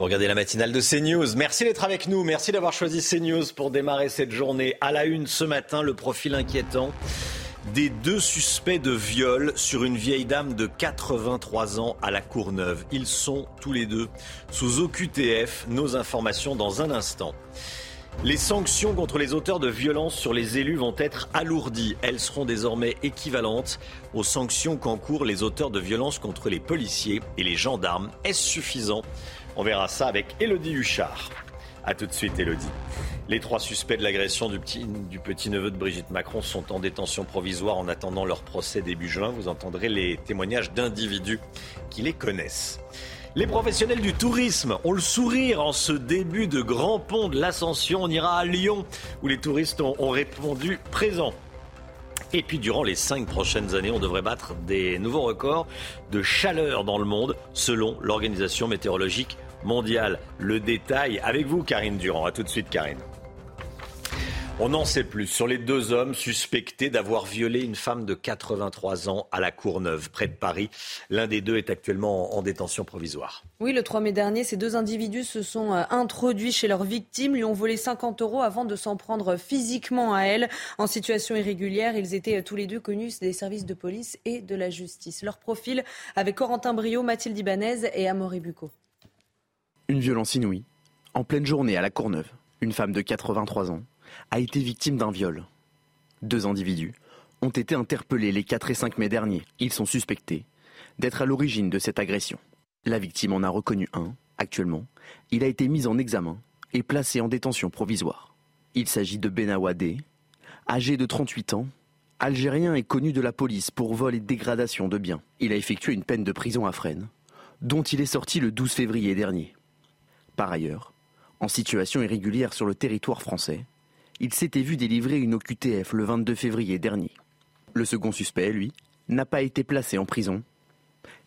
Pour regarder la matinale de CNews. Merci d'être avec nous. Merci d'avoir choisi CNews pour démarrer cette journée. À la une ce matin, le profil inquiétant des deux suspects de viol sur une vieille dame de 83 ans à la Courneuve. Ils sont tous les deux sous OQTF. Nos informations dans un instant. Les sanctions contre les auteurs de violences sur les élus vont être alourdies. Elles seront désormais équivalentes aux sanctions qu'encourent les auteurs de violences contre les policiers et les gendarmes. Est-ce suffisant on verra ça avec Elodie Huchard. A tout de suite, Elodie. Les trois suspects de l'agression du petit, neveu de Brigitte Macron sont en détention provisoire en attendant leur procès début juin. Vous entendrez les témoignages d'individus qui les connaissent. Les professionnels du tourisme ont le sourire en ce début de grand pont de l'Ascension. On ira à Lyon où les touristes ont, ont répondu présent. Et puis durant les cinq prochaines années, on devrait battre des nouveaux records de chaleur dans le monde selon l'Organisation météorologique mondiale. Le détail avec vous, Karine Durand. A tout de suite, Karine. On en sait plus sur les deux hommes suspectés d'avoir violé une femme de 83 ans à la Courneuve, près de Paris. L'un des deux est actuellement en détention provisoire. Oui, le 3 mai dernier, ces deux individus se sont euh, introduits chez leur victime, lui ont volé 50 euros avant de s'en prendre physiquement à elle. En situation irrégulière, ils étaient euh, tous les deux connus des services de police et de la justice. Leur profil avec Corentin Brio, Mathilde Ibanez et Amaury Bucco. Une violence inouïe, en pleine journée à la Courneuve. Une femme de 83 ans a été victime d'un viol. Deux individus ont été interpellés les 4 et 5 mai dernier. Ils sont suspectés d'être à l'origine de cette agression. La victime en a reconnu un. Actuellement, il a été mis en examen et placé en détention provisoire. Il s'agit de Benawadé, âgé de 38 ans, algérien et connu de la police pour vol et dégradation de biens. Il a effectué une peine de prison à Fresnes, dont il est sorti le 12 février dernier. Par ailleurs, en situation irrégulière sur le territoire français, il s'était vu délivrer une OQTF le 22 février dernier. Le second suspect, lui, n'a pas été placé en prison.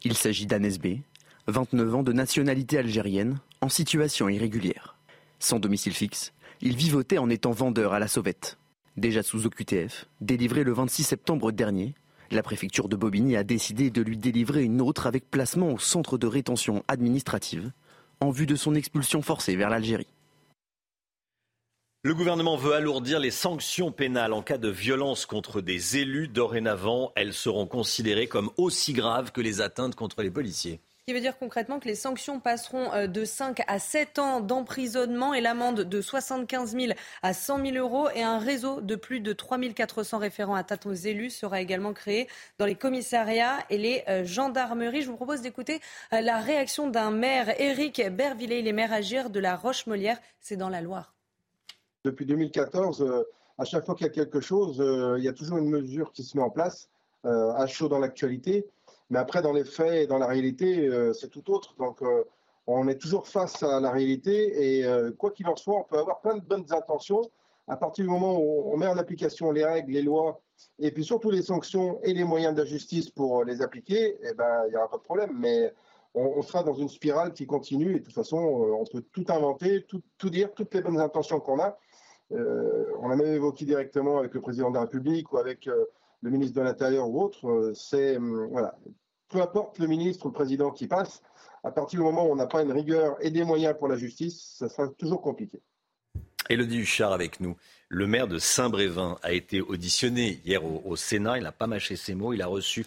Il s'agit d'Anes B, 29 ans de nationalité algérienne, en situation irrégulière. Sans domicile fixe, il vivotait en étant vendeur à la sauvette. Déjà sous OQTF, délivré le 26 septembre dernier, la préfecture de Bobigny a décidé de lui délivrer une autre avec placement au centre de rétention administrative en vue de son expulsion forcée vers l'Algérie. Le gouvernement veut alourdir les sanctions pénales en cas de violence contre des élus. Dorénavant, elles seront considérées comme aussi graves que les atteintes contre les policiers. Ce qui veut dire concrètement que les sanctions passeront euh, de 5 à 7 ans d'emprisonnement et l'amende de 75 000 à 100 000 euros et un réseau de plus de 3 400 référents atteintes aux élus sera également créé dans les commissariats et les euh, gendarmeries. Je vous propose d'écouter euh, la réaction d'un maire, Éric Bervillé, les maires agir de la Roche-Molière, c'est dans la Loire. Depuis 2014, euh, à chaque fois qu'il y a quelque chose, euh, il y a toujours une mesure qui se met en place, euh, à chaud dans l'actualité. Mais après, dans les faits et dans la réalité, c'est tout autre. Donc, on est toujours face à la réalité. Et quoi qu'il en soit, on peut avoir plein de bonnes intentions. À partir du moment où on met en application les règles, les lois, et puis surtout les sanctions et les moyens de la justice pour les appliquer, eh ben, il n'y aura pas de problème. Mais on, sera dans une spirale qui continue. Et de toute façon, on peut tout inventer, tout, tout dire, toutes les bonnes intentions qu'on a. Euh, on l'a même évoqué directement avec le président de la République ou avec euh, le ministre de l'Intérieur ou autre. Euh, c'est voilà, peu importe le ministre ou le président qui passe, à partir du moment où on n'a pas une rigueur et des moyens pour la justice, ça sera toujours compliqué. Élodie Huchard avec nous. Le maire de Saint-Brévin a été auditionné hier au, Sénat. Il n'a pas mâché ses mots. Il a, reçu,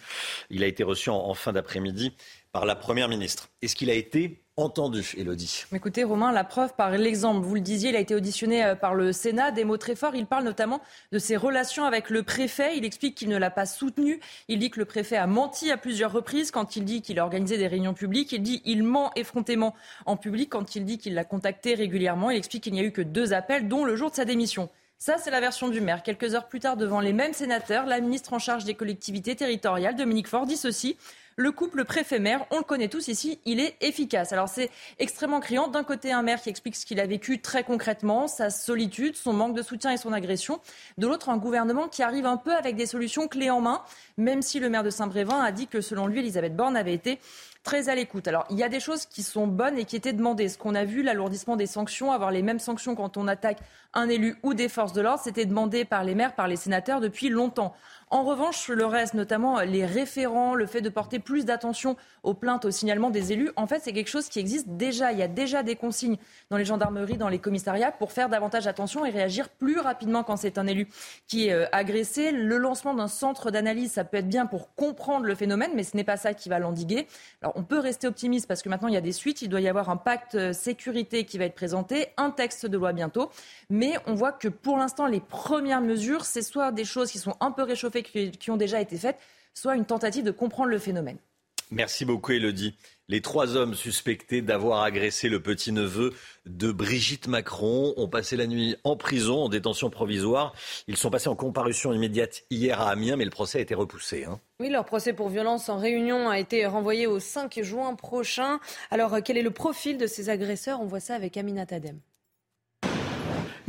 il a été reçu en fin d'après-midi par la Première ministre. Est-ce qu'il a été entendu, Elodie. Écoutez, Romain, la preuve par l'exemple. Vous le disiez, il a été auditionné euh, par le Sénat. Des mots très forts. Il parle notamment de ses relations avec le préfet. Il explique qu'il ne l'a pas soutenu. Il dit que le préfet a menti à plusieurs reprises quand il dit qu'il a organisé des réunions publiques. Il dit qu'il ment effrontément en public quand il dit qu'il l'a contacté régulièrement. Il explique qu'il n'y a eu que deux appels, dont le jour de sa démission. Ça, c'est la version du maire. Quelques heures plus tard, devant les mêmes sénateurs, la ministre en charge des collectivités territoriales, Dominique Faure, dit ceci. Le couple préfet-maire, on le connaît tous ici, il est efficace. Alors c'est extrêmement criant. D'un côté, un maire qui explique ce qu'il a vécu très concrètement, sa solitude, son manque de soutien et son agression. De l'autre, un gouvernement qui arrive un peu avec des solutions clés en main, même si le maire de Saint-Brévin a dit que selon lui, Elisabeth Borne avait été très à l'écoute. Alors, il y a des choses qui sont bonnes et qui étaient demandées. Ce qu'on a vu, l'alourdissement des sanctions, avoir les mêmes sanctions quand on attaque un élu ou des forces de l'ordre, c'était demandé par les maires, par les sénateurs depuis longtemps. En revanche, le reste, notamment les référents, le fait de porter plus d'attention aux plaintes, aux signalements des élus, en fait, c'est quelque chose qui existe déjà. Il y a déjà des consignes dans les gendarmeries, dans les commissariats pour faire davantage attention et réagir plus rapidement quand c'est un élu qui est euh, agressé. Le lancement d'un centre d'analyse, ça peut être bien pour comprendre le phénomène, mais ce n'est pas ça qui va l'endiguer. Alors, on peut rester optimiste parce que maintenant, il y a des suites. Il doit y avoir un pacte euh, sécurité qui va être présenté, un texte de loi bientôt. Mais on voit que pour l'instant, les premières mesures, c'est soit des choses qui sont un peu réchauffées, qui, ont déjà été faites, soit une tentative de comprendre le phénomène. Merci beaucoup, Elodie. Les trois hommes suspectés d'avoir agressé le petit-neveu de Brigitte Macron ont passé la nuit en prison, en détention provisoire. Ils sont passés en comparution immédiate hier à Amiens, mais le procès a été repoussé. Hein. Oui, leur procès pour violence en réunion a été renvoyé au 5 juin prochain. Alors, quel est le profil de ces agresseurs? On voit ça avec Amina Tadem.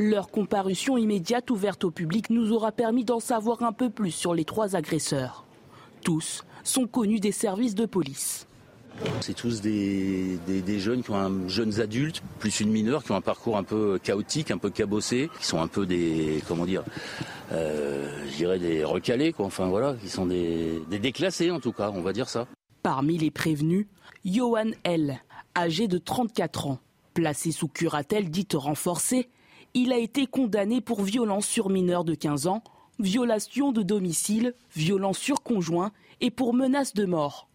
Leur comparution immédiate ouverte au public nous aura permis d'en savoir un peu plus sur les trois agresseurs. Tous sont connus des services de police. C'est tous des, jeunes qui ont un, jeunes adultes, plus une mineure, qui ont un parcours un peu chaotique, un peu cabossé, qui sont un peu des, comment dire, euh, je dirais des recalés, quoi. Enfin voilà, qui sont des, des déclassés en tout cas, on va dire ça. Parmi les prévenus, Johan L, âgé de 34 ans, placé sous curatelle dite renforcée, il a été condamné pour violence sur mineur de 15 ans, violation de domicile, violence sur conjoint et pour menace de mort.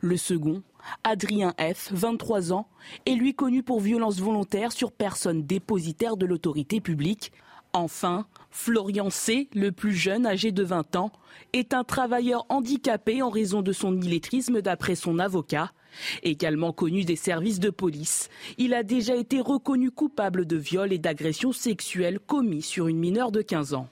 Le second, Adrien F., 23 ans, est lui connu pour violence volontaire sur personne dépositaire de l'autorité publique. Enfin, Florian C., le plus jeune, âgé de 20 ans, est un travailleur handicapé en raison de son illettrisme d'après son avocat. Également connu des services de police, il a déjà été reconnu coupable de viol et d'agression sexuelle commis sur une mineure de 15 ans.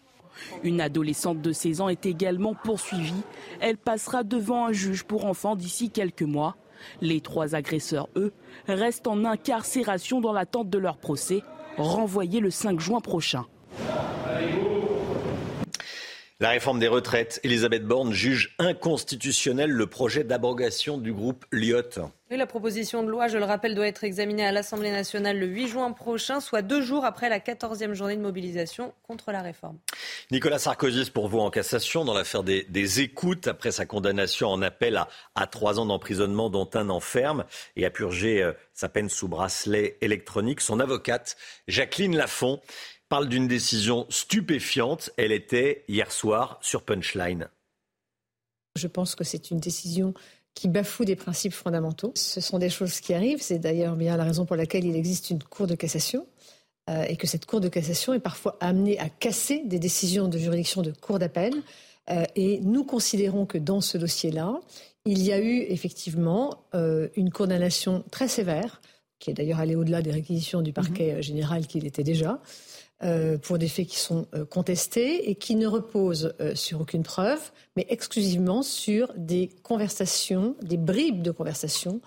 Une adolescente de 16 ans est également poursuivie. Elle passera devant un juge pour enfants d'ici quelques mois. Les trois agresseurs, eux, restent en incarcération dans l'attente de leur procès, renvoyé le 5 juin prochain. La réforme des retraites, Elisabeth Borne juge inconstitutionnel le projet d'abrogation du groupe Lyot. la proposition de loi, je le rappelle, doit être examinée à l'Assemblée nationale le 8 juin prochain, soit deux jours après la 14e journée de mobilisation contre la réforme. Nicolas Sarkozy pour vous en cassation dans l'affaire des, écoutes après sa condamnation en appel à, trois ans d'emprisonnement dont un enferme et a purgé euh, sa peine sous bracelet électronique. Son avocate, Jacqueline Lafont, parle d'une décision stupéfiante. Elle était hier soir sur Punchline. Je pense que c'est une décision qui bafoue des principes fondamentaux. Ce sont des choses qui arrivent. C'est d'ailleurs bien la raison pour laquelle il existe une cour de cassation. Euh, et que cette cour de cassation est parfois amenée à casser des décisions de juridiction de cour d'appel. Euh, et nous considérons que dans ce dossier-là, il y a eu effectivement euh, une condamnation très sévère, qui est d'ailleurs allée au-delà des réquisitions du parquet mhm. général qu'il était déjà, euh, pour des faits qui sont euh, contestés et qui ne reposent euh, sur aucune preuve, mais exclusivement sur des conversations, des bribes de conversation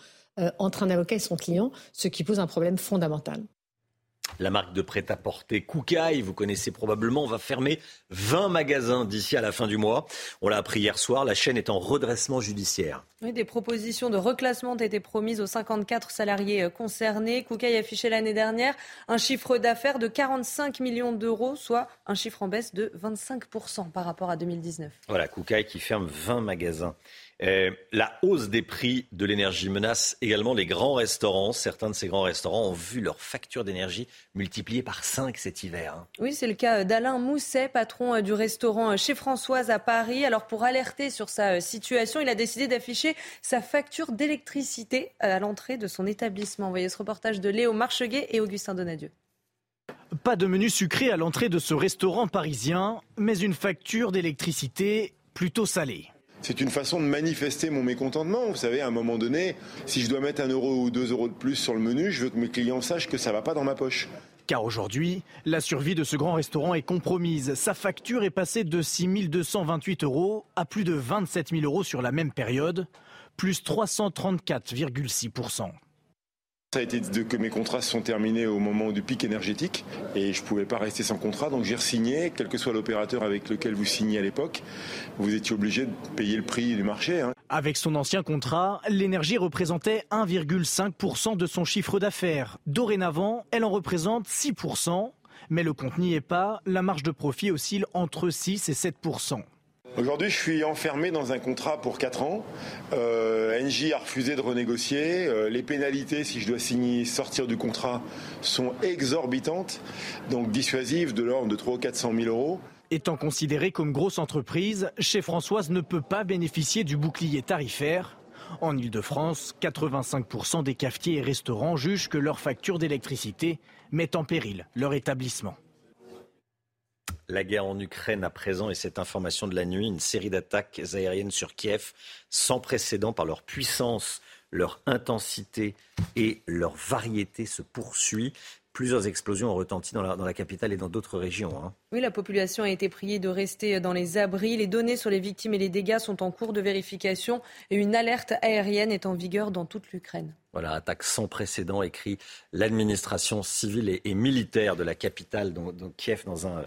entre un avocat et son client, ce qui pose un problème fondamental. La marque de prêt-à-porter Koukaï, vous connaissez probablement, va fermer 20 magasins d'ici à la fin du mois. On l'a appris hier soir, la chaîne est en redressement judiciaire. Oui, des propositions de reclassement ont été promises aux 54 salariés euh, concernés. Koukaï affichait l'année dernière un chiffre d'affaires de 45 millions d'euros, soit un chiffre en baisse de 25% par rapport à 2019. Voilà, Koukaï qui ferme 20 magasins. Euh, la hausse des prix de l'énergie menace également les grands restaurants. Certains de ces grands restaurants ont vu leur facture d'énergie multipliée par 5 cet hiver. Hein. Oui, c'est le cas d'Alain Mousset, patron euh, du restaurant euh, chez Françoise à Paris. Alors pour alerter sur sa situation, il a décidé d'afficher sa facture d'électricité à l'entrée de son établissement. voyez ce reportage de Léo Marcheguet et Augustin Donadieu. Pas de menu sucré à l'entrée de ce restaurant parisien, mais une facture d'électricité plutôt salée. C'est une façon de manifester mon mécontentement. Vous savez, à un moment donné, si je dois mettre un euro ou deux euros de plus sur le menu, je veux que mes clients sachent que ça ne va pas dans ma poche. Car aujourd'hui, la survie de ce grand restaurant est compromise. Sa facture est passée de 6 228 euros à plus de 27 000 euros sur la même période, plus 334,6 ça a été que mes contrats sont terminés au moment du pic énergétique et je ne pouvais pas rester sans contrat, donc j'ai re-signé, quel que soit l'opérateur avec lequel vous signez à l'époque, vous étiez obligé de payer le prix du marché. Hein. Avec son ancien contrat, l'énergie représentait 1,5% de son chiffre d'affaires. Dorénavant, elle en représente 6%, mais le compte n'y est pas, la marge de profit oscille entre 6 et 7%. Aujourd'hui, je suis enfermé dans un contrat pour 4 ans. Euh, NJ a refusé de renégocier. Euh, les pénalités, si je dois signer, sortir du contrat, sont exorbitantes, donc dissuasives de l'ordre de 300 ou 400 000 euros. Étant considéré comme grosse entreprise, chez Françoise ne peut pas bénéficier du bouclier tarifaire. En Ile-de-France, 85% des cafetiers et restaurants jugent que leur facture d'électricité met en péril leur établissement. La guerre en Ukraine à présent et cette information de la nuit, une série d'attaques aériennes sur Kiev sans précédent par leur puissance, leur intensité et leur variété se poursuit. Plusieurs explosions ont retenti dans la, capitale et dans d'autres régions. Hein. Oui, la population a été priée de rester dans les abris. Les données sur les victimes et les dégâts sont en cours de vérification et une alerte aérienne est en vigueur dans toute l'Ukraine. Voilà, attaque sans précédent, écrit l'administration civile et, militaire de la capitale, donc, Kiev, dans un,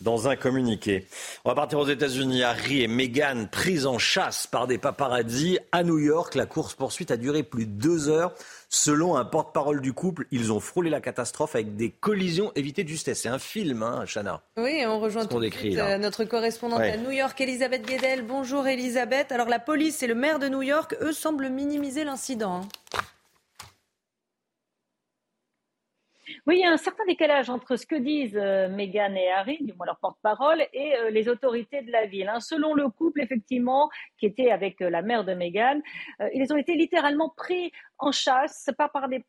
dans un communiqué. On va partir aux États-Unis. Harry et Meghan prises en chasse par des paparazzis à New York. La course-poursuite a duré plus de deux heures. Selon un porte-parole du couple, ils ont frôlé la catastrophe avec des collisions évitées de justesse. C'est un film, hein, Chana. Oui, on rejoint tout suite euh, notre correspondante à New York, Elisabeth Guedel. Bonjour Elisabeth. Alors la police et le maire de New York, eux, semblent minimiser l'incident. Hein. Oui, il y a un certain décalage entre ce que disent euh, Meghan et Harry, du moins leur porte-parole, et euh, les autorités de la ville. Hein. Selon le couple, effectivement, qui était avec euh, la mère de Meghan, ils ont été littéralement pris en chasse par, par, des,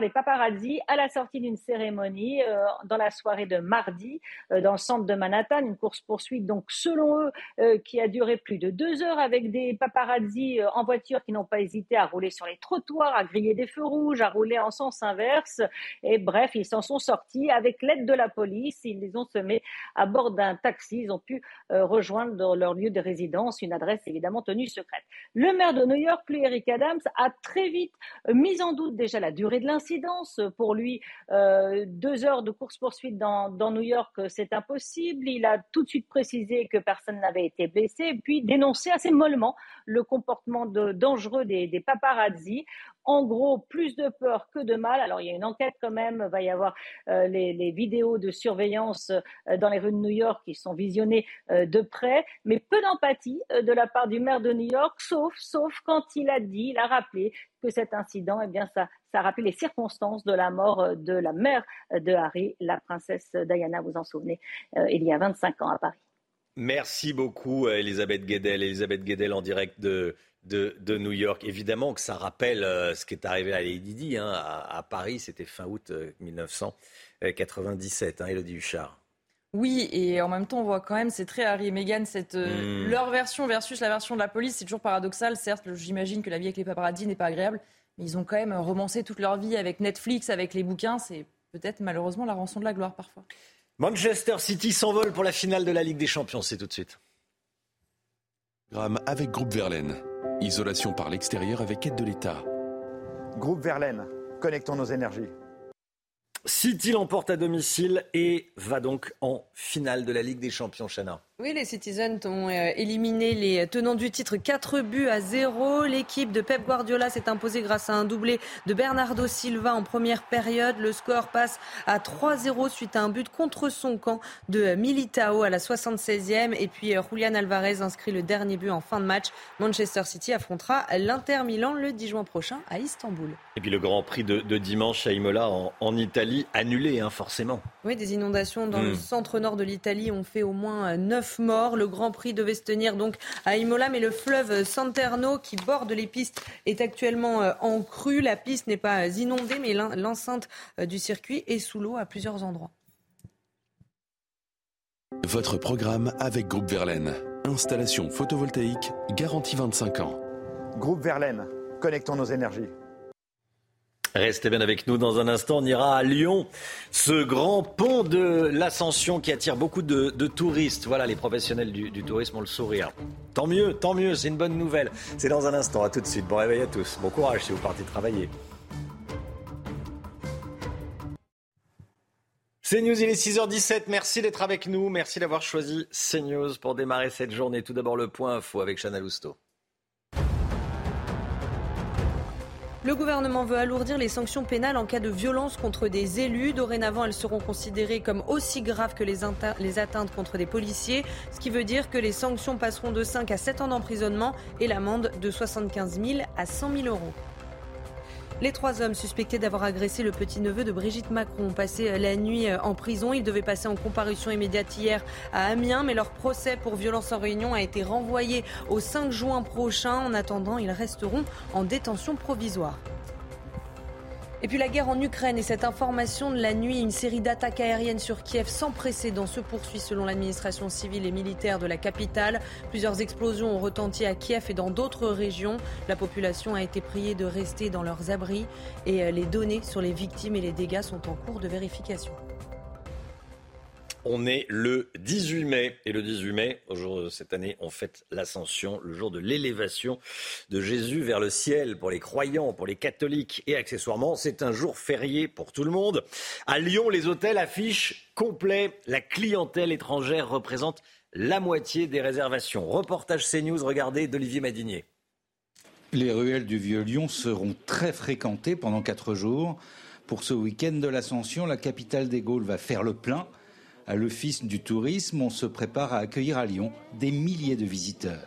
les paparazzi à la sortie d'une cérémonie dans la soirée de mardi dans le centre de Manhattan, une course-poursuite, donc selon eux, qui a duré plus de deux heures avec des paparazzi en voiture qui n'ont pas hésité à rouler sur les trottoirs, à griller des feux rouges, à rouler en sens inverse. Et bref, ils s'en sont sortis avec l'aide de la police. Ils les ont semés à bord d'un taxi. Ils ont pu euh, rejoindre leur lieu de résidence, une adresse évidemment tenue secrète. Le maire de New York, lui, Eric Adams, a très vite euh, mis en doute déjà la durée de l'incidence. Pour lui, euh, deux heures de course-poursuite dans, New York, c'est impossible. Il a tout de suite précisé que personne n'avait été blessé, puis dénoncé assez mollement le comportement dangereux des paparazzi en gros, plus de peur que de mal. Alors, il y a une enquête quand même, il va y avoir euh, les, vidéos de surveillance euh, dans les rues de New York qui sont visionnées euh, de près, mais peu d'empathie de la part du maire de New York, sauf, sauf quand il a dit, il a rappelé que cet incident, eh bien, ça, ça a rappelé les circonstances de la mort de la mère de Harry, la princesse Diana, vous en souvenez, il y a 25 ans à Paris. Merci beaucoup, Elisabeth Guedel. Elisabeth Guedel en direct de, de, New York. Évidemment que ça rappelle euh, ce qui est arrivé à Lady Di hein, à, Paris, c'était fin août 1997, euh, hein, Elodie Huchard. Oui, et en même temps, on voit quand même, c'est très Harry et Meghan, cette, euh, hmm. leur version versus la version de la police, c'est toujours paradoxal. Certes, j'imagine que la vie avec les paparazzi n'est pas agréable, mais ils ont quand même romancé toute leur vie avec Netflix, avec les bouquins. C'est peut-être malheureusement la rançon de la gloire parfois. Manchester City s'envole pour la finale de la Ligue des Champions, c'est tout de suite. Avec Groupe Verlaine. Isolation par l'extérieur avec aide de l'État. Groupe Verlaine, connectons nos énergies. City l'emporte à domicile et va donc en finale de la Ligue des Champions, Chana. Oui, les Citizens ont euh, éliminé les tenants du titre 4 buts à 0. L'équipe de Pep Guardiola s'est imposée grâce à un doublé de Bernardo Silva en première période. Le score passe à 3-0 suite à un but contre son camp de Militao à la 76e. Et puis euh, Julian Alvarez inscrit le dernier but en fin de match. Manchester City affrontera l'Inter Milan le 10 juin prochain à Istanbul. Et puis le Grand Prix de, dimanche à Imola en, Italie, annulé hein, forcément. Oui, des inondations dans le hmm. centre-nord de l'Italie ont fait au moins 9 morts. Le Grand Prix devait se tenir donc à Imola, mais le fleuve Santerno qui borde les pistes est actuellement euh, en crue. La piste n'est pas inondée, mais l'enceinte euh, du circuit est sous l'eau à plusieurs endroits. Votre programme avec Groupe Verlaine. Installation photovoltaïque garantie 25 ans. Groupe Verlaine, connectons nos énergies. Restez bien avec nous dans un instant. On ira à Lyon, ce grand pont de l'ascension qui attire beaucoup de, touristes. Voilà, les professionnels du, tourisme ont le sourire. Tant mieux, tant mieux, c'est une bonne nouvelle. C'est dans un instant. À tout de suite. Bon réveil à tous. Bon courage si vous partez travailler. CNews, il est 6h17. Merci d'être avec nous. Merci d'avoir choisi CNews pour démarrer cette journée. Tout d'abord, le point info avec Chana Lousteau. Le gouvernement veut alourdir les sanctions pénales en cas de violence contre des élus. Dorénavant, elles seront considérées comme aussi graves que les, atteintes contre des policiers, ce qui veut dire que les sanctions passeront de 5 à 7 ans d'emprisonnement et l'amende de 75 000 à 100 000 euros. Les trois hommes suspectés d'avoir agressé le petit-neveu de Brigitte Macron ont passé la nuit en prison. Ils devaient passer en comparution immédiate hier à Amiens, mais leur procès pour violence en réunion a été renvoyé au 5 juin prochain. En attendant, ils resteront en détention provisoire. Et puis la guerre en Ukraine et cette information de la nuit, une série d'attaques aériennes sur Kiev sans précédent se poursuit selon l'administration civile et militaire de la capitale. Plusieurs explosions ont retenti à Kiev et dans d'autres régions. La population a été priée de rester dans leurs abris et les données sur les victimes et les dégâts sont en cours de vérification. On est le 18 mai et le 18 mai, au jour de cette année, on fête l'ascension, le jour de l'élévation de Jésus vers le ciel pour les croyants, pour les catholiques et accessoirement, c'est un jour férié pour tout le monde. À Lyon, les hôtels affichent complet. La clientèle étrangère représente la moitié des réservations. Reportage CNews, regardez d'Olivier Madinier. Les ruelles du Vieux-Lyon seront très fréquentées pendant quatre jours. Pour ce week-end de l'Ascension, la capitale des Gaules va faire le plein. À l'Office du tourisme, on se prépare à accueillir à Lyon des milliers de visiteurs.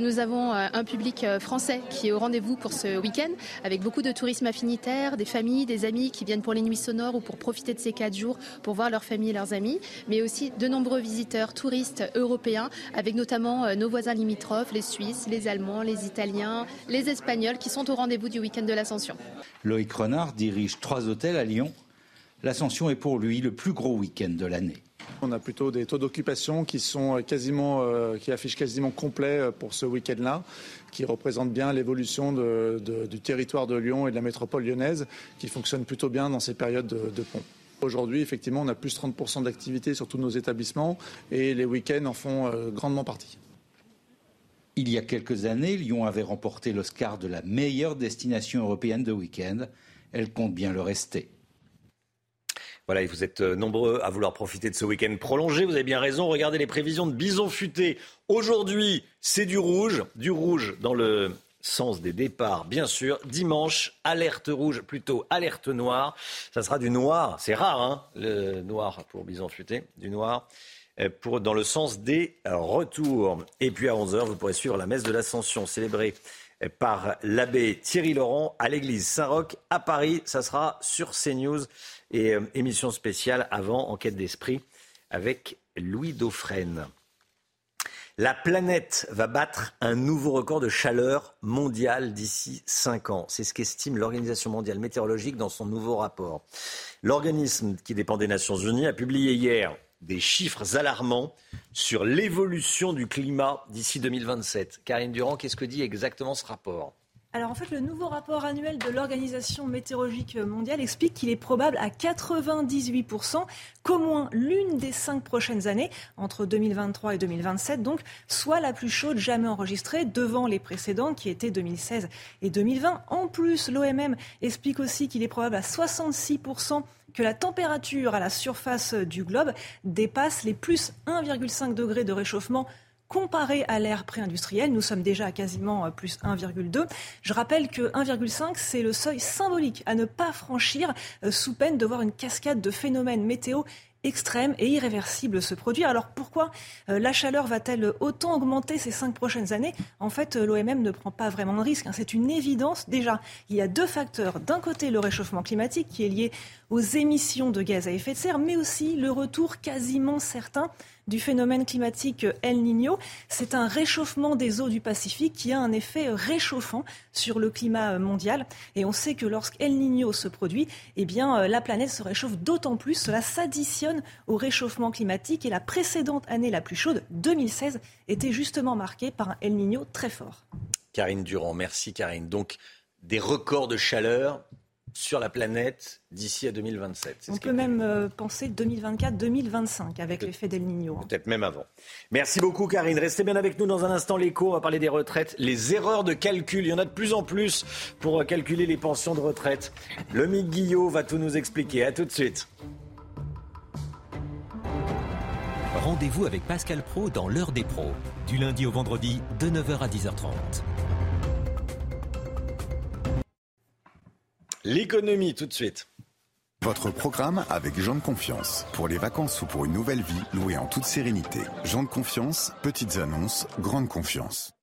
Nous avons un public français qui est au rendez-vous pour ce week-end, avec beaucoup de tourisme affinitaire, des familles, des amis qui viennent pour les nuits sonores ou pour profiter de ces quatre jours pour voir leur famille et leurs amis, mais aussi de nombreux visiteurs touristes européens, avec notamment nos voisins limitrophes, les Suisses, les Allemands, les Italiens, les Espagnols, qui sont au rendez-vous du week-end de l'Ascension. Loïc Renard dirige trois hôtels à Lyon. L'Ascension est pour lui le plus gros week-end de l'année. On a plutôt des taux d'occupation qui sont quasiment, euh, qui affichent quasiment complet pour ce week-end-là, qui représentent bien l'évolution de, de, du territoire de Lyon et de la métropole lyonnaise, qui fonctionne plutôt bien dans ces périodes de, de pont. Aujourd'hui, effectivement, on a plus 30% d'activité sur tous nos établissements et les week-ends en font euh, grandement partie. Il y a quelques années, Lyon avait remporté l'Oscar de la meilleure destination européenne de week-end. Elle compte bien le rester. Voilà, et vous êtes nombreux à vouloir profiter de ce week-end prolongé. Vous avez bien raison. Regardez les prévisions de bison futé. Aujourd'hui, c'est du rouge. Du rouge dans le sens des départs, bien sûr. Dimanche, alerte rouge, plutôt alerte noire. Ça sera du noir. C'est rare, hein, le noir pour bison futé. Du noir. Pour, dans le sens des retours. Et puis à 11h, vous pourrez suivre la messe de l'Ascension célébrée par l'abbé Thierry Laurent à l'église Saint-Roch à Paris. Ça sera sur CNews et euh, émission spéciale avant Enquête d'esprit avec Louis Dauphren. La planète va battre un nouveau record de chaleur mondiale d'ici 5 ans. C'est ce qu'estime l'Organisation mondiale météorologique dans son nouveau rapport. L'organisme qui dépend des Nations Unies a publié hier des chiffres alarmants sur l'évolution du climat d'ici 2027. Karine Durand, qu'est-ce que dit exactement ce rapport? Alors en fait, le nouveau rapport annuel de l'Organisation météorologique mondiale explique qu'il est probable à 98% qu'au moins l'une des cinq prochaines années, entre 2023 et 2027, donc, soit la plus chaude jamais enregistrée devant les précédentes qui étaient 2016 et 2020. En plus, l'OMM explique aussi qu'il est probable à 66% que la température à la surface du globe dépasse les plus 1,5 degrés de réchauffement comparé à l'ère pré-industrielle, nous sommes déjà à quasiment plus 1,2. Je rappelle que 1,5, c'est le seuil symbolique à ne pas franchir sous peine de voir une cascade de phénomènes météo extrêmes et irréversibles se produire. Alors pourquoi la chaleur va-t-elle autant augmenter ces cinq prochaines années? En fait, l'OMM ne prend pas vraiment de risque. C'est une évidence. Déjà, il y a deux facteurs. D'un côté, le réchauffement climatique qui est lié aux émissions de gaz à effet de serre, mais aussi le retour quasiment certain du phénomène climatique El Niño. C'est un réchauffement des eaux du Pacifique qui a un effet réchauffant sur le climat mondial. Et on sait que lorsqu'El Niño se produit, eh bien, la planète se réchauffe d'autant plus. Cela s'additionne au réchauffement climatique. Et la précédente année la plus chaude, 2016, était justement marquée par un El Niño très fort. Karine Durand, merci Karine. Donc, des records de chaleur sur la planète d'ici à 2027. On peut même euh, penser 2024-2025 avec l'effet d'El Niño. Peut-être même avant. Merci beaucoup Karine. Restez bien avec nous dans un instant l'écho. On va parler des retraites. Les erreurs de calcul, il y en a de plus en plus pour calculer les pensions de retraite. Le Guillot va tout nous expliquer. À tout de suite. Rendez-vous avec Pascal Pro dans l'heure des pros, du lundi au vendredi de 9h à 10h30. L'économie tout de suite. Votre programme avec Jean de Confiance. Pour les vacances ou pour une nouvelle vie, louée en toute sérénité. Jean de Confiance, petites annonces, grande confiance.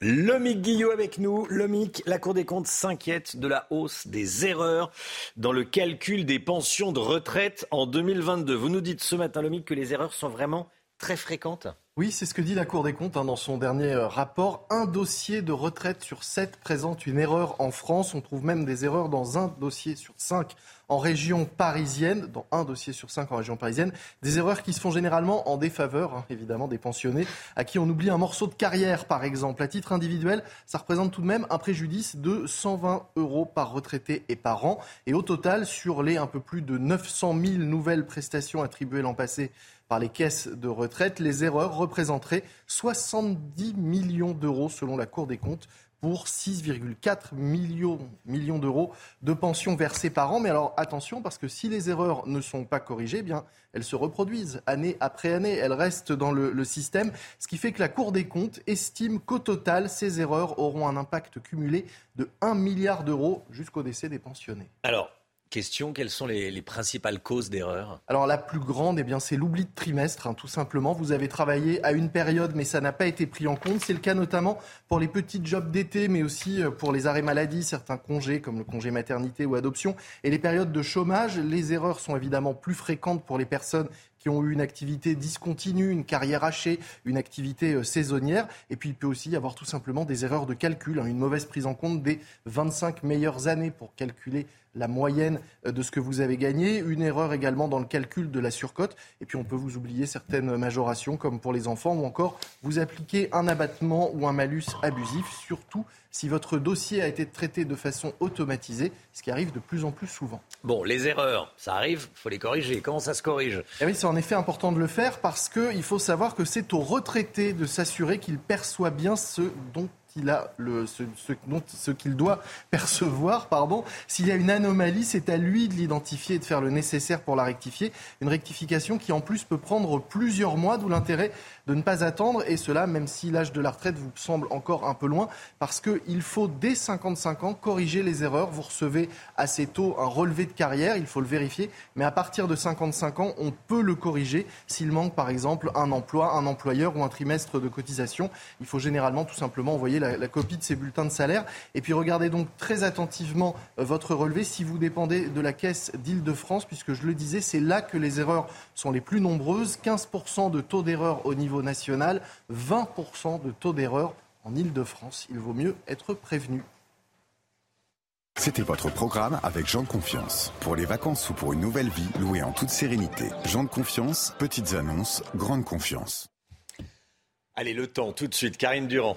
Lomic Guillot avec nous. Lomic, la Cour des comptes s'inquiète de la hausse des erreurs dans le calcul des pensions de retraite en 2022. Vous nous dites ce matin, Lomic, que les erreurs sont vraiment très fréquentes? Oui, c'est ce que dit la Cour des comptes hein, dans son dernier euh, rapport. Un dossier de retraite sur sept présente une erreur en France. On trouve même des erreurs dans un dossier sur cinq en région parisienne, dans un dossier sur cinq en région parisienne. Des erreurs qui se font généralement en défaveur, hein, évidemment, des pensionnés, à qui on oublie un morceau de carrière, par exemple. À titre individuel, ça représente tout de même un préjudice de 120 euros par retraité et par an. Et au total, sur les un peu plus de 900 000 nouvelles prestations attribuées l'an passé par les caisses de retraite, les erreurs représenteraient 70 millions d'euros selon la Cour des comptes pour 6,4 millions, millions d'euros de pensions versées par an. Mais alors attention, parce que si les erreurs ne sont pas corrigées, eh bien, elles se reproduisent année après année, elles restent dans le, le système, ce qui fait que la Cour des comptes estime qu'au total, ces erreurs auront un impact cumulé de 1 milliard d'euros jusqu'au décès des pensionnés. Alors, quelles sont les, principales causes d'erreur Alors la plus grande, eh c'est l'oubli de trimestre, hein, tout simplement. Vous avez travaillé à une période, mais ça n'a pas été pris en compte. C'est le cas notamment pour les petits jobs d'été, mais aussi euh, pour les arrêts maladie, certains congés comme le congé maternité ou adoption, et les périodes de chômage. Les erreurs sont évidemment plus fréquentes pour les personnes qui ont eu une activité discontinue, une carrière hachée, une activité euh, saisonnière. Et puis il peut aussi y avoir tout simplement des erreurs de calcul, hein, une mauvaise prise en compte des 25 meilleures années pour calculer la moyenne euh, de ce que vous avez gagné, une erreur également dans le calcul de la surcote, et puis on peut vous oublier certaines majorations comme pour les enfants, ou encore vous appliquer un abattement ou un malus abusif, surtout si votre dossier a été traité de façon automatisée, ce qui arrive de plus en plus souvent. Bon, les erreurs, ça arrive, il faut les corriger. Comment ça se corrige? Eh Oui, c'est en effet important de le faire parce qu'il faut savoir que c'est au retraité de s'assurer qu'il perçoit bien ce dont a ce, ce, qu'il doit percevoir. Pardon. S'il y a une anomalie, c'est à lui de l'identifier et de faire le nécessaire pour la rectifier. Une rectification qui en plus peut prendre plusieurs mois, d'où l'intérêt de ne pas attendre, et cela même si l'âge de la retraite vous semble encore un peu loin, parce qu'il faut dès 55 ans corriger les erreurs. Vous recevez assez tôt un relevé de carrière, il faut le vérifier, mais à partir de 55 ans, on peut le corriger s'il manque par exemple un emploi, un employeur ou un trimestre de cotisation. Il faut généralement tout simplement envoyer la, la copie de ces bulletins de salaire. Et puis regardez donc très attentivement euh, votre relevé si vous dépendez de la caisse d'Île-de-France, puisque je le disais, c'est là que les erreurs sont les plus nombreuses. 15% de taux d'erreur au niveau national, 20% de taux d'erreur en Ile-de-France. Il vaut mieux être prévenu. C'était votre programme avec Jean de Confiance. Pour les vacances ou pour une nouvelle vie, louée en toute sérénité. Jean de Confiance, petites annonces, grande confiance. Allez, le temps, tout de suite, Karine Durand.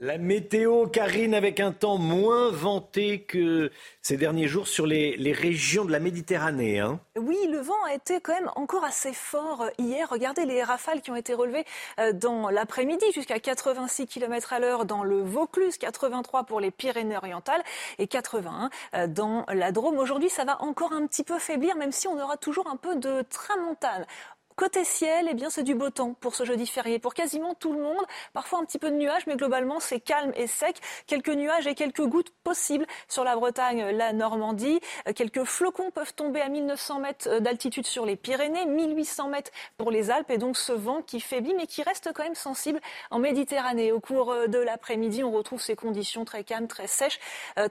La météo, Karine, avec un temps moins vanté que ces derniers jours sur les, régions de la Méditerranée. Hein. Oui, le vent a été quand même encore assez fort euh, hier. Regardez les rafales qui ont été relevées euh, dans l'après-midi jusqu'à 86 km à l'heure dans le Vaucluse, 83 pour les Pyrénées-Orientales et 81 euh, dans la Drôme. Aujourd'hui, ça va encore un petit peu faiblir, même si on aura toujours un peu de tramontane. Côté ciel, eh bien, c'est du beau temps pour ce jeudi férié, pour quasiment tout le monde. Parfois un petit peu de nuages, mais globalement, c'est calme et sec. Quelques nuages et quelques gouttes possibles sur la Bretagne, la Normandie. Euh, quelques flocons peuvent tomber à 1900 mètres euh, d'altitude sur les Pyrénées, 1800 mètres pour les Alpes, et donc ce vent qui faiblit, mais qui reste quand même sensible en Méditerranée. Au cours euh, de l'après-midi, on retrouve ces conditions très calmes, très sèches,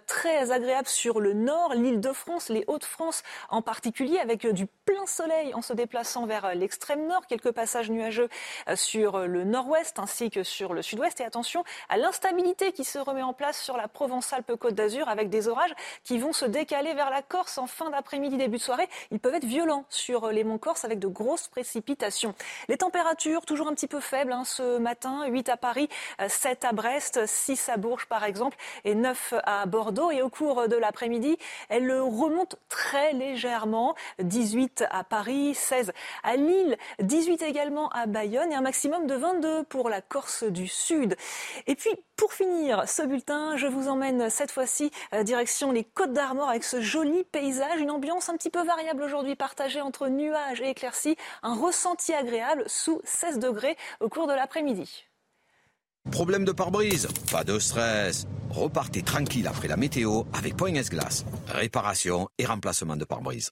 très agréables sur le nord, l'île de France, les Hauts-de-France en particulier, avec du plein soleil en se déplaçant vers l'extérieur extrême nord, quelques passages nuageux euh, sur le nord-ouest ainsi que sur le sud-ouest. Et attention à l'instabilité qui se remet en place sur la Provence-Alpes-Côte d'Azur avec des orages qui vont se décaler vers la Corse en fin d'après-midi, début de soirée. Ils peuvent être violents sur les monts Corse avec de grosses précipitations. Les températures toujours un petit peu faibles hein, ce matin, 8 à Paris, 7 à Brest, 6 à Bourges par exemple et 9 à Bordeaux. Et au cours de l'après-midi, elles remontent très légèrement, 18 à Paris, 16 à Lille Lille, 18 également à Bayonne et un maximum de 22 pour la Corse du Sud. Et puis, pour finir ce bulletin, je vous emmène cette fois-ci euh, direction les Côtes d'Armor avec ce joli paysage, une ambiance un petit peu variable aujourd'hui partagée entre nuages et éclaircies, un ressenti agréable sous 16 degrés au cours de l'après-midi. Problème de pare-brise? Pas de stress. Repartez tranquille après la météo avec Point S-Glace. Réparation et remplacement de pare-brise.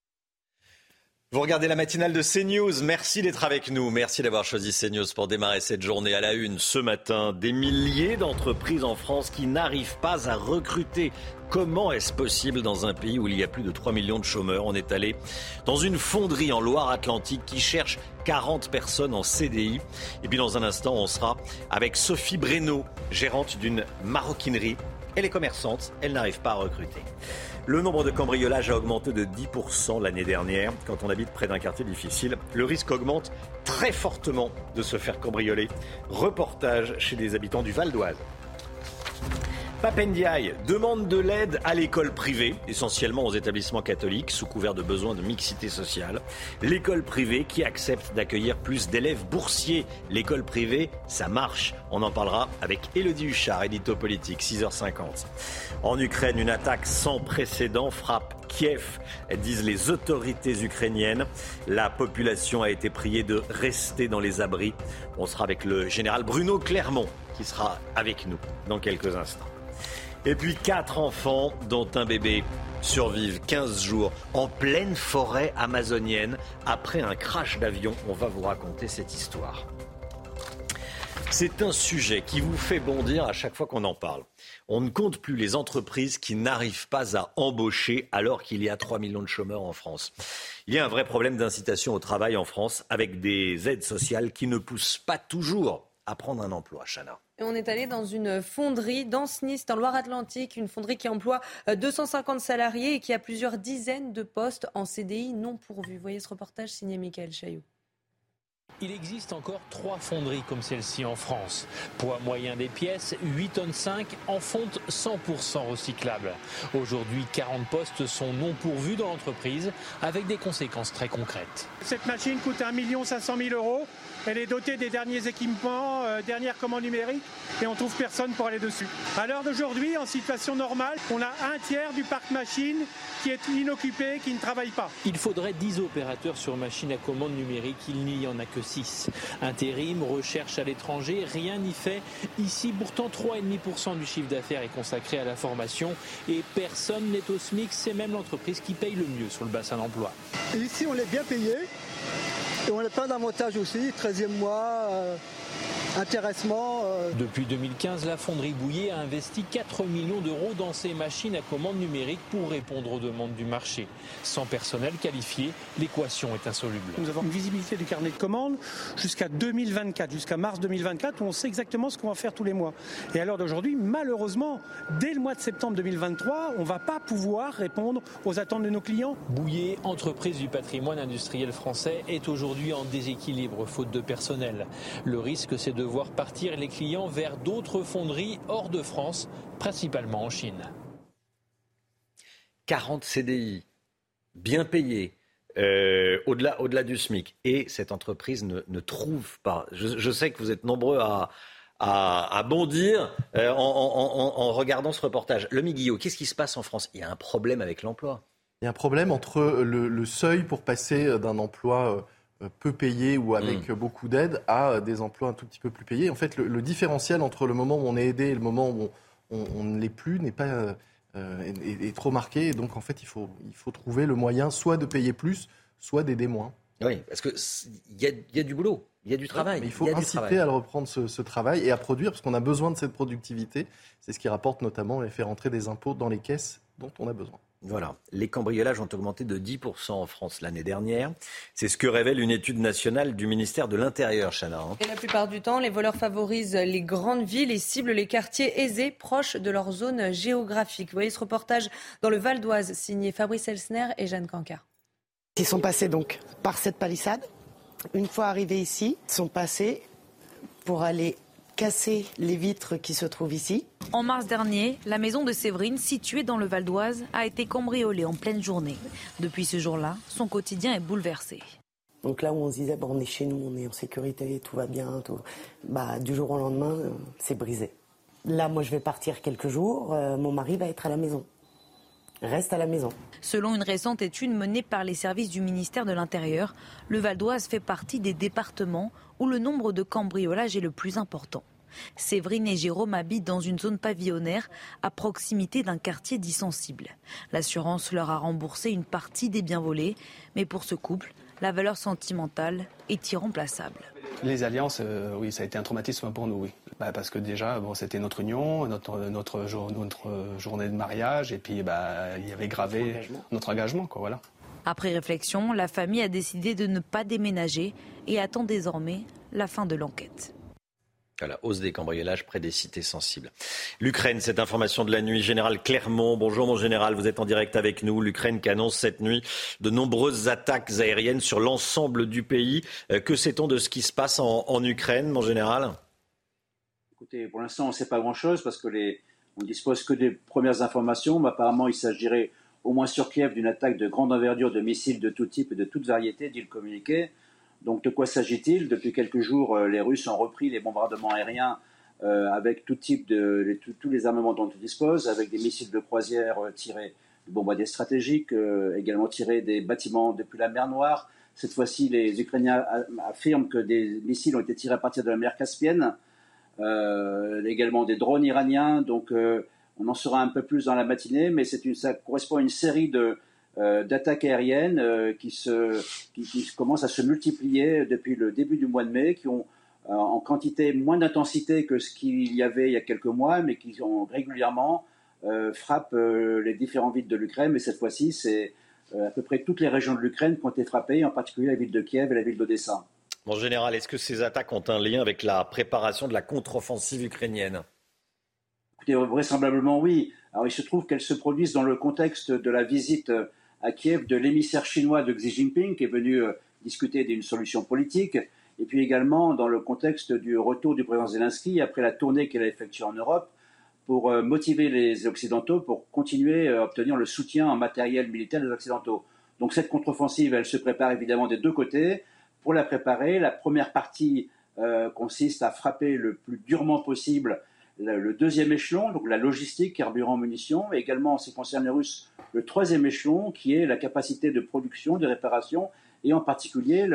Vous regardez la matinale de CNews. Merci d'être avec nous. Merci d'avoir choisi CNews pour démarrer cette journée à la une. Ce matin, des milliers d'entreprises en France qui n'arrivent pas à recruter. Comment est-ce possible dans un pays où il y a plus de 3 millions de chômeurs? On est allé dans une fonderie en Loire-Atlantique qui cherche 40 personnes en CDI. Et puis dans un instant, on sera avec Sophie Breno, gérante d'une maroquinerie. Elle est commerçante, elle n'arrive pas à recruter. Le nombre de cambriolages a augmenté de 10% l'année dernière. Quand on habite près d'un quartier difficile, le risque augmente très fortement de se faire cambrioler. Reportage chez des habitants du Val d'Oise. Papendiaï demande de l'aide à l'école privée, essentiellement aux établissements catholiques, sous couvert de besoins de mixité sociale. L'école privée qui accepte d'accueillir plus d'élèves boursiers. L'école privée, ça marche. On en parlera avec Elodie Huchard, édito politique, 6h50. En Ukraine, une attaque sans précédent frappe Kiev, disent les autorités ukrainiennes. La population a été priée de rester dans les abris. On sera avec le général Bruno Clermont, qui sera avec nous dans quelques instants. Et puis quatre enfants, dont un bébé, survivent 15 jours en pleine forêt amazonienne après un crash d'avion. On va vous raconter cette histoire. C'est un sujet qui vous fait bondir à chaque fois qu'on en parle. On ne compte plus les entreprises qui n'arrivent pas à embaucher alors qu'il y a 3 millions de chômeurs en France. Il y a un vrai problème d'incitation au travail en France avec des aides sociales qui ne poussent pas toujours à prendre un emploi, Chana. Et on est allé dans une fonderie dans Nice, en Loire-Atlantique, une fonderie qui emploie 250 euh, salariés et qui a plusieurs dizaines de postes en CDI non pourvus. Voyez ce reportage signé Michael Chaillot. Il existe encore trois fonderies comme celle-ci en France. Poids moyen des pièces, 8 tonnes 5 en fonte 100% recyclable. Aujourd'hui, 40 postes sont non pourvus dans l'entreprise avec des conséquences très concrètes. Cette machine coûte 1 500 000 euros. Elle est dotée des derniers équipements, euh, dernières commandes numériques et on trouve personne pour aller dessus. À l'heure d'aujourd'hui, en situation normale, on a un tiers du parc machine qui est inoccupé, qui ne travaille pas. Il faudrait 10 opérateurs sur machine à commande numérique, il n'y en a que 6. Intérim, recherche à l'étranger, rien n'y fait. Ici, pourtant, 3,5% du chiffre d'affaires est consacré à la formation et personne n'est au SMIC, c'est même l'entreprise qui paye le mieux sur le bassin d'emploi. Ici, on est bien payé. Et on a plein d'avantages aussi, 13e mois, euh, intéressement. Euh. Depuis 2015, la fonderie Bouillet a investi 4 millions d'euros dans ses machines à commande numérique pour répondre aux demandes du marché. Sans personnel qualifié, l'équation est insoluble. Nous avons une visibilité du carnet de commandes jusqu'à 2024, jusqu'à mars 2024, où on sait exactement ce qu'on va faire tous les mois. Et à l'heure d'aujourd'hui, malheureusement, dès le mois de septembre 2023, on ne va pas pouvoir répondre aux attentes de nos clients. Bouillet, entreprise du patrimoine industriel français, est aujourd'hui en déséquilibre faute de personnel. Le risque, c'est de voir partir les clients vers d'autres fonderies hors de France, principalement en Chine. 40 CDI, bien payés, euh, au-delà, au-delà du SMIC. Et cette entreprise ne, trouve pas. Je, sais que vous êtes nombreux à, à, bondir euh, en, regardant ce reportage. Le Guillot, qu'est-ce qui se passe en France? Il y a un problème avec l'emploi. Il y a un problème entre le, seuil pour passer d'un emploi euh, peu payés ou avec mm. beaucoup d'aide à des emplois un tout petit peu plus payés. En fait, le, différentiel entre le moment où on est aidé et le moment où on, ne l'est plus n'est pas euh, est, trop marqué. Et donc, en fait, il faut, il faut trouver le moyen soit de payer plus, soit d'aider moins. Oui, parce qu'il y a, y a du boulot. Il y a du travail. il faut inciter à le reprendre ce, ce, travail et à produire, parce qu'on a besoin de cette productivité. C'est ce qui rapporte notamment et fait rentrer des impôts dans les caisses dont on a besoin. Voilà, les cambriolages ont augmenté de 10% en France l'année dernière. C'est ce que révèle une étude nationale du ministère de l'Intérieur, Chana. Hein. Et la plupart du temps, les voleurs favorisent les grandes villes et ciblent les quartiers aisés proches de leur zone géographique. Vous voyez ce reportage dans le Val d'Oise, signé Fabrice Elsner et Jeanne Cancard. Ils sont passés donc par cette palissade. Une fois arrivés ici, ils sont passés pour aller casser les vitres qui se trouvent ici. En mars dernier, la maison de Séverine, située dans le Val d'Oise, a été cambriolée en pleine journée. Depuis ce jour-là, son quotidien est bouleversé. Donc là où on se disait, bon, on est chez nous, on est en sécurité, tout va bien, tout... Bah, du jour au lendemain, euh, c'est brisé. Là, moi, je vais partir quelques jours, euh, mon mari va être à la maison. Reste à la maison. Selon une récente étude menée par les services du ministère de l'Intérieur, le Val d'Oise fait partie des départements où le nombre de cambriolages est le plus important. Séverine et Jérôme habitent dans une zone pavillonnaire à proximité d'un quartier dit sensible. L'assurance leur a remboursé une partie des biens volés, mais pour ce couple, la valeur sentimentale est irremplaçable. Les alliances, euh, oui, ça a été un traumatisme pour nous, oui. Bah, parce que déjà, bon, c'était notre union, notre, notre, journée de mariage, et puis bah, il y avait gravé notre engagement, quoi, voilà. Après réflexion, la famille a décidé de ne pas déménager et attend désormais la fin de l'enquête. La hausse des cambriolages près des cités sensibles. L'Ukraine, cette information de la nuit. Général Clermont, bonjour mon général, vous êtes en direct avec nous. L'Ukraine qui annonce cette nuit de nombreuses attaques aériennes sur l'ensemble du pays. Euh, que sait-on de ce qui se passe en, Ukraine, mon général? Écoutez, pour l'instant, on ne sait pas grand-chose parce que les, on ne dispose que des premières informations. Mais apparemment, il s'agirait au moins sur Kiev d'une attaque de grande envergure de missiles de tout type et de toute variété, dit le communiqué. Donc de quoi s'agit-il? Depuis quelques jours, euh, les Russes ont repris les bombardements aériens euh, avec de tous les armements dont ils disposent, avec des missiles de croisière euh, tirés de bombardiers stratégiques, également tirés des bâtiments depuis la mer Noire. Cette fois-ci, les Ukrainiens affirment que des missiles ont été tirés à partir de la mer Caspienne, également des drones iraniens. Donc on en saura un peu plus dans la matinée, mais une, ça correspond à une série de, d'attaques aériennes euh, qui, se, qui, commencent à se multiplier depuis le début du mois de mai, qui ont euh, en quantité moins d'intensité que ce qu'il y avait il y a quelques mois, mais qui ont régulièrement frappent les différentes villes de l'Ukraine. Mais cette fois-ci, c'est à peu près toutes les régions de l'Ukraine qui ont été frappées, en particulier la ville de Kiev et la ville d'Odessa. En général, est-ce que ces attaques ont un lien avec la préparation de la contre-offensive ukrainienne? Écoutez, vraisemblablement oui. Alors il se trouve qu'elles se produisent dans le contexte de la visite à Kiev de l'émissaire chinois de Xi Jinping qui est venu euh, discuter d'une solution politique, et puis également dans le contexte du retour du président Zelensky après la tournée qu'il a effectuée en Europe pour euh, motiver les Occidentaux pour continuer à obtenir le soutien en matériel militaire des Occidentaux. Donc cette contre-offensive, elle se prépare évidemment des deux côtés. Pour la préparer, la première partie euh, consiste à frapper le plus durement possible le, deuxième échelon, donc la logistique, carburant, munitions, et également en ce qui concerne les Russes, le troisième échelon qui est la capacité de production, de réparation, et en particulier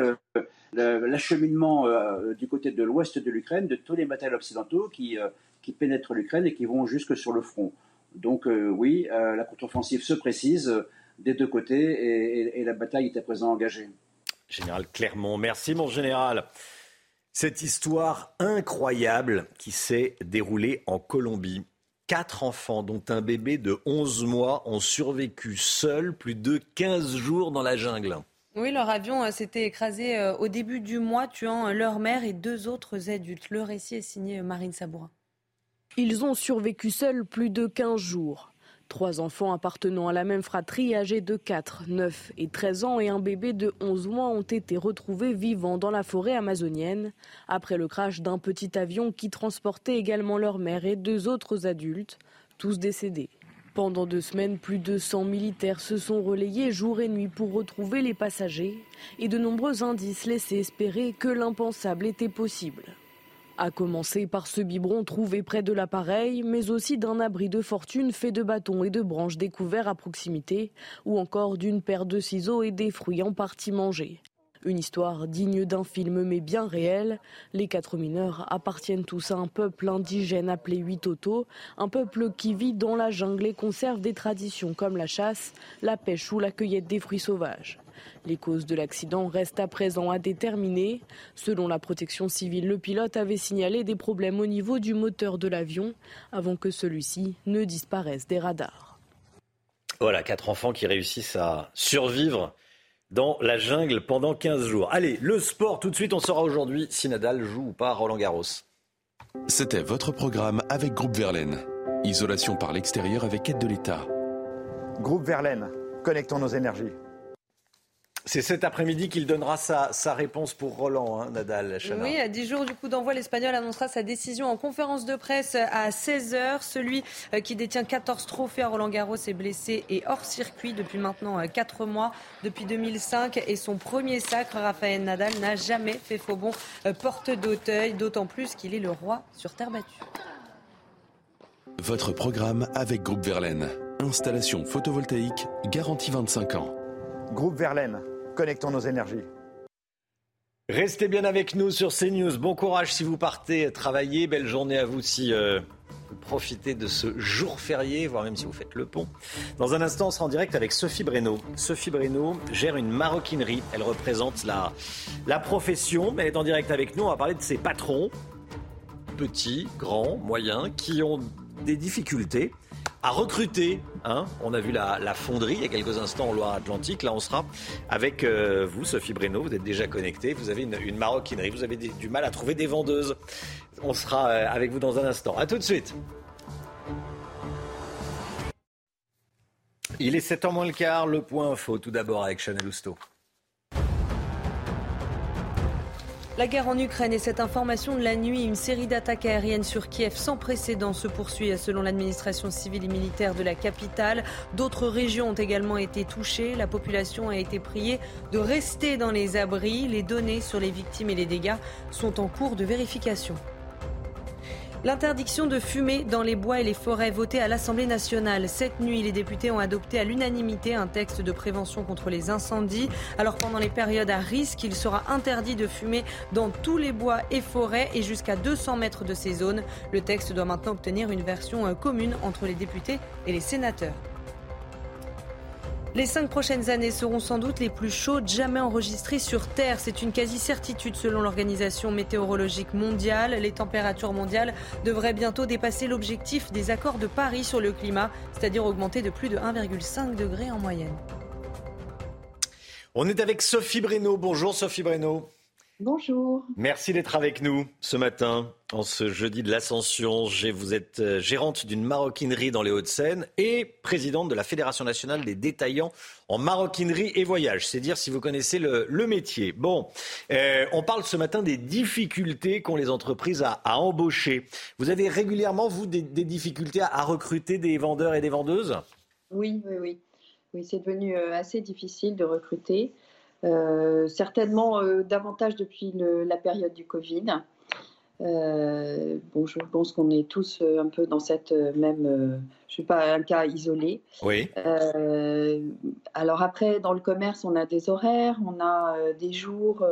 l'acheminement euh, du côté de l'ouest de l'Ukraine de tous les matériels occidentaux qui, euh, qui pénètrent l'Ukraine et qui vont jusque sur le front. Donc euh, oui, la contre-offensive se précise des deux côtés et, et la bataille est à présent engagée. Général Clermont, merci mon général. Cette histoire incroyable qui s'est déroulée en Colombie. Quatre enfants, dont un bébé de 11 mois, ont survécu seuls plus de 15 jours dans la jungle. Oui, leur avion euh, s'était écrasé euh, au début du mois, tuant euh, leur mère et deux autres adultes. Le récit est signé Marine Sabourin. Ils ont survécu seuls plus de 15 jours. Trois enfants appartenant à la même fratrie, âgés de 4, 9 et 13 ans, et un bébé de 11 mois ont été retrouvés vivants dans la forêt amazonienne après le crash d'un petit avion qui transportait également leur mère et deux autres adultes, tous décédés. Pendant deux semaines, plus de 100 militaires se sont relayés jour et nuit pour retrouver les passagers et de nombreux indices laissaient espérer que l'impensable était possible. A commencer par ce biberon trouvé près de l'appareil, mais aussi d'un abri de fortune fait de bâtons et de branches découverts à proximité, ou encore d'une paire de ciseaux et des fruits en partie mangés. Une histoire digne d'un film mais bien réel. Les quatre mineurs appartiennent tous à un peuple indigène appelé Huitoto, un peuple qui vit dans la jungle et conserve des traditions comme la chasse, la pêche ou la cueillette des fruits sauvages. Les causes de l'accident restent à présent à déterminer. Selon la protection civile, le pilote avait signalé des problèmes au niveau du moteur de l'avion avant que celui-ci ne disparaisse des radars. Voilà, quatre enfants qui réussissent à survivre dans la jungle pendant 15 jours. Allez, le sport, tout de suite, on saura aujourd'hui si Nadal joue ou pas Roland Garros. C'était votre programme avec Groupe Verlaine. Isolation par l'extérieur avec aide de l'État. Groupe Verlaine, connectons nos énergies. C'est cet après-midi qu'il donnera sa, réponse pour Roland, hein, Nadal. Oui, à 10 jours du coup d'envoi, l'Espagnol annoncera sa décision en conférence de presse à 16h. Celui euh, qui détient 14 trophées à Roland Garros est blessé et hors circuit depuis maintenant 4 euh, mois. Depuis 2005 et son premier sacre, Rafael Nadal n'a jamais fait faux bon euh, porte d'Auteuil, d'autant plus qu'il est le roi sur terre battue. Votre programme avec Groupe Verlaine. Installation photovoltaïque garantie 25 ans. Groupe Verlaine Connectons nos énergies. Restez bien avec nous sur CNews. Bon courage si vous partez travailler. Belle journée à vous si euh, vous profitez de ce jour férié, voire même si vous faites le pont. Dans un instant, on sera en direct avec Sophie Breno. Sophie Breno gère une maroquinerie. Elle représente la, la profession. Elle est en direct avec nous. On va parler de ses patrons, petits, grands, moyens, qui ont des difficultés à recruter. Hein. On a vu la, fonderie il y a quelques instants en Loire-Atlantique. Là, on sera avec euh, vous, Sophie Breno. Vous êtes déjà connectée. Vous avez une, maroquinerie. Vous avez du mal à trouver des vendeuses. On sera euh, avec vous dans un instant. A tout de suite. Il est 7h moins le quart. Le point info, tout d'abord avec Chanel Housteau. La guerre en Ukraine et cette information de la nuit, une série d'attaques aériennes sur Kiev sans précédent se poursuit selon l'administration civile et militaire de la capitale. D'autres régions ont également été touchées. La population a été priée de rester dans les abris. Les données sur les victimes et les dégâts sont en cours de vérification. L'interdiction de fumer dans les bois et les forêts votée à l'Assemblée nationale. Cette nuit, les députés ont adopté à l'unanimité un texte de prévention contre les incendies. Alors pendant les périodes à risque, il sera interdit de fumer dans tous les bois et forêts et jusqu'à 200 mètres de ces zones. Le texte doit maintenant obtenir une version euh, commune entre les députés et les sénateurs. Les cinq prochaines années seront sans doute les plus chaudes jamais enregistrées sur Terre. C'est une quasi-certitude selon l'Organisation météorologique mondiale. Les températures mondiales devraient bientôt dépasser l'objectif des accords de Paris sur le climat, c'est-à-dire augmenter de plus de 1,5 degré en moyenne. On est avec Sophie Breno. Bonjour Sophie Breno. Bonjour. Merci d'être avec nous ce matin, en ce jeudi de l'Ascension. Vous êtes euh, gérante d'une maroquinerie dans les Hauts-de-Seine et présidente de la Fédération nationale des détaillants en maroquinerie et voyage. C'est dire si vous connaissez le, métier. Bon, euh, on parle ce matin des difficultés qu'ont les entreprises à, embaucher. Vous avez régulièrement, vous, des, difficultés à, recruter des vendeurs et des vendeuses? Oui, oui, oui. Oui, c'est devenu euh, assez difficile de recruter. Euh, certainement euh, davantage depuis la période du Covid. Euh, bon, je pense qu'on est tous un peu dans cette même. je ne suis pas un cas isolé. Oui. alors après, dans le commerce, on a des horaires, on a des jours.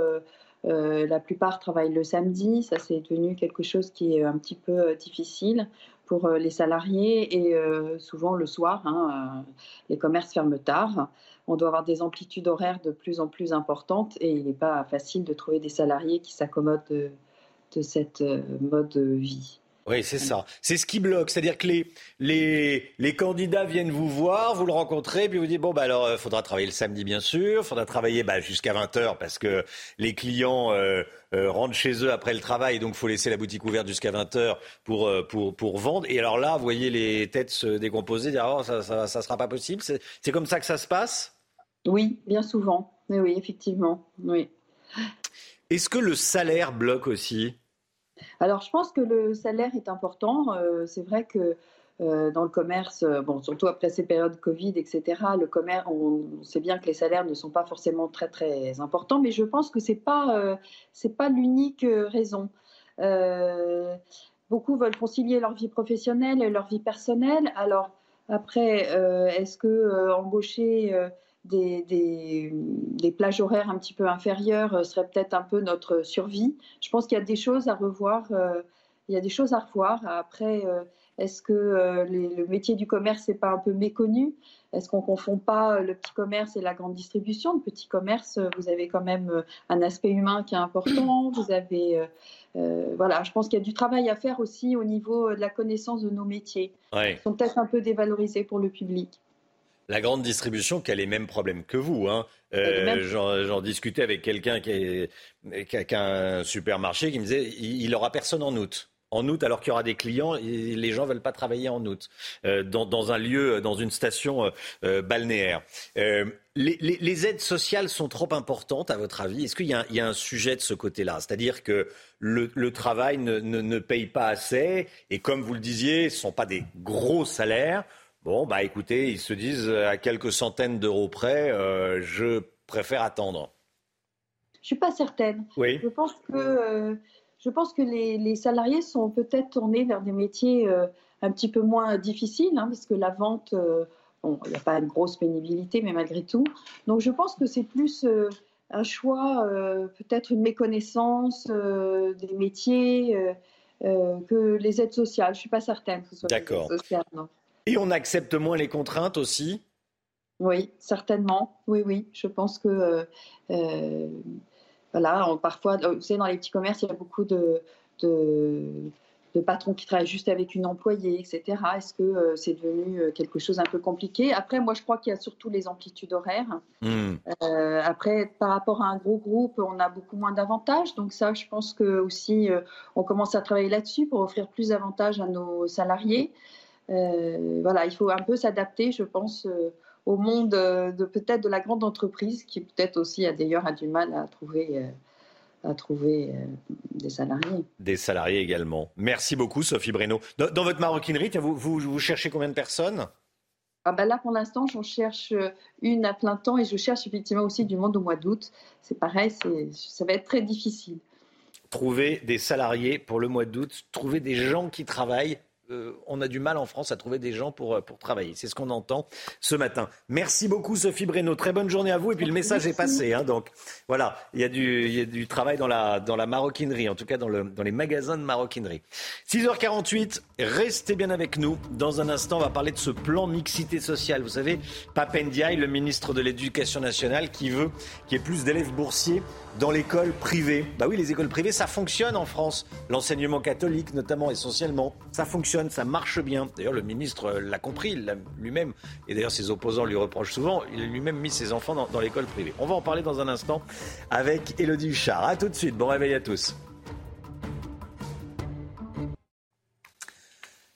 la plupart travaillent le samedi. Ça, c'est devenu quelque chose qui est un petit peu difficile pour les salariés et souvent le soir, hein, les commerces ferment tard on doit avoir des amplitudes horaires de plus en plus importantes et il n'est pas facile de trouver des salariés qui s'accommodent de, cette euh, mode de vie. Oui, c'est ça. C'est ce qui bloque. C'est-à-dire que les, les, les, candidats viennent vous voir, vous le rencontrez, puis vous dites, bon, bah alors, il euh, faudra travailler le samedi, bien sûr. Il faudra travailler bah, jusqu'à 20h parce que les clients euh, rentrent chez eux après le travail. Donc, il faut laisser la boutique ouverte jusqu'à 20h pour, pour, pour vendre. Et alors là, vous voyez les têtes se décomposer, dire, oh, ça ne ça, sera pas possible. C'est comme ça que ça se passe? Oui, bien souvent. Oui, oui, effectivement. Oui. Est-ce que le salaire bloque aussi? Alors, je pense que le salaire est important. Euh, c'est vrai que euh, dans le commerce, euh, bon, surtout après ces périodes Covid, etc., le commerce, on, sait bien que les salaires ne sont pas forcément très, très importants, mais je pense que ce n'est pas, pas l'unique raison. beaucoup veulent concilier leur vie professionnelle et leur vie personnelle. Alors, après, est-ce que embaucher des, des, plages horaires un petit peu inférieures euh, serait peut-être un peu notre survie. Je pense qu'il y a des choses à revoir. Euh, il y a des choses à revoir. Après, euh, est-ce que le métier du commerce n'est pas un peu méconnu? Est-ce qu'on ne confond pas le petit commerce et la grande distribution? Le petit commerce, vous avez quand même un aspect humain qui est important. Vous avez, voilà, je pense qu'il y a du travail à faire aussi au niveau de la connaissance de nos métiers. Ils sont peut-être un peu dévalorisés pour le public la grande distribution qui a les mêmes problèmes que vous. Hein. Euh, j'en discutais avec quelqu'un qui, qui, a un supermarché qui me disait il n'aura personne en août. en août alors qu'il y aura des clients et les gens veulent pas travailler en août euh, dans, un lieu, dans une station euh, balnéaire. Les, aides sociales sont trop importantes à votre avis? Est-ce qu'il y, a un sujet de ce côté-là? C'est-à-dire que le, travail ne, paye pas assez et comme vous le disiez, ce ne sont pas des gros salaires. Bon, bah écoutez, ils se disent à quelques centaines d'euros près, je préfère attendre. Je suis pas certaine. Oui. Je pense que je pense que les, salariés sont peut-être tournés vers des métiers euh, un petit peu moins difficiles, hein, parce que la vente, euh, il n'y a pas une grosse pénibilité, mais malgré tout. Donc je pense que c'est plus euh, un choix, peut-être une méconnaissance des métiers que les aides sociales. Je ne suis pas certaine que ce soit D'accord. Et on accepte moins les contraintes aussi? Oui, certainement. Oui, oui. Je pense que voilà, parfois, euh, vous savez, dans les petits commerces, il y a beaucoup de, de, patrons qui travaillent juste avec une employée, etc. Est-ce que euh, c'est devenu euh, quelque chose un peu compliqué? Après, moi, je crois qu'il y a surtout les amplitudes horaires. Hmm. après, par rapport à un gros groupe, on a beaucoup moins d'avantages. Donc ça, je pense que aussi, on commence à travailler là-dessus pour offrir plus d'avantages à nos salariés. Voilà, il faut un peu s'adapter, je pense au monde euh, de peut-être de la grande entreprise qui peut-être aussi a d'ailleurs a du mal à trouver euh, à trouver euh, des salariés. Des salariés également. Merci beaucoup Sophie Breno. Dans, votre maroquinerie, vous, vous, cherchez combien de personnes? Ah ben là, pour l'instant, j'en cherche une à plein temps et je cherche effectivement aussi du monde au mois d'août. C'est pareil, ça va être très difficile. Trouver des salariés pour le mois d'août, trouver des gens qui travaillent euh, on a du mal en France à trouver des gens pour, euh, pour travailler. C'est ce qu'on entend ce matin. Merci beaucoup Sophie Breno. Très bonne journée à vous. Et puis le message est passé. Hein, donc voilà, il y, a du, y a du travail dans la, dans la maroquinerie, en tout cas dans, le, dans les magasins de maroquinerie. 6h48, restez bien avec nous. Dans un instant, on va parler de ce plan mixité sociale. Vous savez, Papendiaï, le ministre de l'Éducation nationale, qui veut qu'il y ait plus d'élèves boursiers dans l'école privée. Bah oui, les écoles privées, ça fonctionne en France. L'enseignement catholique, notamment, essentiellement, ça fonctionne, ça marche bien. D'ailleurs, le ministre l'a compris lui-même. Et d'ailleurs, ses opposants lui reprochent souvent. Il a lui-même mis ses enfants dans, dans l'école privée. On va en parler dans un instant avec Elodie Huchard. A tout de suite. Bon réveil à tous.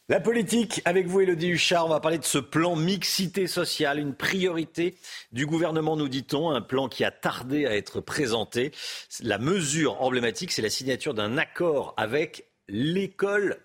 La politique, avec vous Elodie Huchard, on va parler de ce plan mixité sociale, une priorité du gouvernement, nous dit-on, un plan qui a tardé à être présenté. La mesure emblématique, c'est la signature d'un accord avec l'école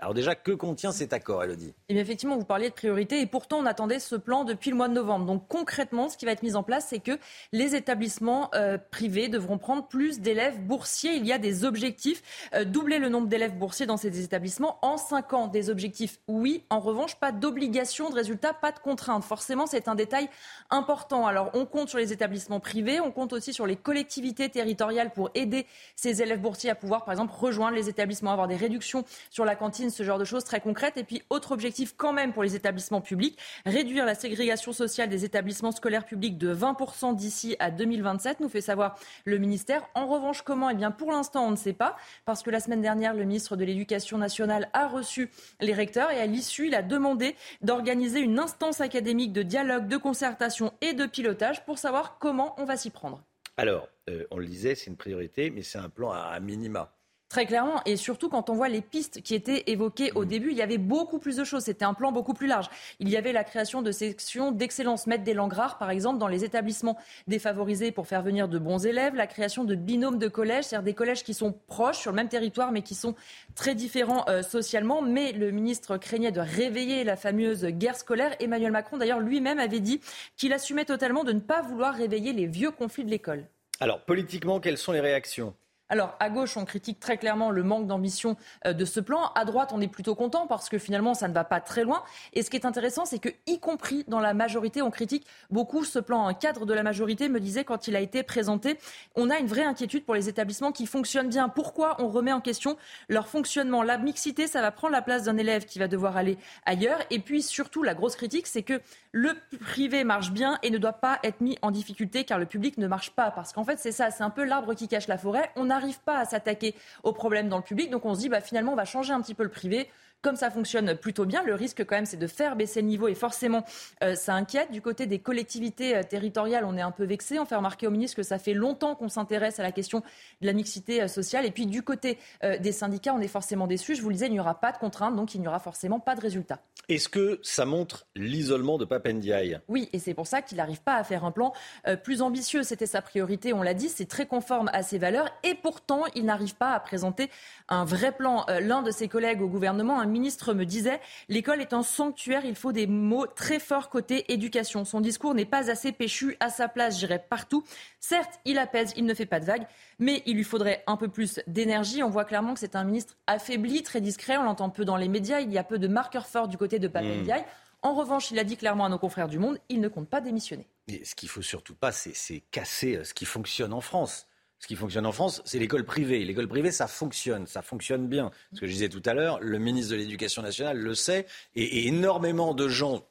Alors déjà, que contient cet accord, Elodie? Eh Effectivement, vous parliez de priorité et pourtant on attendait ce plan depuis le mois de novembre. Donc concrètement, ce qui va être mis en place, c'est que les établissements euh, privés devront prendre plus d'élèves boursiers. Il y a des objectifs, euh, doubler le nombre d'élèves boursiers dans ces établissements en 5 ans. Des objectifs, oui. En revanche, pas d'obligation de résultat, pas de contrainte. Forcément, c'est un détail important. Alors on compte sur les établissements privés, on compte aussi sur les collectivités territoriales pour aider ces élèves boursiers à pouvoir, par exemple, rejoindre les établissements, avoir des réductions sur la cantine, ce genre de choses très concrètes. Et puis, autre objectif quand même pour les établissements publics, réduire la ségrégation sociale des établissements scolaires publics de 20% d'ici à 2027, nous fait savoir le ministère. En revanche, comment? Eh bien, pour l'instant, on ne sait pas, parce que la semaine dernière, le ministre de l'Éducation nationale a reçu les recteurs et à l'issue, il a demandé d'organiser une instance académique de dialogue, de concertation et de pilotage pour savoir comment on va s'y prendre. Alors, euh, on le disait, c'est une priorité, mais c'est un plan à minima. Très clairement, et surtout quand on voit les pistes qui étaient évoquées au mmh. début, il y avait beaucoup plus de choses. C'était un plan beaucoup plus large. Il y avait la création de sections d'excellence, mettre des langues rares, par exemple, dans les établissements défavorisés pour faire venir de bons élèves, la création de binômes de collèges, c'est-à-dire des collèges qui sont proches sur le même territoire, mais qui sont très différents euh, socialement. Mais le ministre craignait de réveiller la fameuse guerre scolaire. Emmanuel Macron, d'ailleurs, lui-même avait dit qu'il assumait totalement de ne pas vouloir réveiller les vieux conflits de l'école. Alors, politiquement, quelles sont les réactions? Alors, à gauche, on critique très clairement le manque d'ambition euh, de ce plan. À droite, on est plutôt content parce que finalement, ça ne va pas très loin. Et ce qui est intéressant, c'est que, y compris dans la majorité, on critique beaucoup ce plan. Un cadre de la majorité me disait quand il a été présenté, on a une vraie inquiétude pour les établissements qui fonctionnent bien. Pourquoi on remet en question leur fonctionnement? La mixité, ça va prendre la place d'un élève qui va devoir aller ailleurs. Et puis, surtout, la grosse critique, c'est que le privé marche bien et ne doit pas être mis en difficulté car le public ne marche pas. Parce qu'en fait, c'est ça, c'est un peu l'arbre qui cache la forêt. N'arrive pas à s'attaquer aux problèmes dans le public, donc on se dit bah, finalement on va changer un petit peu le privé comme ça fonctionne plutôt bien, le risque quand même c'est de faire baisser le niveau et forcément ça inquiète. Du côté des collectivités territoriales, on est un peu vexé. On fait remarquer au ministre que ça fait longtemps qu'on s'intéresse à la question de la mixité sociale. Et puis du côté des syndicats, on est forcément déçus. Je vous le disais, il n'y aura pas de contraintes, donc il n'y aura forcément pas de résultat. Est-ce que ça montre l'isolement de Papendiaï Oui, et c'est pour ça qu'il n'arrive pas à faire un plan plus ambitieux. C'était sa priorité, on l'a dit, c'est très conforme à ses valeurs. Et pourtant, il n'arrive pas à présenter un vrai plan. L'un de ses collègues au gouvernement, un ministre, me disait l'école est un sanctuaire, il faut des mots très forts côté éducation. Son discours n'est pas assez péchu à sa place, j'irai partout. Certes, il apaise, il ne fait pas de vagues, mais il lui faudrait un peu plus d'énergie. On voit clairement que c'est un ministre affaibli, très discret, on l'entend peu dans les médias, il y a peu de marqueurs forts du côté de Papendiaï. Mmh. En revanche, il a dit clairement à nos confrères du Monde, il ne compte pas démissionner. Ce qu'il faut surtout pas, c'est casser euh, ce qui fonctionne en France. Ce qui fonctionne en France, c'est l'école privée. L'école privée, ça fonctionne, ça fonctionne bien. Ce que je disais tout à l'heure, le ministre de l'Éducation nationale le sait, et énormément de gens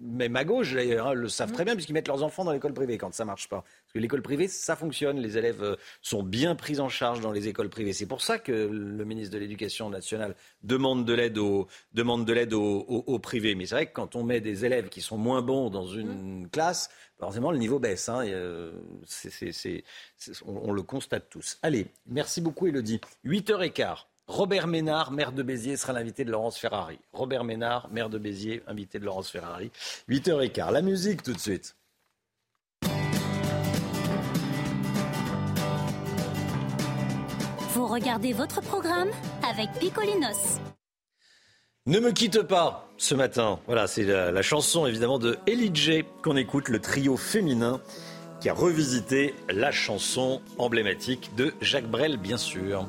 même à gauche d'ailleurs, hein, le savent très bien puisqu'ils mettent leurs enfants dans l'école privée quand ça marche pas. Parce que l'école privée, ça fonctionne, les élèves euh, sont bien pris en charge dans les écoles privées. C'est pour ça que le ministre de l'Éducation nationale demande de l'aide aux, demande de l'aide au privés. Mais c'est vrai que quand on met des élèves qui sont moins bons dans une classe, forcément le niveau baisse. Hein, on, on, le constate tous. Allez, merci beaucoup Elodie. 8h15. Robert Ménard, maire de Béziers, sera l'invité de Laurence Ferrari. Robert Ménard, maire de Béziers, invité de Laurence Ferrari. 8h15. La musique tout de suite. Vous regardez votre programme avec Picolinos. Ne me quitte pas ce matin. Voilà, c'est la, chanson évidemment de Ellie qu'on écoute, le trio féminin qui a revisité la chanson emblématique de Jacques Brel, bien sûr.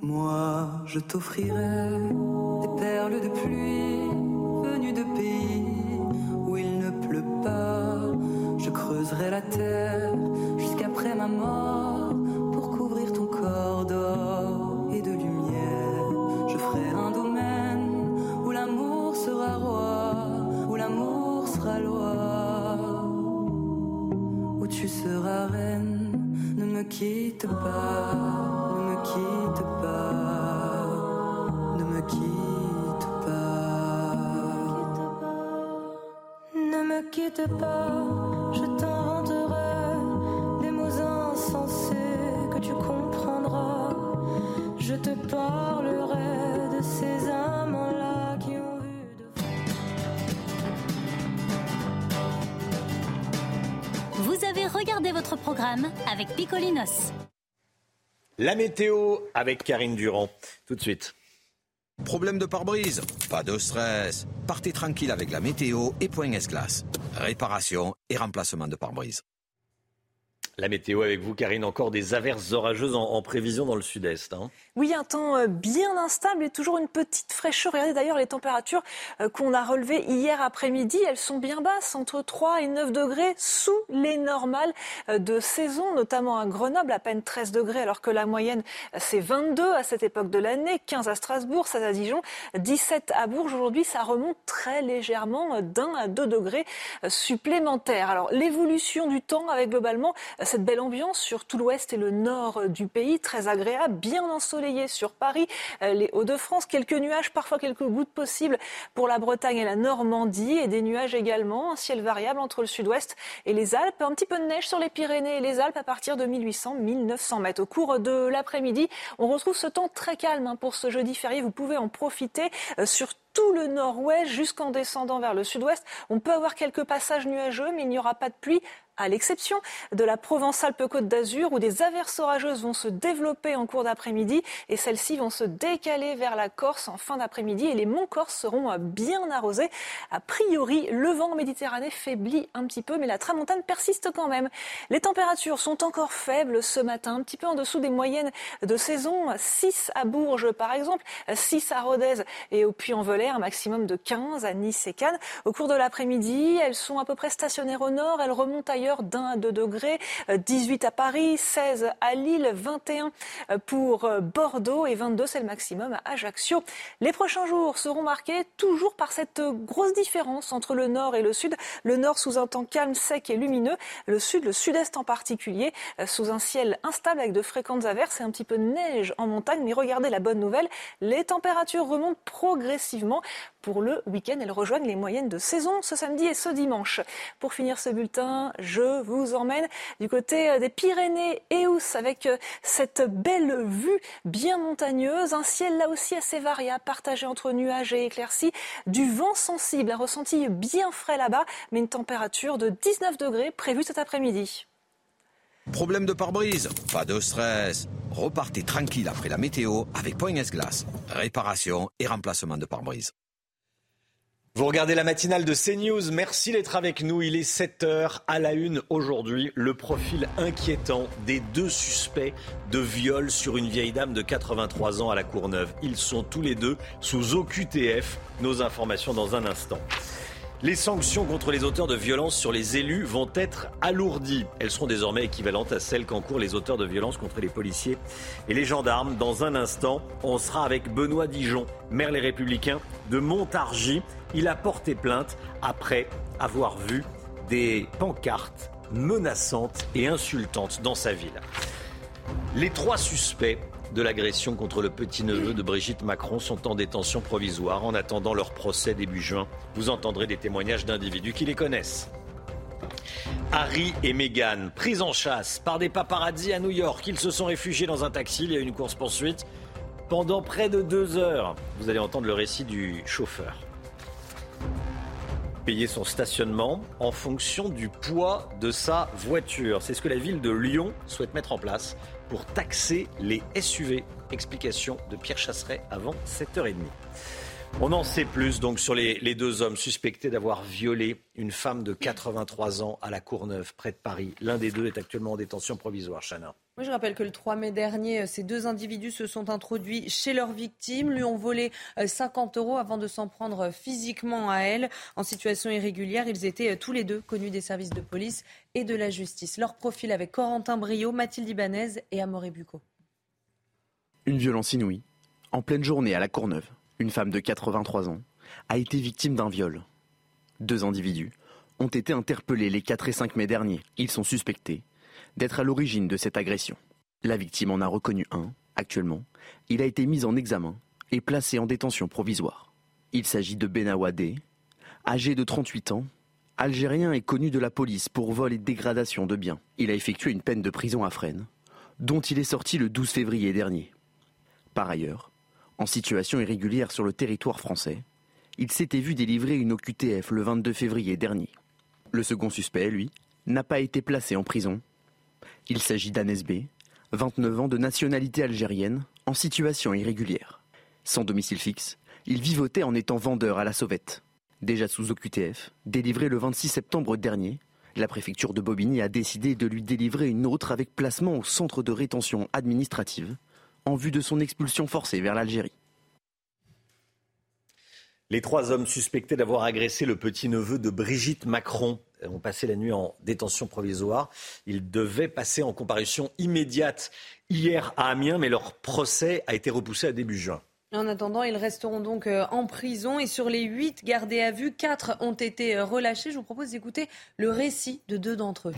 Moi, je t'offrirai des perles de pluie venues de pays où il ne pleut pas. Je creuserai la terre jusqu'après ma mort où l'amour sera loi, où tu seras reine. Ne me quitte pas quitte pas, ne me quitte pas. Ne me quitte pas, je t'inventerai des mots insensés que tu comprendras. Je te parlerai votre programme avec Picolinos. La météo avec Karine Durand. Tout de suite. Problème de pare-brise? Pas de stress. Partez tranquille avec la météo et Point S-Glace. Réparation et remplacement de pare-brise. La météo avec vous, Karine. Encore des averses orageuses en, prévision dans le sud-est. Hein. Oui, un temps euh, bien instable et toujours une petite fraîcheur. Regardez d'ailleurs les températures euh, qu'on a relevées hier après-midi. Elles sont bien basses, entre 3 et 9 degrés, sous les normales euh, de saison, notamment à Grenoble, à peine 13 degrés, alors que la moyenne, c'est 22 à cette époque de l'année, 15 à Strasbourg, 16 à Dijon, 17 à Bourges. Aujourd'hui, ça remonte très légèrement d'un à deux degrés supplémentaires. Alors, l'évolution du temps avec globalement cette belle ambiance sur tout l'ouest et le nord du pays, très agréable, bien ensoleillé sur Paris, euh, les Hauts-de-France, quelques nuages, parfois quelques gouttes possibles pour la Bretagne et la Normandie, et des nuages également, un ciel variable entre le sud-ouest et les Alpes, un petit peu de neige sur les Pyrénées et les Alpes à partir de 1800-1900 mètres. Au cours de l'après-midi, on retrouve ce temps très calme hein, pour ce jeudi férié. Vous pouvez en profiter euh, sur tout le nord-ouest jusqu'en descendant vers le sud-ouest. On peut avoir quelques passages nuageux, mais il n'y aura pas de pluie à l'exception de la Provence-Alpes-Côte d'Azur où des averses orageuses vont se développer en cours d'après-midi et celles-ci vont se décaler vers la Corse en fin d'après-midi et les monts corses seront bien arrosés. A priori, le vent en Méditerranée faiblit un petit peu mais la tramontane persiste quand même. Les températures sont encore faibles ce matin, un petit peu en dessous des moyennes de saison. 6 à Bourges par exemple, 6 à Rodez et au Puy-en-Velay un maximum de 15 à Nice et Cannes. Au cours de l'après-midi, elles sont à peu près stationnaires au nord. Elles remontent d'un à deux degrés. 18 à Paris, 16 à Lille, 21 pour Bordeaux et 22 c'est le maximum à Ajaccio. Les prochains jours seront marqués toujours par cette grosse différence entre le nord et le sud. Le nord sous un temps calme, sec et lumineux. Le sud, le sud-est en particulier, sous un ciel instable avec de fréquentes averses et un petit peu de neige en montagne. Mais regardez la bonne nouvelle, les températures remontent progressivement. Pour le week-end, elles rejoignent les moyennes de saison ce samedi et ce dimanche. Pour finir ce bulletin, je vous emmène du côté des Pyrénées et avec cette belle vue bien montagneuse. Un ciel là aussi assez variable, partagé entre nuages et éclaircies. Du vent sensible, un ressenti bien frais là-bas, mais une température de 19 degrés prévue cet après-midi. Problème de pare-brise? Pas de stress. Repartez tranquille après la météo avec Point Glace. Réparation et remplacement de pare-brise. Vous regardez la matinale de CNews. Merci d'être avec nous. Il est 7h à la une aujourd'hui. Le profil inquiétant des deux suspects de viol sur une vieille dame de 83 ans à la Courneuve. Ils sont tous les deux sous OQTF. Nos informations dans un instant. Les sanctions contre les auteurs de violences sur les élus vont être alourdies. Elles seront désormais équivalentes à celles qu'encourent les auteurs de violences contre les policiers et les gendarmes. Dans un instant, on sera avec Benoît Dijon, maire Les Républicains de Montargis. Il a porté plainte après avoir vu des pancartes menaçantes et insultantes dans sa ville. Les trois suspects de l'agression contre le petit-neveu de Brigitte Macron sont en détention provisoire en attendant leur procès début juin. Vous entendrez des témoignages d'individus qui les connaissent. Harry et Meghan, pris en chasse par des paparazzis à New York. Ils se sont réfugiés dans un taxi. Il y a eu une course-poursuite pendant près de deux heures. Vous allez entendre le récit du chauffeur. Payer son stationnement en fonction du poids de sa voiture. C'est ce que la ville de Lyon souhaite mettre en place pour taxer les SUV. Explication de Pierre Chasseret avant 7h30. On en sait plus donc sur les, les deux hommes suspectés d'avoir violé une femme de 83 ans à la Courneuve, près de Paris. L'un des deux est actuellement en détention provisoire, Chana. Je rappelle que le 3 mai dernier, ces deux individus se sont introduits chez leur victime, lui ont volé 50 euros avant de s'en prendre physiquement à elle. En situation irrégulière, ils étaient tous les deux connus des services de police et de la justice. Leur profil avec Corentin Brio, Mathilde Ibanez et Amoré Bucco. Une violence inouïe. En pleine journée à la Courneuve, une femme de 83 ans a été victime d'un viol. Deux individus ont été interpellés les 4 et 5 mai dernier. Ils sont suspectés d'être à l'origine de cette agression. La victime en a reconnu un. Actuellement, il a été mis en examen et placé en détention provisoire. Il s'agit de Benawadé, âgé de 38 ans, algérien et connu de la police pour vol et dégradation de biens. Il a effectué une peine de prison à Fresnes, dont il est sorti le 12 février dernier. Par ailleurs, en situation irrégulière sur le territoire français, il s'était vu délivrer une OQTF le 22 février dernier. Le second suspect, lui, n'a pas été placé en prison il s'agit d'Anes B, 29 ans de nationalité algérienne, en situation irrégulière. Sans domicile fixe, il vivotait en étant vendeur à la sauvette. Déjà sous OQTF, délivré le 26 septembre dernier, la préfecture de Bobigny a décidé de lui délivrer une autre avec placement au centre de rétention administrative en vue de son expulsion forcée vers l'Algérie. Les trois hommes suspectés d'avoir agressé le petit-neveu de Brigitte Macron ont passé la nuit en détention provisoire. Ils devaient passer en comparution immédiate hier à Amiens, mais leur procès a été repoussé à début juin. En attendant, ils resteront donc euh, en prison et sur les huit gardés à vue, quatre ont été euh, relâchés. Je vous propose d'écouter le récit de deux d'entre eux.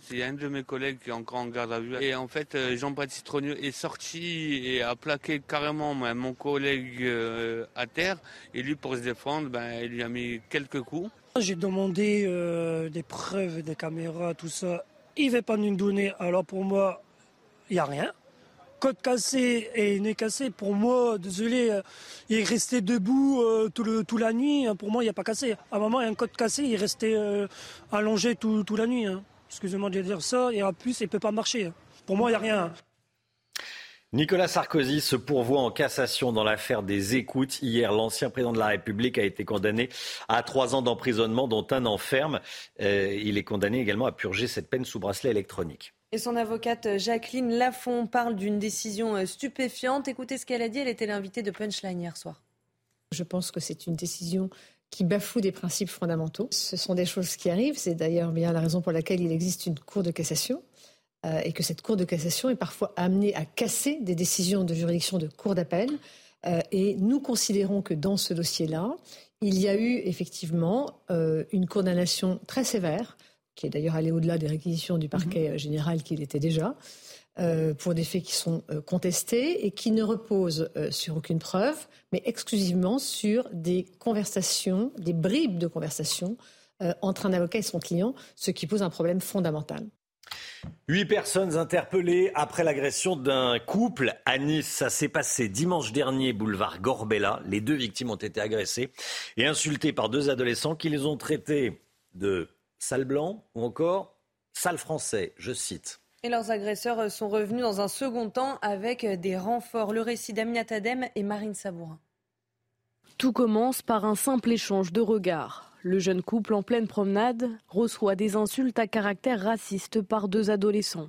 C'est un de mes collègues qui est encore en garde à vue. Et en fait, euh, Jean-Baptiste Trogneux est sorti et a plaqué carrément mon collègue à terre. Et lui, pour se défendre, ben, il lui a mis quelques coups. J'ai demandé euh, des preuves, des caméras, tout ça. Il ne veut pas nous donner. Alors pour moi, il n'y a rien. Côte cassé et nez cassé, pour moi, désolé, euh, il est resté debout euh, toute la nuit. Pour moi, il n'y a pas cassé. À un moment, il y a un côte cassé, il est resté allongé toute la nuit. Hein. Excusez-moi de dire ça. Et en plus, il ne peut pas marcher. Pour moi, il n'y a rien. Nicolas Sarkozy se pourvoit en cassation dans l'affaire des écoutes. Hier, l'ancien président de la République a été condamné à trois ans d'emprisonnement, dont un enferme. Euh, il est condamné également à purger cette peine sous bracelet électronique. Et son avocate Jacqueline Lafont parle d'une décision euh, stupéfiante. Écoutez ce qu'elle a dit. Elle était l'invitée de Punchline hier soir. Je pense que c'est une décision qui bafoue des principes fondamentaux. Ce sont des choses qui arrivent. C'est d'ailleurs bien la raison pour laquelle il existe une Cour de cassation. Euh, et que cette Cour de cassation est parfois amenée à casser des décisions de juridiction de Cour d'appel. Euh, et nous considérons que dans ce dossier-là, il y a eu effectivement euh, une condamnation très sévère, qui est d'ailleurs allée au-delà des réquisitions du parquet mhm. général qu'il était déjà, pour des faits qui sont contestés et qui ne reposent sur aucune preuve, mais exclusivement sur des conversations, des bribes de conversations entre un avocat et son client, ce qui pose un problème fondamental. Huit personnes interpellées après l'agression d'un couple à Nice. Ça s'est passé dimanche dernier, boulevard Gorbella. Les deux victimes ont été agressées et insultées par deux adolescents qui les ont traités de sale blanc ou encore sale français, je cite. Et leurs agresseurs sont revenus dans un second temps avec des renforts. Le récit d'Amina Tadem et Marine Sabourin. Tout commence par un simple échange de regards. Le jeune couple en pleine promenade reçoit des insultes à caractère raciste par deux adolescents.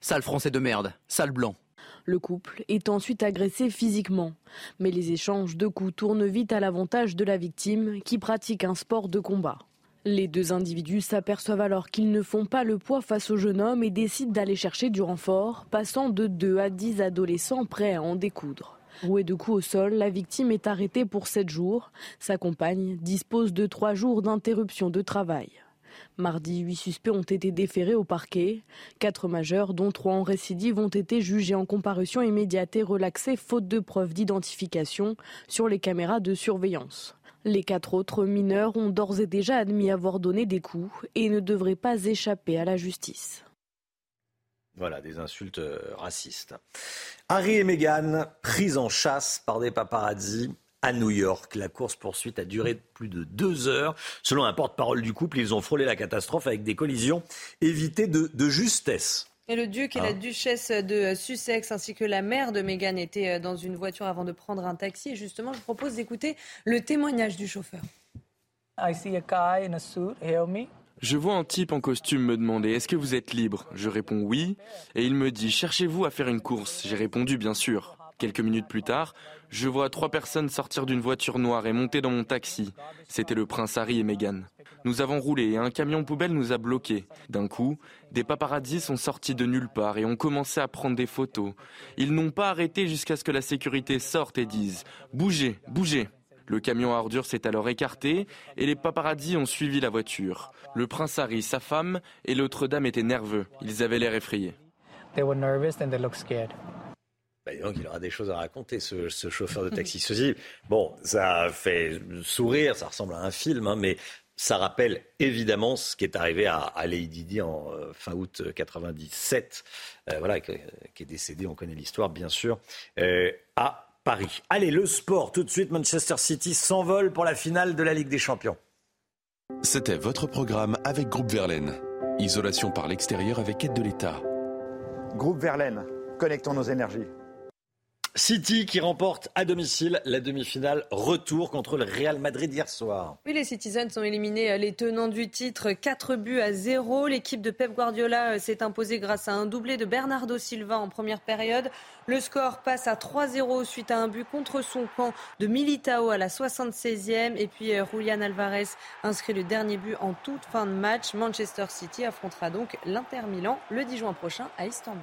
Sale français de merde, sale blanc. Le couple est ensuite agressé physiquement. Mais les échanges de coups tournent vite à l'avantage de la victime qui pratique un sport de combat. Les deux individus s'aperçoivent alors qu'ils ne font pas le poids face au jeune homme et décident d'aller chercher du renfort, passant de 2 à 10 adolescents prêts à en découdre. Rouée de coups au sol, la victime est arrêtée pour 7 jours. Sa compagne dispose de 3 jours d'interruption de travail. Mardi, 8 suspects ont été déférés au parquet. Quatre majeurs, dont trois en récidive, ont été jugés en comparution immédiate et relaxés faute de preuves d'identification sur les caméras de surveillance. Les quatre autres mineurs ont d'ores et déjà admis avoir donné des coups et ne devraient pas échapper à la justice. Voilà, des insultes euh, racistes. Harry et Meghan, pris en chasse par des paparazzis à New York. La course-poursuite a duré plus de deux heures. Selon un porte-parole du couple, ils ont frôlé la catastrophe avec des collisions évitées de, justesse. Et le duc et la hein duchesse de Sussex ainsi que la mère de Meghan étaient euh, dans une voiture avant de prendre un taxi. Et justement, je vous propose d'écouter le témoignage du chauffeur. I see a guy in a suit, me. Je vois un type en costume me demander Est-ce que vous êtes libre? Je réponds oui. Et il me dit Cherchez-vous à faire une course? J'ai répondu Bien sûr. Quelques minutes plus tard, je vois trois personnes sortir d'une voiture noire et monter dans mon taxi. C'était le prince Harry et Meghan. Nous avons roulé et un camion poubelle nous a bloqués. D'un coup, des paparazzis sont sortis de nulle part et ont commencé à prendre des photos. Ils n'ont pas arrêté jusqu'à ce que la sécurité sorte et dise Bougez, bougez. Le camion à ordures s'est alors écarté et les paparazzis ont suivi la voiture. Le prince Harry, sa femme et l'autre dame étaient nerveux. Ils avaient l'air effrayés. They were nervous and they looked scared. Bah, donc, il aura des choses à raconter, ce, chauffeur de taxi. Ceci, bon, ça fait sourire, ça ressemble à un film, hein, mais ça rappelle évidemment ce qui est arrivé à, Lady Di en euh, fin août 97, euh, voilà, qui, est décédé, on connaît l'histoire bien sûr, euh, à Paris. Allez, le sport, tout de suite, Manchester City s'envole pour la finale de la Ligue des Champions. C'était votre programme avec Groupe Verlaine. Isolation par l'extérieur avec aide de l'État. Groupe Verlaine, connectons nos énergies. City qui remporte à domicile la demi-finale retour contre le Real Madrid hier soir. Oui, les Citizens ont éliminé euh, les tenants du titre 4 buts à 0. L'équipe de Pep Guardiola euh, s'est imposée grâce à un doublé de Bernardo Silva en première période. Le score passe à 3-0 suite à un but contre son camp de Militao à la 76e. Et puis euh, Julian Alvarez inscrit le dernier but en toute fin de match. Manchester City affrontera donc l'Inter Milan le 10 juin prochain à Istanbul.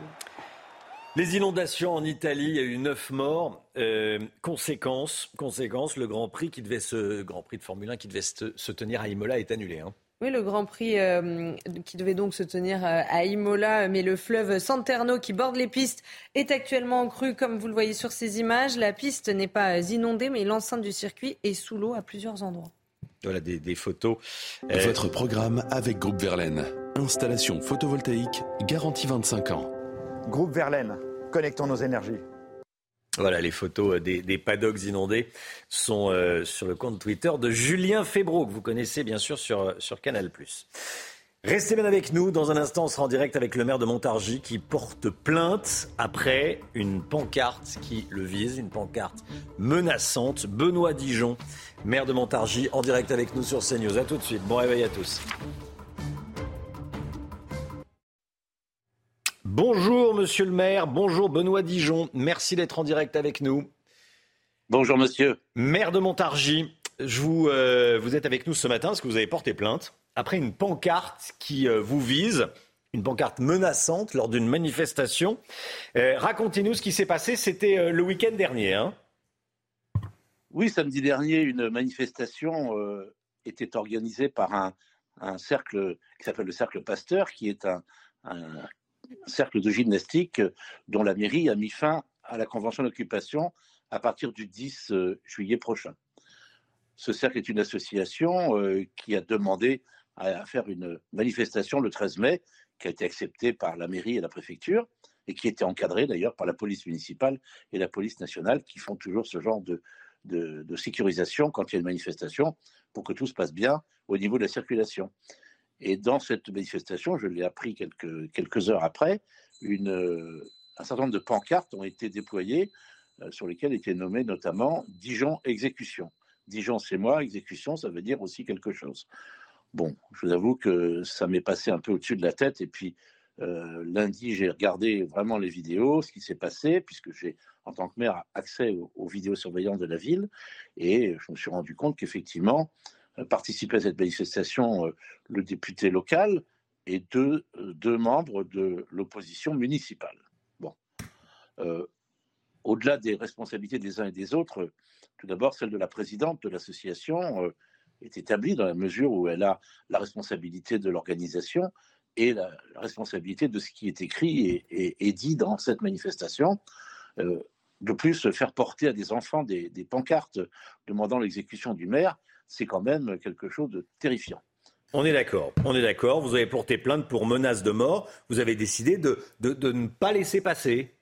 Les inondations en Italie, il y a eu neuf morts. Euh, conséquence, conséquence, le Grand Prix qui devait se, Grand Prix de Formule 1 qui devait se, tenir à Imola est annulé. Hein. Oui, le Grand Prix euh, qui devait donc se tenir euh, à Imola, mais le fleuve Santerno qui borde les pistes est actuellement en crue, comme vous le voyez sur ces images. La piste n'est pas inondée, mais l'enceinte du circuit est sous l'eau à plusieurs endroits. Voilà des, des photos. Votre programme avec Groupe Verlaine. Installation photovoltaïque garantie 25 ans. Groupe Verlaine, connectons nos énergies. Voilà, les photos des, des paddocks inondés sont euh, sur le compte Twitter de Julien Febro, que vous connaissez bien sûr sur, sur Canal+. Restez bien avec nous. Dans un instant, on sera en direct avec le maire de Montargis qui porte plainte après une pancarte qui le vise, une pancarte menaçante. Benoît Dijon, maire de Montargis, en direct avec nous sur CNews. A tout de suite. Bon réveil à tous. Bonjour Monsieur le maire, bonjour Benoît Dijon, merci d'être en direct avec nous. Bonjour monsieur. Maire de Montargis, je vous, euh, vous êtes avec nous ce matin parce que vous avez porté plainte après une pancarte qui euh, vous vise, une pancarte menaçante lors d'une manifestation. Euh, racontez-nous ce qui s'est passé, c'était le week-end dernier. Hein oui, samedi dernier, une manifestation était organisée par un, un cercle qui s'appelle le Cercle Pasteur, qui est un, un, cercle de gymnastique dont la mairie a mis fin à la convention d'occupation à partir du 10 euh, juillet prochain. Ce cercle est une association euh, qui a demandé à faire une manifestation le 13 mai, qui a été acceptée par la mairie et la préfecture, et qui était encadrée d'ailleurs par la police municipale et la police nationale, qui font toujours ce genre de, de sécurisation quand il y a une manifestation, pour que tout se passe bien au niveau de la circulation. Et dans cette manifestation, je l'ai appris quelques, heures après, une, un certain nombre de pancartes ont été déployées euh, sur lesquelles était nommé notamment Dijon exécution. Dijon, c'est moi, exécution, ça veut dire aussi quelque chose. Bon, je vous avoue que ça m'est passé un peu au-dessus de la tête. Et puis, euh, lundi, j'ai regardé vraiment les vidéos, ce qui s'est passé, puisque j'ai, en tant que maire, accès aux, aux vidéosurveillances de la ville. Et je me suis rendu compte qu'effectivement, euh, participer à cette manifestation euh, le député local et deux, euh, deux membres de l'opposition municipale. Bon. Au-delà des responsabilités des uns et des autres, tout d'abord, celle de la présidente de l'association est établie dans la mesure où elle a la responsabilité de l'organisation et la, responsabilité de ce qui est écrit et, dit dans cette manifestation. Euh, de plus, faire porter à des enfants des pancartes demandant l'exécution du maire, c'est quand même quelque chose de terrifiant. On est d'accord, on est d'accord. Vous avez porté plainte pour menace de mort. Vous avez décidé de, de, de ne pas laisser passer.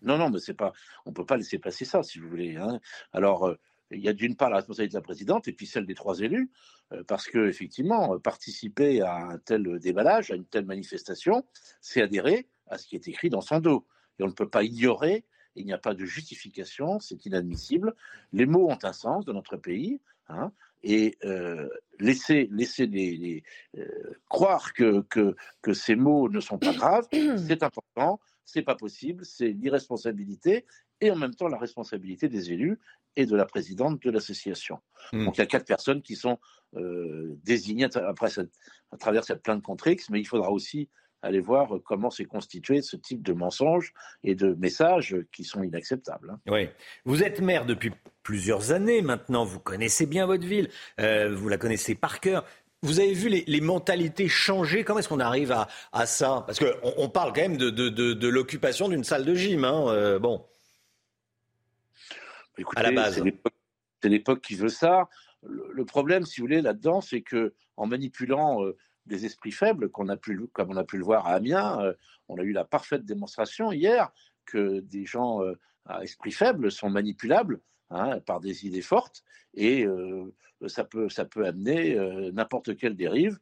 Non, non, mais c'est pas. On peut pas laisser passer ça, si vous voulez. Hein. Alors, euh, il y a d'une part la responsabilité de la présidente et puis celle des trois élus, euh, parce que effectivement, participer à un tel déballage, à une telle manifestation, c'est adhérer à ce qui est écrit dans son dos. Et on ne peut pas ignorer. Il n'y a pas de justification, c'est inadmissible. Les mots ont un sens dans notre pays. Hein, et euh, laisser, laisser les, les euh, croire que, que, que, ces mots ne sont pas graves, c'est important, c'est pas possible, c'est l'irresponsabilité et en même temps la responsabilité des élus et de la présidente de l'association. Mmh. Donc il y a quatre personnes qui sont euh, désignées après cette, à travers cette plainte contre X, mais il faudra aussi aller voir comment s'est constitué ce type de mensonges et de messages qui sont inacceptables. Hein. Oui. Vous êtes maire depuis plusieurs années maintenant, vous connaissez bien votre ville, euh, vous la connaissez par cœur. Vous avez vu les, les mentalités changer? Comment est-ce qu'on arrive à, à ça? Parce qu'on on parle quand même de, de, de, de l'occupation d'une salle de gym. Hein, euh, bon. Écoutez, à la base. C'est l'époque qui veut ça. Le, le, problème, si vous voulez, là-dedans, c'est que en manipulant euh, des esprits faibles, qu'on a pu, comme on a pu le voir à Amiens. Euh, on a eu la parfaite démonstration hier que des gens euh, à esprit faible sont manipulables hein, par des idées fortes et euh, ça, peut, ça peut amener n'importe quelle dérive.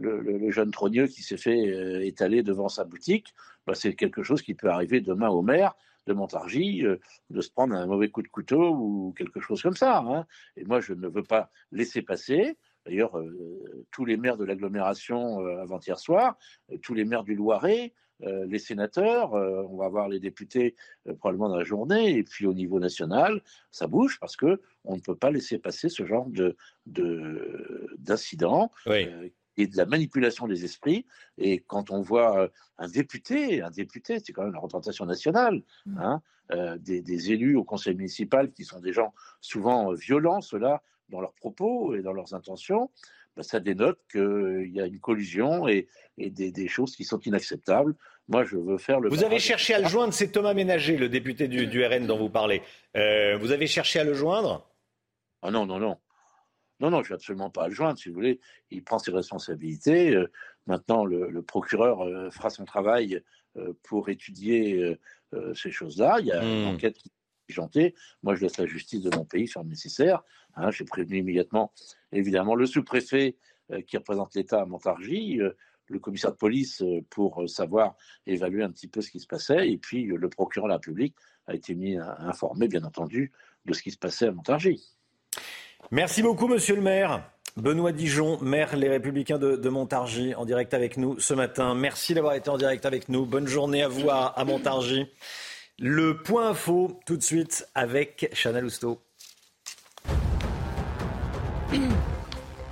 Le, jeune trogneux qui s'est fait étaler devant sa boutique, bah, c'est quelque chose qui peut arriver demain au maire de Montargis, de se prendre un mauvais coup de couteau ou quelque chose comme ça. Hein. Et moi, je ne veux pas laisser passer. D'ailleurs, euh, tous les maires de l'agglomération euh, avant-hier soir, euh, tous les maires du Loiret, les sénateurs, on va voir les députés probablement dans la journée, et puis au niveau national, ça bouge parce que on ne peut pas laisser passer ce genre de d'incidents. Oui et de la manipulation des esprits. Et quand on voit un député, un député, c'est quand même la représentation nationale, hein, euh, des, des, élus au conseil municipal qui sont des gens souvent violents, ceux-là, dans leurs propos et dans leurs intentions, ben, ça dénote qu'il y a une collusion et, et des, des, choses qui sont inacceptables. Moi, je veux faire le. Vous avez cherché à le joindre, c'est Thomas Ménager, le député du, du RN dont vous parlez. Euh, vous avez cherché à le joindre? Ah non, non, non. Non, non, je ne vais absolument pas à le joindre, si vous voulez. Il prend ses responsabilités. Euh, maintenant, le, le procureur euh, fera son travail pour étudier ces choses-là. Il y a mmh. une enquête qui diligentée. Moi, je laisse la justice de mon pays faire le nécessaire. Hein, J'ai prévenu immédiatement, évidemment, le sous-préfet qui représente l'État à Montargis, le commissaire de police pour savoir évaluer un petit peu ce qui se passait. Et puis, le procureur de la République a été mis informé, bien entendu, de ce qui se passait à Montargis. Merci beaucoup, monsieur le maire. Benoît Dijon, maire Les Républicains de, Montargis, en direct avec nous ce matin. Merci d'avoir été en direct avec nous. Bonne journée à vous à Montargis. Le point info, tout de suite, avec Chana Lousteau.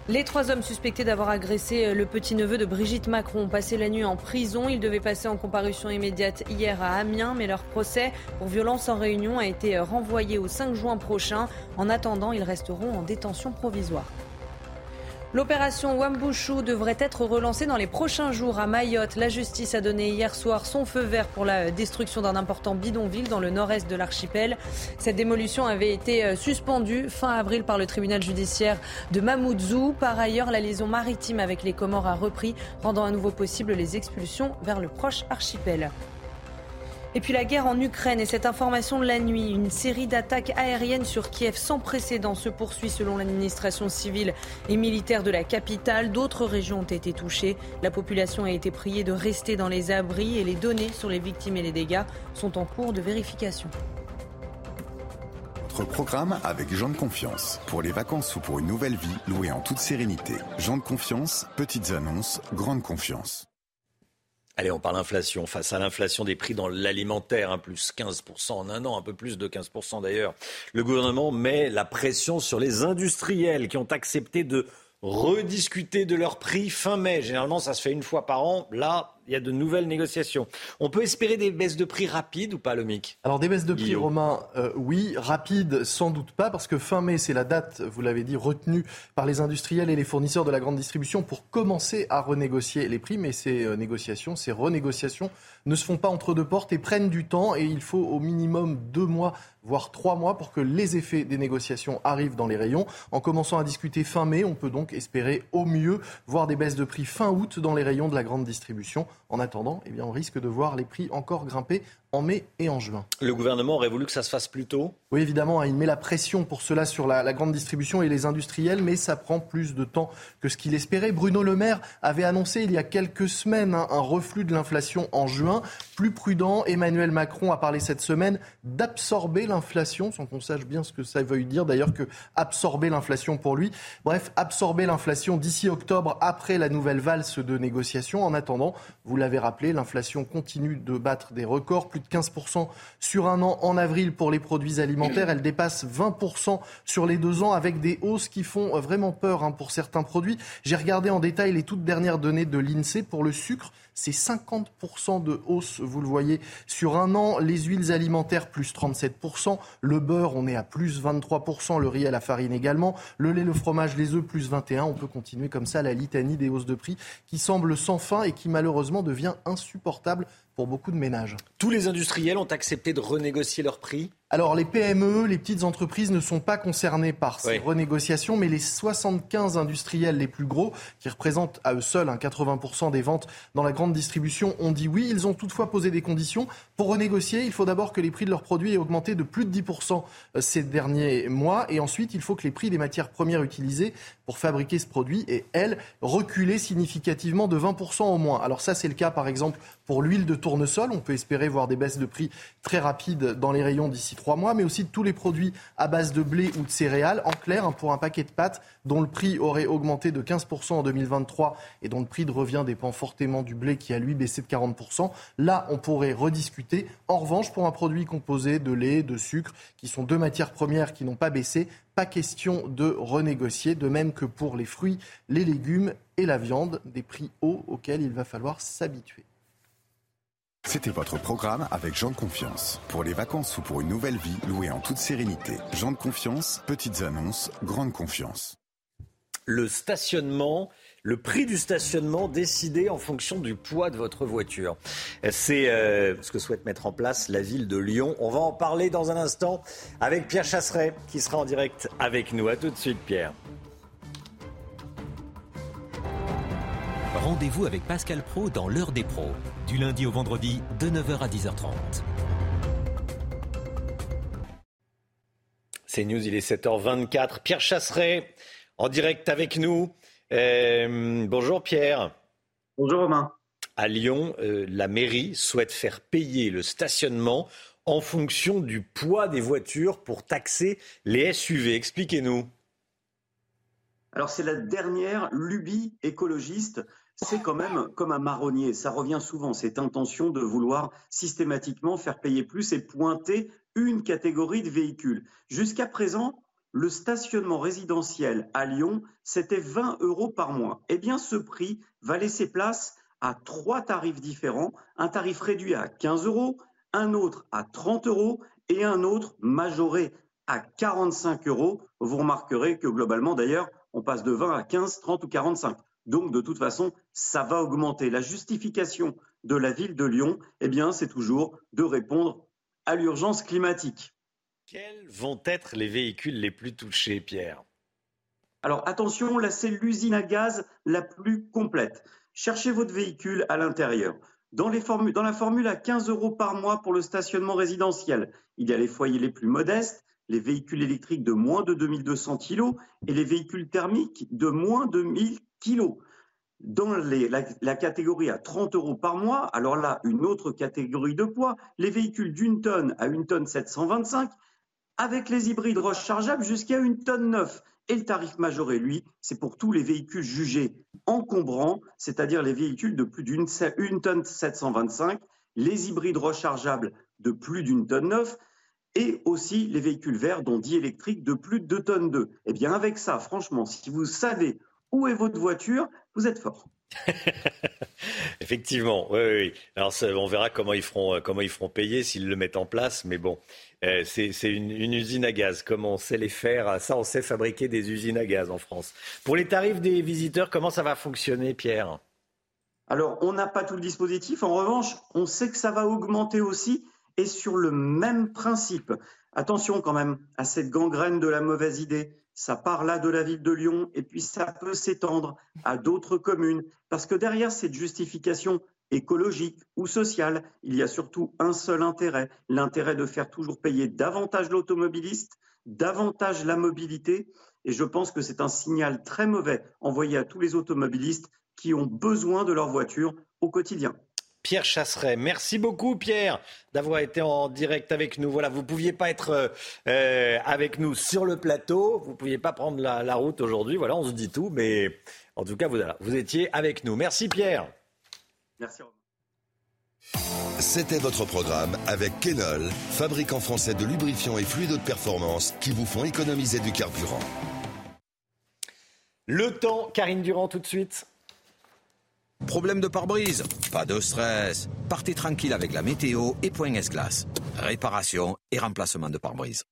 Les trois hommes suspectés d'avoir agressé le petit-neveu de Brigitte Macron ont passé la nuit en prison. Ils devaient passer en comparution immédiate hier à Amiens, mais leur procès pour violence en réunion a été renvoyé au 5 juin prochain. En attendant, ils resteront en détention provisoire. L'opération Wambushu devrait être relancée dans les prochains jours à Mayotte. La justice a donné hier soir son feu vert pour la destruction d'un important bidonville dans le nord-est de l'archipel. Cette démolition avait été euh, suspendue fin avril par le tribunal judiciaire de Mamoudzou. Par ailleurs, la liaison maritime avec les Comores a repris, rendant à nouveau possible les expulsions vers le proche archipel. Et puis la guerre en Ukraine et cette information de la nuit, une série d'attaques aériennes sur Kiev sans précédent se poursuit selon l'administration civile et militaire de la capitale. D'autres régions ont été touchées. La population a été priée de rester dans les abris et les données sur les victimes et les dégâts sont en cours de vérification. Notre programme avec Jean de Confiance. Pour les vacances ou pour une nouvelle vie, louée en toute sérénité. Jean de Confiance, petites annonces, grande confiance. Allez, on parle inflation. Face à l'inflation des prix dans l'alimentaire, hein, plus 15% en un an, un peu plus de 15% d'ailleurs, le gouvernement met la pression sur les industriels qui ont accepté de rediscuter de leurs prix fin mai. Généralement, ça se fait une fois par an. Là, il y a de nouvelles négociations. On peut espérer des baisses de prix rapides ou pas, le MIC Alors des baisses de prix, Romain, euh, oui. Rapides, sans doute pas, parce que fin mai, c'est la date, vous l'avez dit, retenue par les industriels et les fournisseurs de la grande distribution pour commencer à renégocier les prix. Mais ces euh, négociations, ces renégociations ne se font pas entre deux portes et prennent du temps. Et il faut au minimum deux mois voire trois mois pour que les effets des négociations arrivent dans les rayons. En commençant à discuter fin mai, on peut donc espérer au mieux voir des baisses de prix fin août dans les rayons de la grande distribution. En attendant, eh on risque de voir les prix encore grimper en mai et en juin. Le gouvernement aurait voulu que ça se fasse plus tôt Oui, évidemment, hein, il met la pression pour cela sur la, grande distribution et les industriels, mais ça prend plus de temps que ce qu'il espérait. Bruno Le Maire avait annoncé il y a quelques semaines hein, un reflux de l'inflation en juin. Plus prudent, Emmanuel Macron a parlé cette semaine d'absorber l'inflation, sans qu'on sache bien ce que ça veut dire d'ailleurs que absorber l'inflation pour lui. Bref, absorber l'inflation d'ici octobre après la nouvelle valse de négociation. En attendant, vous l'avez rappelé, l'inflation continue de battre des records, plus de 15% sur un an en avril pour les produits alimentaires. Elle dépasse 20% sur les deux ans avec des hausses qui font vraiment peur hein, pour certains produits. J'ai regardé en détail les toutes dernières données de l'INSEE pour le sucre. C'est 50% de hausse, vous le voyez, sur un an. Les huiles alimentaires, plus 37%. Le beurre, on est à plus 23%. Le riz et la farine également. Le lait, le fromage, les œufs, plus 21%. On peut continuer comme ça la litanie des hausses de prix qui semble sans fin et qui malheureusement devient insupportable pour beaucoup de ménages. Tous les industriels ont accepté de renégocier leurs prix alors les PME, les petites entreprises ne sont pas concernées par ces renégociations, mais les 75 industriels les plus gros, qui représentent à eux seuls 80% des ventes dans la grande distribution, ont dit oui. Ils ont toutefois posé des conditions. Pour renégocier, il faut d'abord que les prix de leurs produits aient augmenté de plus de 10% euh, ces derniers mois, et ensuite il faut que les prix des matières premières utilisées pour fabriquer ce produit aient, elles, reculé significativement de 20% au moins. Alors ça, c'est le cas par exemple pour l'huile de tournesol. On peut espérer voir des baisses de prix très rapides dans les rayons d'ici trois mois, mais aussi de tous les produits à base de blé ou de céréales. En clair, hein, pour un paquet de pâtes dont le prix aurait augmenté de 15% en 2023 et dont le prix de revient dépend fortement du blé qui a lui baissé de 40%, là, on pourrait rediscuter. En revanche, pour un produit composé de lait, de sucre, qui sont deux matières premières qui n'ont pas baissé, pas question de renégocier, de même que pour les fruits, les légumes et la viande, des prix hauts auxquels il va falloir s'habituer. C'était votre programme avec Jean de Confiance. Pour les vacances ou pour une nouvelle vie, louée en toute sérénité. Jean de Confiance, petites annonces, grande confiance. Le stationnement, le prix du stationnement décidé en fonction du poids de votre voiture. C'est euh, ce que souhaite mettre en place la ville de Lyon. On va en parler dans un instant avec Pierre Chasseret qui sera en direct avec nous. A tout de suite Pierre. Rendez-vous avec Pascal Pro dans l'heure des pros, du lundi au vendredi de 9h à 10h30. C'est News, il est 7h24. Pierre Chasseret, en direct avec nous. Euh, bonjour Pierre. Bonjour Romain. À Lyon, euh, la mairie souhaite faire payer le stationnement en fonction du poids des voitures pour taxer les SUV. Expliquez-nous. Alors c'est la dernière lubie écologiste c'est quand même comme un marronnier. Ça revient souvent, cette intention de vouloir systématiquement faire payer plus et pointer une catégorie de véhicules. Jusqu'à présent, le stationnement résidentiel à Lyon, c'était 20 euros par mois. Eh bien, ce prix va laisser place à trois tarifs différents. Un tarif réduit à 15 euros, un autre à 30 euros et un autre majoré à 45 euros. Vous remarquerez que globalement, d'ailleurs, on passe de 20 à 15, 30 ou 45. Donc, de toute façon, ça va augmenter. La justification de la ville de Lyon, eh bien, c'est toujours de répondre à l'urgence climatique. Quels vont être les véhicules les plus touchés, Pierre? Alors, attention, là, c'est l'usine à gaz la plus complète. Cherchez votre véhicule à l'intérieur. Dans, la formule à 15 euros par mois pour le stationnement résidentiel, il y a les foyers les plus modestes, les véhicules électriques de moins de 2200 kg et les véhicules thermiques de moins de 1000 kg. Dans la, catégorie à 30 euros par mois, alors là, une autre catégorie de poids, les véhicules d'une tonne à une tonne 725, avec les hybrides rechargeables jusqu'à une tonne 9. Et le tarif majoré, lui, c'est pour tous les véhicules jugés encombrants, c'est-à-dire les véhicules de plus d'une tonne 725, les hybrides rechargeables de plus d'une tonne 9, et aussi les véhicules verts, dont 10 électriques de plus de 2 tonnes 2. Eh bien, avec ça, franchement, si vous savez où est votre voiture, vous êtes fort. Effectivement, oui. Alors, on verra comment ils feront, euh, comment ils feront payer s'ils le mettent en place. Mais bon, euh, c'est une, une, usine à gaz. Comment on sait les faire Ça, on sait fabriquer des usines à gaz en France. Pour les tarifs des visiteurs, comment ça va fonctionner, Pierre? Alors, on n'a pas tout le dispositif. En revanche, on sait que ça va augmenter aussi et sur le même principe. Attention quand même à cette gangrène de la mauvaise idée. Ça part là de la ville de Lyon et puis ça peut s'étendre à d'autres communes. Parce que derrière cette justification écologique ou sociale, il y a surtout un seul intérêt, l'intérêt de faire toujours payer davantage l'automobiliste, davantage la mobilité. Et je pense que c'est un signal très mauvais envoyé à tous les automobilistes qui ont besoin de leur voiture au quotidien. Pierre Chasseret. Merci beaucoup, Pierre, d'avoir été en direct avec nous. Voilà, vous ne pouviez pas être euh, euh, avec nous sur le plateau, vous ne pouviez pas prendre la, route aujourd'hui. Voilà, on se dit tout, mais en tout cas, vous, vous étiez avec nous. Merci, Pierre. Merci. C'était votre programme avec Kenol, fabricant français de lubrifiants et fluides de performance qui vous font économiser du carburant. Le temps, Karine Durand, tout de suite. Problème de pare-brise Pas de stress. Partez tranquille avec la météo et Point S-Glace. Réparation et remplacement de pare-brise.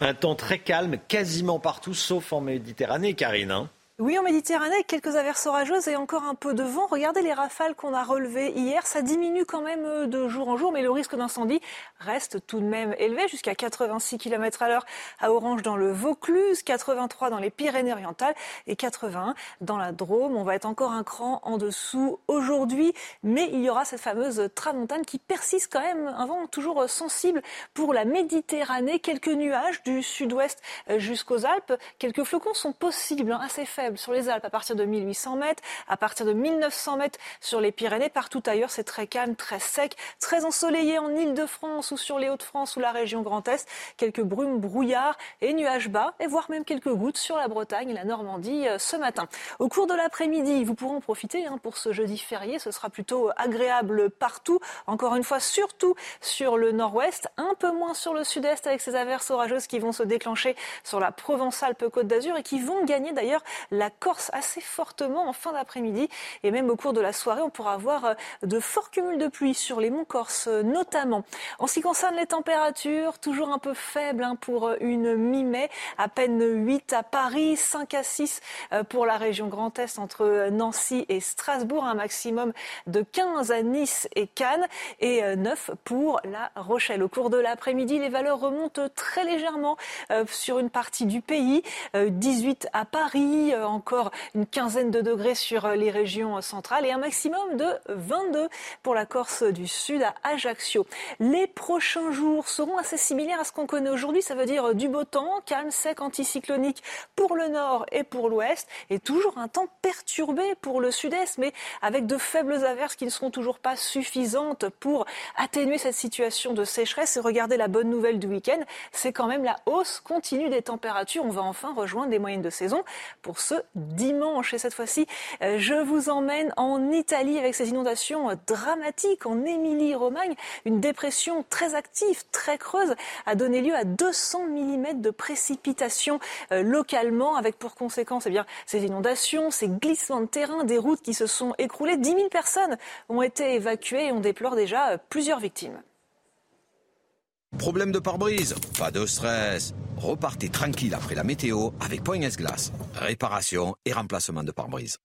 Un temps très calme quasiment partout, sauf en Méditerranée, Karine. Hein. Oui, en Méditerranée, quelques averses orageuses et encore un peu de vent. Regardez les rafales qu'on a relevées hier. Ça diminue quand même euh, de jour en jour, mais le risque d'incendie reste tout de même élevé, jusqu'à 86 km à l'heure à Orange dans le Vaucluse, 83 dans les Pyrénées-Orientales et 81 dans la Drôme. On va être encore un cran en dessous aujourd'hui, mais il y aura cette fameuse tramontane qui persiste quand même, un vent toujours sensible pour la Méditerranée. Quelques nuages du sud-ouest jusqu'aux Alpes. Quelques flocons sont possibles, hein, assez faibles sur les Alpes à partir de 1800 mètres, à partir de 1900 mètres sur les Pyrénées. Partout ailleurs, c'est très calme, très sec, très ensoleillé en Ile-de-France ou sur les Hauts-de-France ou la région Grand Est. Quelques brumes, brouillards et nuages bas, et voire même quelques gouttes sur la Bretagne et la Normandie euh, ce matin. Au cours de l'après-midi, vous pourrez en profiter hein, pour ce jeudi férié. Ce sera plutôt agréable partout. Encore une fois, surtout sur le nord-ouest, un peu moins sur le sud-est avec ces averses orageuses qui vont se déclencher sur la Provence-Alpes-Côte d'Azur et qui vont gagner d'ailleurs la Corse assez fortement en fin d'après-midi. Et même au cours de la soirée, on pourra avoir euh, de forts cumuls de pluie sur les monts Corse euh, notamment. En ce qui concerne les températures, toujours un peu faibles hein, pour euh, une mi-mai, à peine 8 à Paris, 5 à 6 pour la région Grand Est entre Nancy et Strasbourg, un maximum de 15 à Nice et Cannes et 9 pour la Rochelle. Au cours de l'après-midi, les valeurs remontent très légèrement sur une partie du pays, 18 à Paris, encore une quinzaine de degrés sur les régions centrales et un maximum de 22 pour la Corse du Sud à Ajaccio. Les prochains jours seront assez similaires à ce qu'on connaît aujourd'hui, ça veut dire du beau temps, calme, sec, anticyclonique pour le nord et pour l'ouest et toujours un temps perturbé pour le sud-est mais avec de faibles averses qui ne seront toujours pas suffisantes pour atténuer cette situation de sécheresse et regardez la bonne nouvelle du week-end, c'est quand même la hausse continue des températures. On va enfin rejoindre des moyennes de saison pour ce dimanche. Et cette fois-ci, euh, je vous emmène en Italie avec ces inondations dramatiques en Émilie-Romagne. Une dépression très active, très creuse, a donné lieu à 200 mm de précipitations euh, localement, avec pour conséquence eh ces inondations, ces glissements de terrain, des routes qui se sont écroulées. 10 000 personnes ont été évacuées et on déplore déjà euh, plusieurs victimes. Problème de pare-brise Pas de stress. Repartez tranquille après la météo avec Point S-Glace. Réparation et remplacement de pare-brise.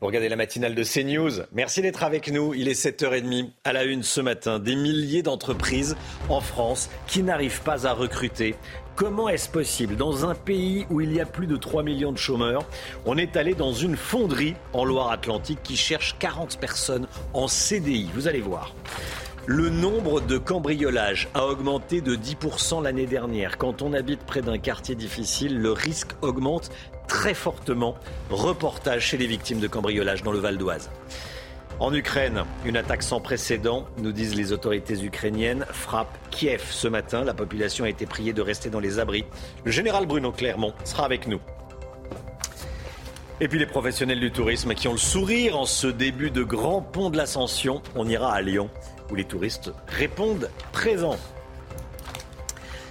Vous regardez la matinale de CNews. Merci d'être avec nous. Il est 7h30 à la une ce matin. Des milliers d'entreprises en France qui n'arrivent pas à recruter. Comment est-ce possible Dans un pays où il y a plus de 3 millions de chômeurs, on est allé dans une fonderie en Loire-Atlantique qui cherche 40 personnes en CDI. Vous allez voir. Le nombre de cambriolages a augmenté de 10% l'année dernière. Quand on habite près d'un quartier difficile, le risque augmente très fortement. Reportage chez les victimes de cambriolage dans le Val d'Oise. En Ukraine, une attaque sans précédent, nous disent les autorités ukrainiennes, frappe Kiev ce matin. La population a été priée de rester dans les abris. Le général Bruno Clermont sera avec nous. Et puis les professionnels du tourisme qui ont le sourire en ce début de grand pont de l'ascension. On ira à Lyon les touristes répondent présents.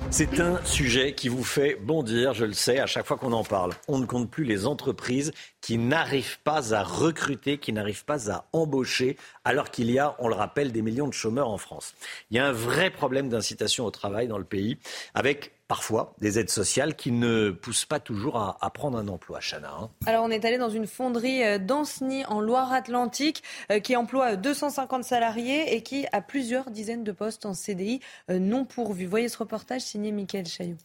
C'est un sujet qui vous fait bondir, je le sais, à chaque fois qu'on en parle. On ne compte plus les entreprises qui n'arrivent pas à recruter, qui n'arrivent pas à embaucher, alors qu'il y a, on le rappelle, des millions de chômeurs en France. Il y a un vrai problème d'incitation au travail dans le pays, avec parfois des aides sociales qui ne poussent pas toujours à, prendre un emploi, Chana. Hein. Alors on est allé dans une fonderie euh, d'Anceny en Loire-Atlantique euh, qui emploie 250 salariés et qui a plusieurs dizaines de postes en CDI euh, non pourvus. Voyez ce reportage signé Michael Chaillot.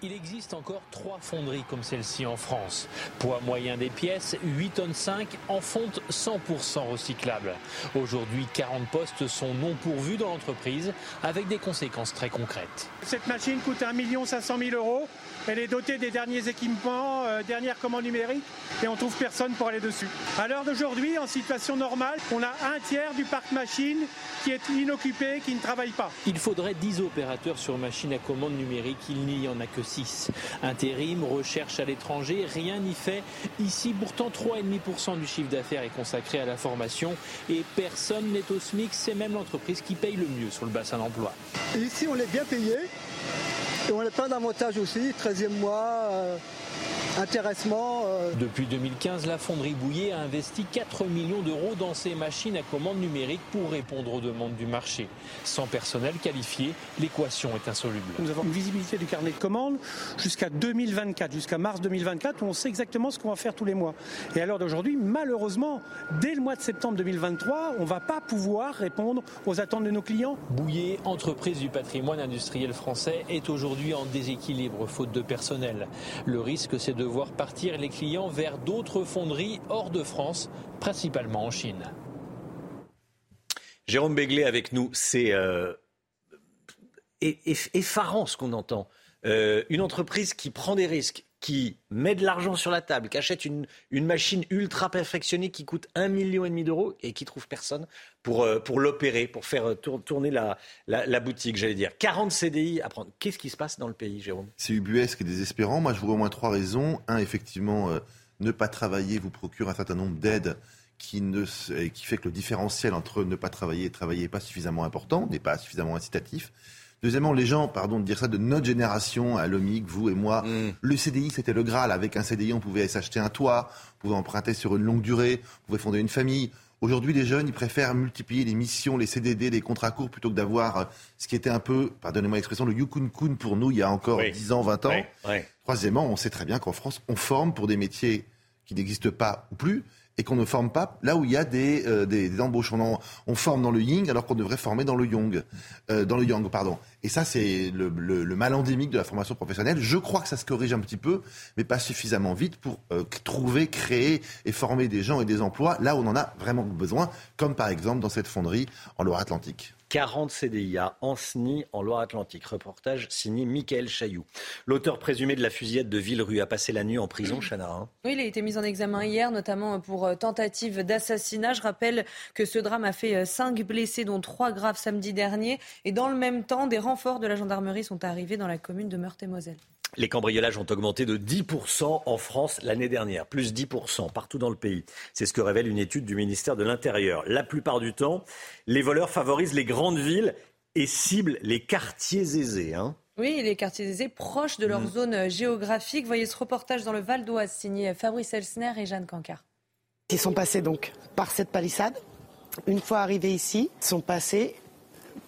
Il existe encore trois fonderies comme celle-ci en France. Poids moyen des pièces, 8 tonnes 5 en fonte 100% recyclable. Aujourd'hui, 40 postes sont non pourvus dans l'entreprise avec des conséquences très concrètes. Cette machine coûte 1 500 000 euros. Elle est dotée des derniers équipements, euh, dernières commandes numériques et on trouve personne pour aller dessus. À l'heure d'aujourd'hui, en situation normale, on a un tiers du parc machine qui est inoccupé, qui ne travaille pas. Il faudrait 10 opérateurs sur machine à commande numérique, il n'y en a que Intérim, recherche à l'étranger, rien n'y fait. Ici, pourtant, 3,5% du chiffre d'affaires est consacré à la formation et personne n'est au SMIC. C'est même l'entreprise qui paye le mieux sur le bassin d'emploi. Ici, on est bien payé et on a plein d'avantages aussi, 13e mois. Intéressement. Euh. Depuis 2015, la fonderie Bouillet a investi 4 millions d'euros dans ses machines à commande numérique pour répondre aux demandes du marché. Sans personnel qualifié, l'équation est insoluble. Nous avons une visibilité du carnet de commandes jusqu'à 2024, jusqu'à mars 2024, où on sait exactement ce qu'on va faire tous les mois. Et à l'heure d'aujourd'hui, malheureusement, dès le mois de septembre 2023, on ne va pas pouvoir répondre aux attentes de nos clients. Bouillet, entreprise du patrimoine industriel français, est aujourd'hui en déséquilibre faute de personnel. Le risque, c'est de voir partir les clients vers d'autres fonderies hors de France, principalement en Chine. Jérôme Béglé avec nous, c'est euh, effarant ce qu'on entend. Euh, une entreprise qui prend des risques, qui met de l'argent sur la table, qui achète une, machine ultra perfectionnée qui coûte un million et demi d'euros et qui trouve personne pour, euh, pour l'opérer, pour faire euh, tourner la, la, boutique, j'allais dire. 40 CDI à prendre. Qu'est-ce qui se passe dans le pays, Jérôme? C'est ubuesque et désespérant. Moi, je vois au moins trois raisons. Un, effectivement, euh, ne pas travailler vous procure un certain nombre d'aides qui, ne, qui fait que le différentiel entre ne pas travailler et travailler n'est pas suffisamment important, n'est pas suffisamment incitatif. Deuxièmement, les gens, pardon de dire ça, de notre génération, à l'OMIC, vous et moi, mm. le CDI, c'était le Graal. Avec un CDI, on pouvait s'acheter un toit, on pouvait emprunter sur une longue durée, on pouvait fonder une famille. Aujourd'hui, les jeunes, ils préfèrent multiplier les missions, les CDD, les contrats courts, plutôt que d'avoir euh, ce qui était un peu, pardonnez-moi l'expression, le yukun kun pour nous il y a encore 10 ans, 20 ans. Troisièmement, on sait très bien qu'en France, on forme pour des métiers qui n'existent pas ou plus et qu'on ne forme pas là où il y a des, euh, des, embauches. On, forme dans le yin alors qu'on devrait former dans le yang, euh, dans le yang, pardon. Et ça, c'est le, mal endémique de la formation professionnelle. Je crois que ça se corrige un petit peu, mais pas suffisamment vite pour euh, trouver, créer et former des gens et des emplois là où on en a vraiment besoin, comme par exemple dans cette fonderie en Loire-Atlantique. 40 CDI à Anceny, en Loire-Atlantique. Reportage signé Michael Chailloux. L'auteur présumé de la fusillade de Villerue a passé la nuit en prison, Chana. Hein. Oui, il a été mis en examen hier, notamment pour euh, tentative d'assassinat. Je rappelle que ce drame a fait 5 euh, blessés, dont 3 graves samedi dernier. Et dans le même temps, des renforts de la gendarmerie sont arrivés dans la commune de Meurthe-et-Moselle. Les cambriolages ont augmenté de 10% en France l'année dernière, plus 10% partout dans le pays. C'est ce que révèle une étude du ministère de l'Intérieur. La plupart du temps, les voleurs favorisent les grandes villes et ciblent les quartiers aisés. Hein. Oui, les quartiers aisés proches de leur mm. zone géographique. Voyez ce reportage dans le Val d'Oise signé Fabrice Elsner et Jeanne Cancard. Ils sont passés donc par cette palissade. Une fois arrivés ici, ils sont passés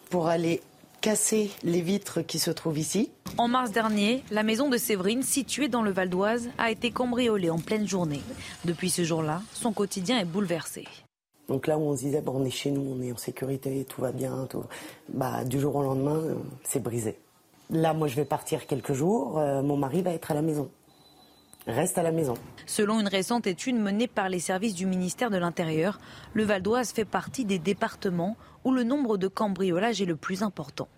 pour aller casser les vitres qui se trouvent ici. En mars dernier, la maison de Séverine, située dans le Val d'Oise, a été cambriolée en pleine journée. Depuis ce jour-là, son quotidien est bouleversé. Donc là où on se disait, bon, on est chez nous, on est en sécurité, tout va bien, tout... Bah, du jour au lendemain, euh, c'est brisé. Là, moi, je vais partir quelques jours, euh, mon mari va être à la maison. Reste à la maison. Selon une récente étude menée par les services du ministère de l'Intérieur, le Val d'Oise fait partie des départements où le nombre de cambriolages est le plus important.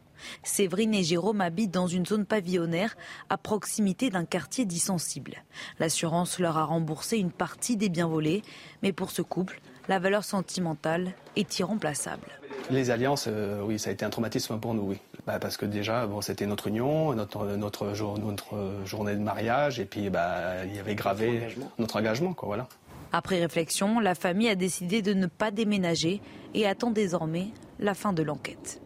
Séverine et Jérôme habitent dans une zone pavillonnaire à proximité d'un quartier dit sensible. L'assurance leur a remboursé une partie des biens volés, mais pour ce couple, la valeur sentimentale est irremplaçable. Les alliances, euh, oui, ça a été un traumatisme pour nous, oui. Bah, parce que déjà, bon, c'était notre union, notre, notre, journée de mariage, et puis bah, il y avait gravé notre engagement, quoi, voilà. Après réflexion, la famille a décidé de ne pas déménager et attend désormais la fin de l'enquête.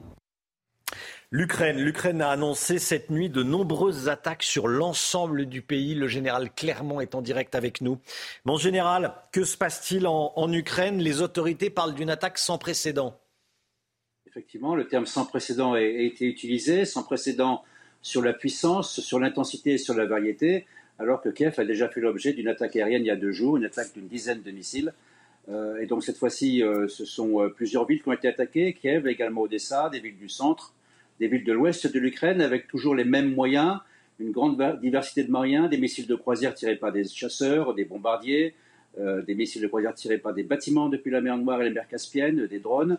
L'Ukraine. L'Ukraine a annoncé cette nuit de nombreuses attaques sur l'ensemble du pays. Le général Clermont est en direct avec nous. Mon général, que se passe-t-il en, en Ukraine? Les autorités parlent d'une attaque sans précédent. Effectivement, le terme sans précédent a été utilisé, sans précédent sur la puissance, sur l'intensité et sur la variété alors que Kiev a déjà fait l'objet d'une attaque aérienne il y a deux jours, une attaque d'une dizaine de missiles. Euh, et donc cette fois-ci, euh, ce sont euh, plusieurs villes qui ont été attaquées, Kiev, également Odessa, des villes du centre, des villes de l'ouest de l'Ukraine, avec toujours les mêmes moyens, une grande diversité de moyens, des missiles de croisière tirés par des chasseurs, des bombardiers, des missiles de croisière tirés par des bâtiments depuis la mer Noire et la mer Caspienne, des drones.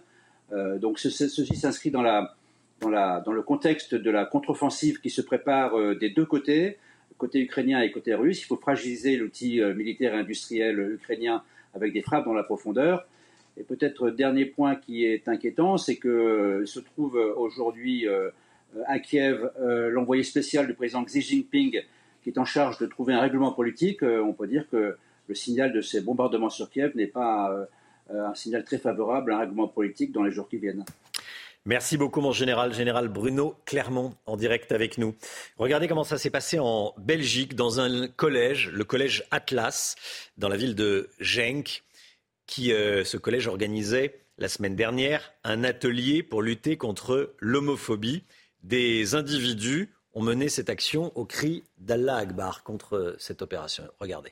donc ceci s'inscrit dans, le contexte de la contre-offensive qui se prépare des deux côtés côté ukrainien et côté russe. Il faut fragiliser l'outil militaire et industriel ukrainien avec des frappes dans la profondeur. Et peut-être dernier point qui est inquiétant, c'est que euh, se trouve aujourd'hui euh, à Kiev l'envoyé spécial du président Xi Jinping qui est en charge de trouver un règlement politique. On peut dire que le signal de ces bombardements sur Kiev n'est pas un signal très favorable à un règlement politique dans les jours qui viennent. Merci beaucoup, mon général, général Bruno Clermont, en direct avec nous. Regardez comment ça s'est passé en Belgique, dans un collège, le collège Atlas, dans la ville de Genk, qui, euh, ce collège organisait la semaine dernière un atelier pour lutter contre l'homophobie. Des individus ont mené cette action au cri d'Allah Akbar contre cette opération. Regardez.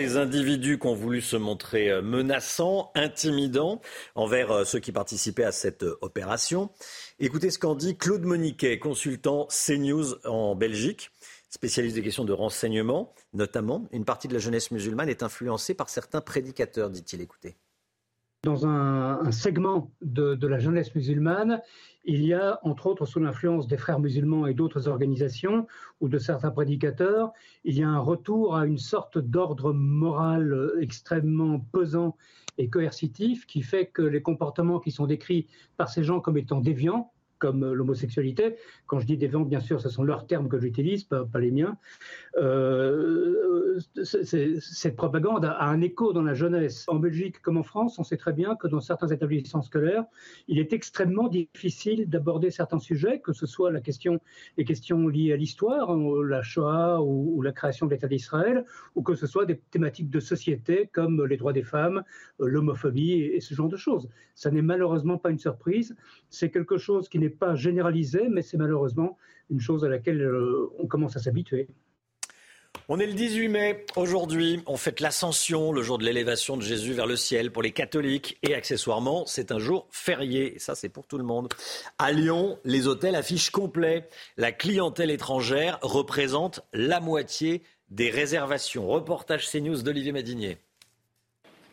Ces individus qui ont voulu se montrer euh, menaçants, intimidants envers euh, ceux qui participaient à cette euh, opération. Écoutez ce qu'en dit Claude Moniquet, consultant CNews en Belgique, spécialiste des questions de renseignement, notamment. Une partie de la jeunesse musulmane est influencée par certains prédicateurs, dit-il. Écoutez. Dans un, segment de, la jeunesse musulmane, il y a, entre autres, sous l'influence des frères musulmans et d'autres organisations ou de certains prédicateurs, il y a un retour à une sorte d'ordre moral extrêmement pesant et coercitif qui fait que les comportements qui sont décrits par ces gens comme étant déviants, comme euh, l'homosexualité. Quand je dis déviant, bien sûr, ce sont leurs termes que j'utilise, pas, les miens. Euh, cette propagande a, un écho dans la jeunesse. En Belgique comme en France, on sait très bien que dans certains établissements scolaires, il est extrêmement difficile d'aborder certains sujets, que ce soit les questions liées à l'histoire, hein, la Shoah ou, la création de l'État d'Israël, ou que ce soit des thématiques de société comme les droits des femmes, euh, l'homophobie et, et ce genre de choses. Ça n'est malheureusement pas une surprise. C'est quelque chose qui n'est pas généralisé, mais c'est malheureusement une chose à laquelle euh, on commence à s'habituer. On est le 18 mai. Aujourd'hui, on fête l'ascension, le jour de l'élévation de Jésus vers le ciel pour les catholiques. Et accessoirement, c'est un jour férié. Et ça, c'est pour tout le monde. À Lyon, les hôtels affichent complet. La clientèle étrangère représente la moitié des réservations. Reportage CNews d'Olivier Madinier.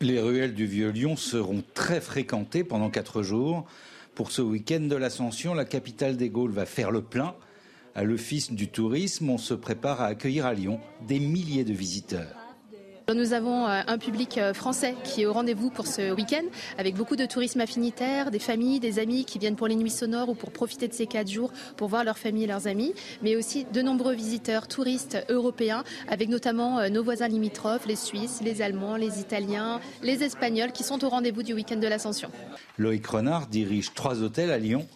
Les ruelles du Vieux-Lyon seront très fréquentées pendant quatre jours. Pour ce week-end de l'Ascension, la capitale des Gaules va faire le plein. À l'Office du tourisme, on se prépare à accueillir à Lyon des milliers de visiteurs. Nous avons euh, un public euh, français qui est au rendez-vous pour ce week-end, avec beaucoup de tourisme affinitaire, des familles, des amis qui viennent pour les nuits sonores ou pour profiter de ces quatre jours pour voir leur famille et leurs amis, mais aussi de nombreux visiteurs touristes européens, avec notamment euh, nos voisins limitrophes, les Suisses, les Allemands, les Italiens, les Espagnols, qui sont au rendez-vous du week-end de l'Ascension. Loïc Renard dirige trois hôtels à Lyon.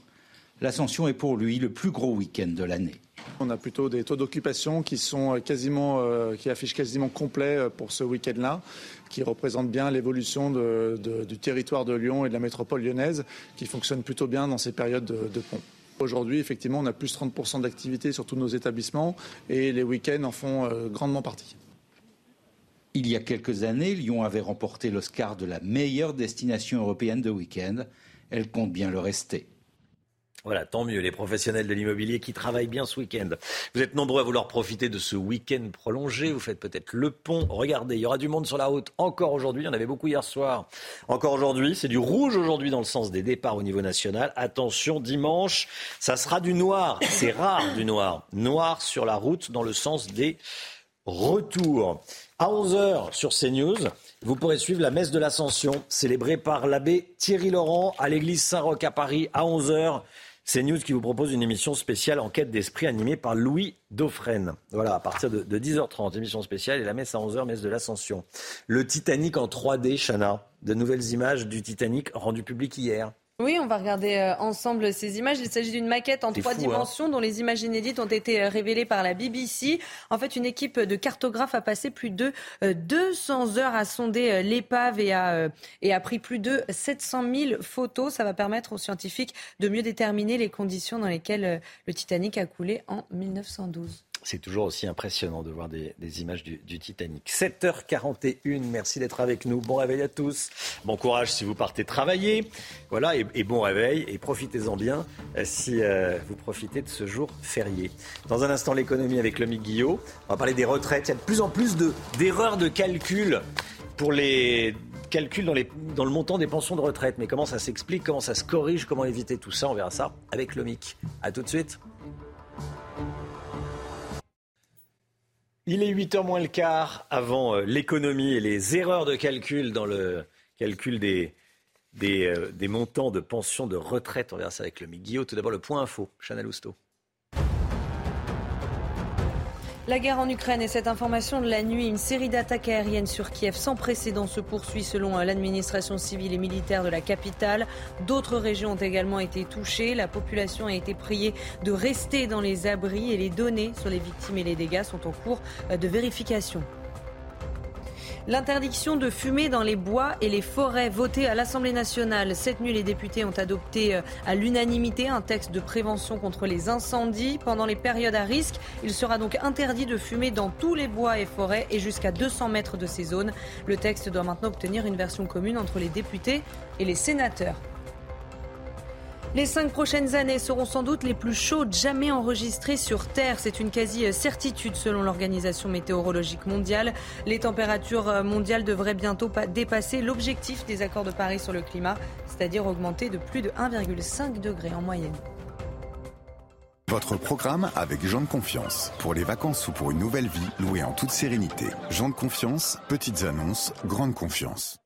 L'Ascension est pour lui le plus gros week-end de l'année. On a plutôt des taux d'occupation qui sont quasiment, euh, qui affichent quasiment complet euh, pour ce week-end-là, qui représentent bien l'évolution du territoire de Lyon et de la métropole lyonnaise, qui fonctionne plutôt bien dans ces périodes de, pont. Aujourd'hui, effectivement, on a plus de 30% d'activité sur tous nos établissements et les week-ends en font euh, grandement partie. Il y a quelques années, Lyon avait remporté l'Oscar de la meilleure destination européenne de week-end. Elle compte bien le rester. Voilà, tant mieux, les professionnels de l'immobilier qui travaillent bien ce week-end. Vous êtes nombreux à vouloir profiter de ce week-end prolongé. Vous faites peut-être le pont. Regardez, il y aura du monde sur la route encore aujourd'hui. Il y en avait beaucoup hier soir. Encore aujourd'hui, c'est du rouge aujourd'hui dans le sens des départs au niveau national. Attention, dimanche, ça sera du noir. C'est rare du noir. Noir sur la route dans le sens des retours. À 11h sur CNews, vous pourrez suivre la messe de l'Ascension, célébrée par l'abbé Thierry Laurent à l'église Saint-Roch à Paris à 11h. C'est News qui vous propose une émission spéciale Enquête d'esprit animée par Louis Dauphren. Voilà, à partir de, 10h30, émission spéciale et la messe à 11h, messe de l'Ascension. Le Titanic en 3D, Chana. De nouvelles images du Titanic rendues publiques hier. Oui, on va regarder euh, ensemble ces images. Il s'agit d'une maquette en trois hein. dimensions dont les images inédites ont été euh, révélées par la BBC. En fait, une équipe de cartographes a passé plus de 200 euh, heures à sonder l'épave et a, et a pris plus de 700 000 photos. Ça va permettre aux scientifiques de mieux déterminer les conditions dans lesquelles le Titanic a coulé en 1912. C'est toujours aussi impressionnant de voir des, images du, Titanic. 7h41, merci d'être avec nous. Bon réveil à tous. Bon courage si vous partez travailler. Voilà, et, bon réveil. Et profitez-en bien euh, si euh, vous profitez de ce jour férié. Dans un instant, l'économie avec Lomi Guillot. On va parler des retraites. Il y a de plus en plus d'erreurs de, calcul pour les calculs dans, les, dans, le montant des pensions de retraite. Mais comment ça s'explique? Comment ça se corrige? Comment éviter tout ça? On verra ça avec Lomic. A tout de suite. Il est 8h moins le quart avant euh, l'économie et les erreurs de calcul dans le calcul euh, des montants de pension de retraite. On verra ça avec le Guillaume. Tout d'abord, le point info. Chanel Housteau. La guerre en Ukraine et cette information de la nuit, une série d'attaques aériennes sur Kiev sans précédent se poursuit selon euh, l'administration civile et militaire de la capitale. D'autres régions ont également été touchées. La population a été priée de rester dans les abris et les données sur les victimes et les dégâts sont en cours euh, de vérification. L'interdiction de fumer dans les bois et les forêts votée à l'Assemblée nationale. Cette nuit, les députés ont adopté euh, à l'unanimité un texte de prévention contre les incendies. Pendant les périodes à risque, il sera donc interdit de fumer dans tous les bois et forêts et jusqu'à 200 mètres de ces zones. Le texte doit maintenant obtenir une version commune entre les députés et les sénateurs. Les cinq prochaines années seront sans doute les plus chaudes jamais enregistrées sur Terre. C'est une quasi-certitude selon l'Organisation météorologique mondiale. Les températures mondiales devraient bientôt dépasser l'objectif des accords de Paris sur le climat, c'est-à-dire augmenter de plus de 1,5 degré en moyenne. Votre programme avec Jean de Confiance. Pour les vacances ou pour une nouvelle vie, louée en toute sérénité. Jean de Confiance, petites annonces, grande confiance.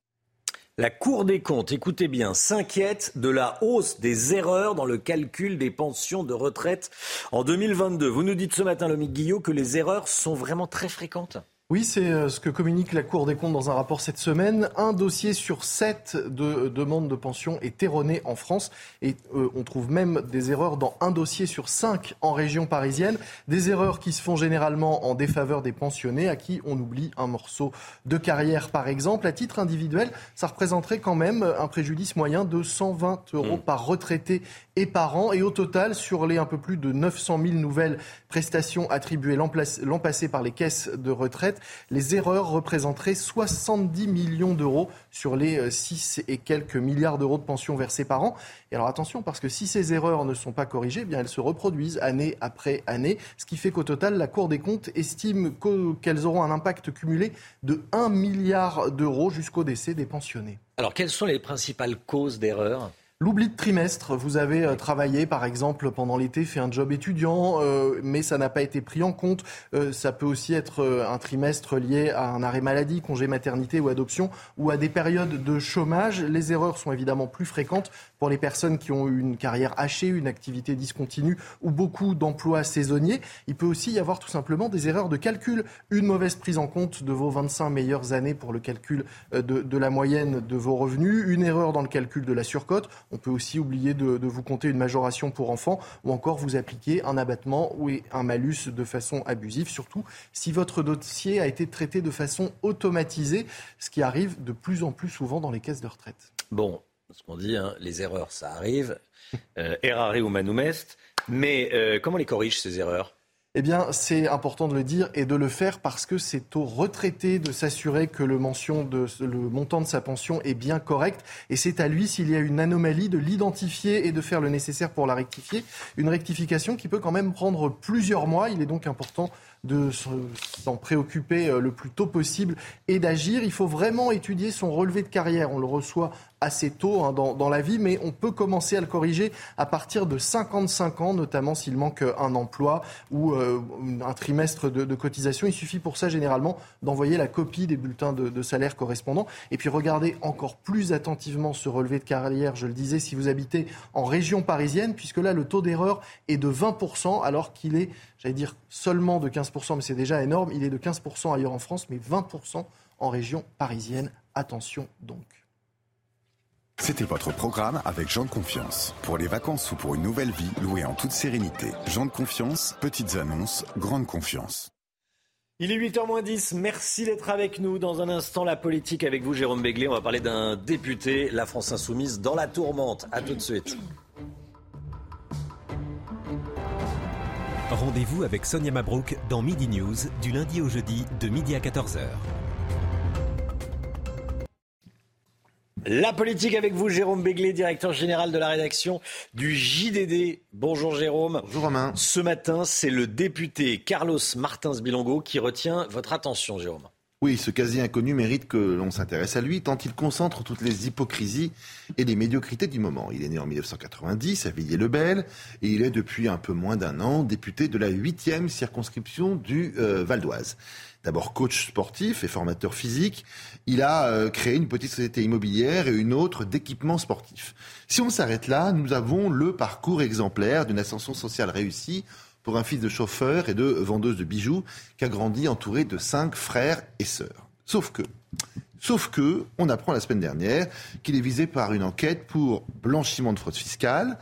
La Cour des comptes, écoutez bien, s'inquiète de la hausse des erreurs dans le calcul des pensions de retraite en 2022. Vous nous dites ce matin, Lomique Guillot, que les erreurs sont vraiment très fréquentes. Oui, c'est euh, ce que communique la Cour des comptes dans un rapport cette semaine. Un dossier sur sept de demandes de pension est erroné en France et euh, on trouve même des erreurs dans un dossier sur cinq en région parisienne. Des erreurs qui se font généralement en défaveur des pensionnés à qui on oublie un morceau de carrière par exemple. À titre individuel, ça représenterait quand même un préjudice moyen de 120 euros mmh. par retraité et par an. Et au total, sur les un peu plus de 900 000 nouvelles prestations attribuées l'an passé par les caisses de retraite, les erreurs représenteraient 70 millions d'euros sur les 6 et quelques milliards d'euros de pensions versées par an. Et alors attention, parce que si ces erreurs ne sont pas corrigées, eh elles se reproduisent année après année, ce qui fait qu'au total, la Cour des comptes estime qu'elles auront un impact cumulé de 1 milliard d'euros jusqu'au décès des pensionnés. Alors quelles sont les principales causes d'erreurs? L'oubli de trimestre, vous avez euh, travaillé par exemple pendant l'été, fait un job étudiant, euh, mais ça n'a pas été pris en compte. Euh, ça peut aussi être un trimestre lié à un arrêt maladie, congé maternité ou adoption, ou à des périodes de chômage. Les erreurs sont évidemment plus fréquentes pour les personnes qui ont eu une carrière hachée, une activité discontinue ou beaucoup d'emplois saisonniers. Il peut aussi y avoir tout simplement des erreurs de calcul, une mauvaise prise en compte de vos 25 meilleures années pour le calcul de, de la moyenne de vos revenus, une erreur dans le calcul de la surcote on peut aussi oublier de, vous compter une majoration pour enfants ou encore vous appliquer un abattement ou un malus de façon abusive, surtout si votre dossier a été traité de façon automatisée, ce qui arrive de plus en plus souvent dans les caisses de retraite. Bon, ce qu'on dit, hein, les erreurs, ça arrive, euh, errare ou manumest, mais euh, comment les corrige ces erreurs? Eh bien, c'est important de le dire et de le faire parce que c'est au retraité de s'assurer que le, mention de, le montant de sa pension est bien correct. Et c'est à lui, s'il y a une anomalie, de l'identifier et de faire le nécessaire pour la rectifier. Une rectification qui peut quand même prendre plusieurs mois. Il est donc important de s'en préoccuper euh, le plus tôt possible et d'agir. Il faut vraiment étudier son relevé de carrière. On le reçoit assez tôt hein, dans, la vie, mais on peut commencer à le corriger à partir de 55 ans, notamment s'il manque un emploi ou euh, un trimestre de, cotisation. Il suffit pour ça généralement d'envoyer la copie des bulletins de, de, salaire correspondants et puis regardez encore plus attentivement ce relevé de carrière, je le disais, si vous habitez en région parisienne, puisque là le taux d'erreur est de 20% alors qu'il est, j'allais dire, seulement de 15%, mais c'est déjà énorme, il est de 15% ailleurs en France, mais 20% en région parisienne. Attention donc. C'était votre programme avec Jean de Confiance. Pour les vacances ou pour une nouvelle vie, louée en toute sérénité. Jean de Confiance, petites annonces, grande confiance. Il est 8h10, merci d'être avec nous. Dans un instant, la politique avec vous, Jérôme Béglé. On va parler d'un député, la France Insoumise, dans la tourmente. A tout de suite. Rendez-vous avec Sonia Mabrouk dans Midi News, du lundi au jeudi, de midi à 14h. La politique avec vous, Jérôme Béglé, directeur général de la rédaction du JDD. Bonjour Jérôme. Bonjour Romain. Ce matin, c'est le député Carlos Martins Bilongo qui retient votre attention, Jérôme. Oui, ce quasi-inconnu mérite que l'on s'intéresse à lui, tant il concentre toutes les hypocrisies et les médiocrités du moment. Il est né en 1990 à Villiers-le-Bel et il est depuis un peu moins d'un an député de la huitième circonscription du euh, Val d'Oise d'abord coach sportif et formateur physique. Il a euh, créé une petite société immobilière et une autre d'équipement sportif. Si on s'arrête là, nous avons le parcours exemplaire d'une ascension sociale réussie pour un fils de chauffeur et de vendeuse de bijoux qui a grandi entouré de cinq frères et sœurs. Sauf que, on apprend la semaine dernière qu'il est visé par une enquête pour blanchiment de fraude fiscale,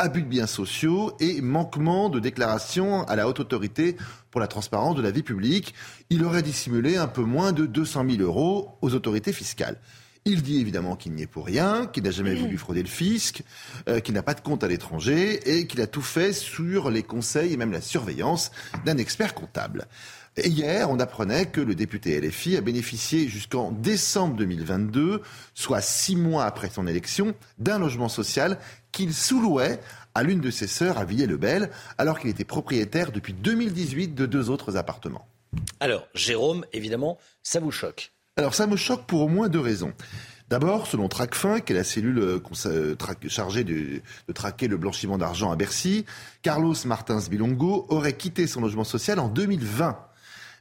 abus de biens sociaux et manquement de déclaration à la haute autorité pour la transparence de la vie publique. Il aurait dissimulé un peu moins de 200 000 euros aux autorités fiscales. Il dit évidemment qu'il n'y est pour rien, qu'il n'a jamais voulu frauder le fisc, euh, qu'il n'a pas de compte à l'étranger et qu'il a tout fait sur les conseils et même la surveillance d'un expert comptable. Et hier, on apprenait que le député LFI a bénéficié jusqu'en décembre 2022, soit six mois après son élection, d'un logement social qu'il sous-louait à l'une de ses sœurs à Villers-le-Bel, alors qu'il était propriétaire depuis 2018 de deux autres appartements. Alors, Jérôme, évidemment, ça vous choque Alors, ça me choque pour au moins deux raisons. D'abord, selon Tracfin, qui est la cellule euh, euh, chargée de, traquer le blanchiment d'argent à Bercy, Carlos Martins Bilongo aurait quitté son logement social en 2020.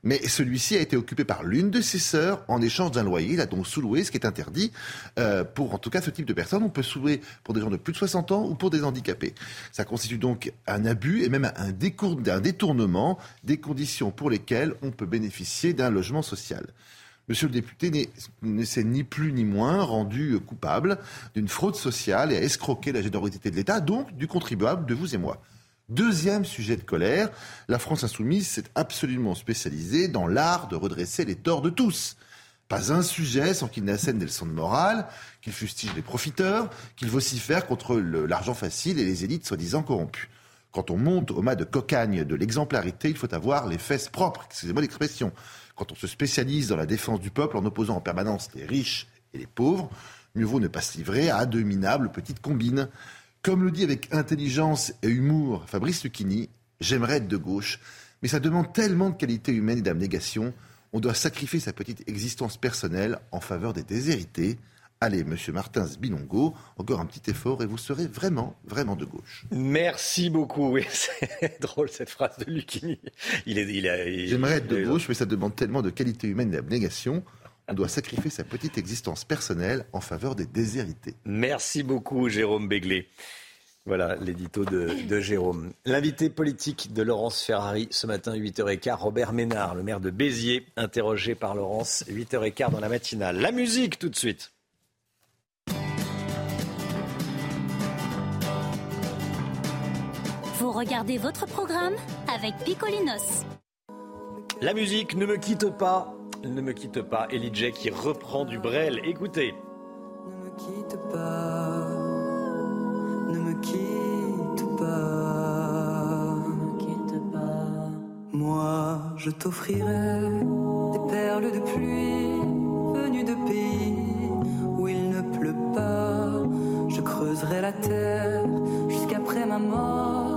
Mais celui-ci a été occupé par l'une de ses sœurs en échange d'un loyer. Il a donc sous-loué, ce qui est interdit euh, pour, en tout cas, ce type de personnes. On peut sous-louer pour des gens de plus de 60 ans ou pour des handicapés. Ça constitue donc un abus et même un détournement des conditions pour lesquelles on peut bénéficier d'un logement social. Monsieur le député ne s'est ni plus ni moins rendu coupable d'une fraude sociale et a escroqué la générosité de l'État, donc du contribuable, de vous et moi. Deuxième sujet de colère, la France insoumise s'est absolument spécialisée dans l'art de redresser les torts de tous. Pas un sujet sans qu'il n'assène des leçons de morale, qu'il fustige les profiteurs, qu'il vocifère contre l'argent facile et les élites soi-disant corrompues. Quand on monte au mât de cocagne de l'exemplarité, il faut avoir les fesses propres, excusez-moi l'expression. Quand on se spécialise dans la défense du peuple en opposant en permanence les riches et les pauvres, mieux vaut ne pas se livrer à de minables petites combines. Comme le dit avec intelligence et humour Fabrice Lucchini, j'aimerais être de gauche, mais ça demande tellement de qualité humaine et d'abnégation on doit sacrifier sa petite existence personnelle en faveur des déshérités. Allez, monsieur Martins Bilongo, encore un petit effort et vous serez vraiment, vraiment de gauche. Merci beaucoup. Oui, c'est drôle cette phrase de Lucchini. Il est, il J'aimerais être de gauche, mais ça demande tellement de qualité humaine et d'abnégation. On doit sacrifier sa petite existence personnelle en faveur des déshérités. Merci beaucoup, Jérôme Béglé. Voilà l'édito de, Jérôme. L'invité politique de Laurence Ferrari ce matin, 8h15, Robert Ménard, le maire de Béziers, interrogé par Laurence, 8h15 dans la matinale. La musique tout de suite. Regardez votre programme avec Picolinos. La musique ne me quitte pas, ne me quitte pas. Elijah qui reprend du Brel. Écoutez. Ne me quitte pas ne me quitte pas. Ne me quitte pas. Moi, je t'offrirai des perles de pluie venues de pays où il ne pleut pas. Je creuserai la terre jusqu'après ma mort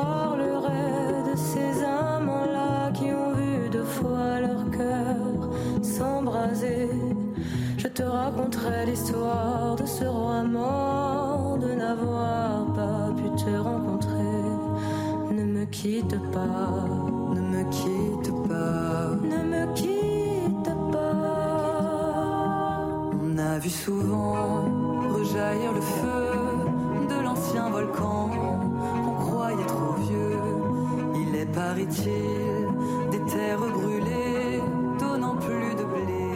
parlerai de ces amants-là qui ont vu deux fois leur cœur s'embraser je te raconterai l'histoire de ce roi mort, de n'avoir pas pu te rencontrer. Ne me quitte pas, ne me quitte pas, ne me quitte pas. On a vu souvent rejaillir le feu de l'ancien volcan des terres brûlées, donnant plus de blé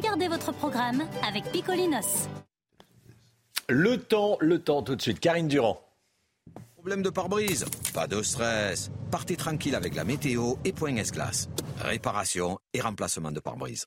Regardez votre programme avec Picolinos. Le temps, le temps tout de suite. Karine Durand. Problème de pare-brise Pas de stress. Partez tranquille avec la météo et Point S-Glace. Réparation et remplacement de pare-brise.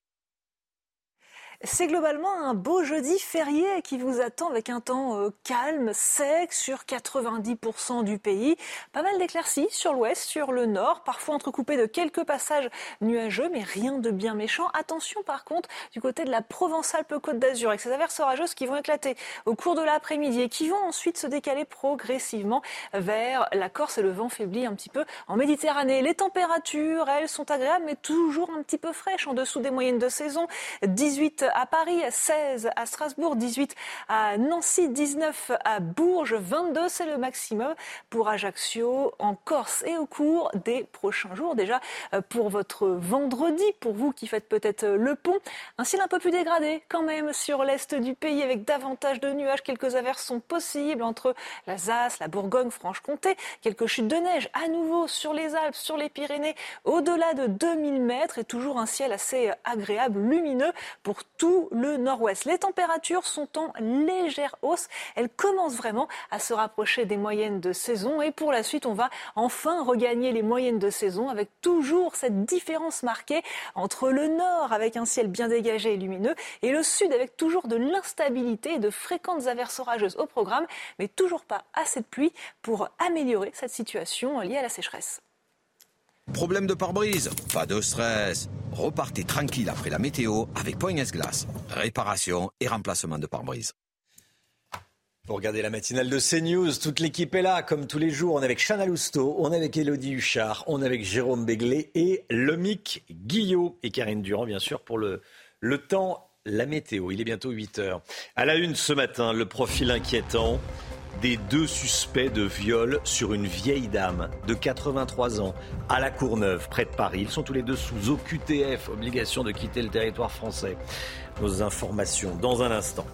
C'est globalement un beau jeudi férié qui vous attend avec un temps euh, calme, sec sur 90% du pays. Pas mal d'éclaircies sur l'ouest, sur le nord, parfois entrecoupées de quelques passages nuageux, mais rien de bien méchant. Attention par contre du côté de la Provence-Alpes-Côte d'Azur avec ces averses orageuses qui vont éclater au cours de l'après-midi et qui vont ensuite se décaler progressivement vers la Corse et le vent faiblit un petit peu en Méditerranée. Les températures, elles, sont agréables mais toujours un petit peu fraîches en dessous des moyennes de saison. 18 à Paris, 16 à Strasbourg, 18 à Nancy, 19 à Bourges, 22 c'est le maximum pour Ajaccio, en Corse et au cours des prochains jours. Déjà euh, pour votre vendredi, pour vous qui faites peut-être le pont, un ciel un peu plus dégradé quand même sur l'est du pays avec davantage de nuages. Quelques averses sont possibles entre l'Alsace, la Bourgogne, Franche-Comté. Quelques chutes de neige à nouveau sur les Alpes, sur les Pyrénées, au-delà de 2000 mètres et toujours un ciel assez agréable, lumineux pour tout le nord-ouest. Les températures sont en légère hausse. Elles commencent vraiment à se rapprocher des moyennes de saison et pour la suite, on va enfin regagner les moyennes de saison avec toujours cette différence marquée entre le nord avec un ciel bien dégagé et lumineux et le sud avec toujours de l'instabilité et de fréquentes averses orageuses au programme, mais toujours pas assez de pluie pour améliorer cette situation liée à la sécheresse. Problème de pare-brise Pas de stress. Repartez tranquille après la météo avec Poignes Glace. Réparation et remplacement de pare-brise. Pour regarder la matinale de CNews, toute l'équipe est là, comme tous les jours. On est avec Chana Lousteau, on est avec Elodie Huchard, on est avec Jérôme Béglé et Lomic Guillot et Karine Durand, bien sûr, pour le, le temps, la météo. Il est bientôt 8 heures. À la une ce matin, le profil inquiétant des deux suspects de viol sur une vieille dame de 83 ans à la Courneuve, près de Paris. Ils sont tous les deux sous OQTF, obligation de quitter le territoire français. Nos informations dans un instant.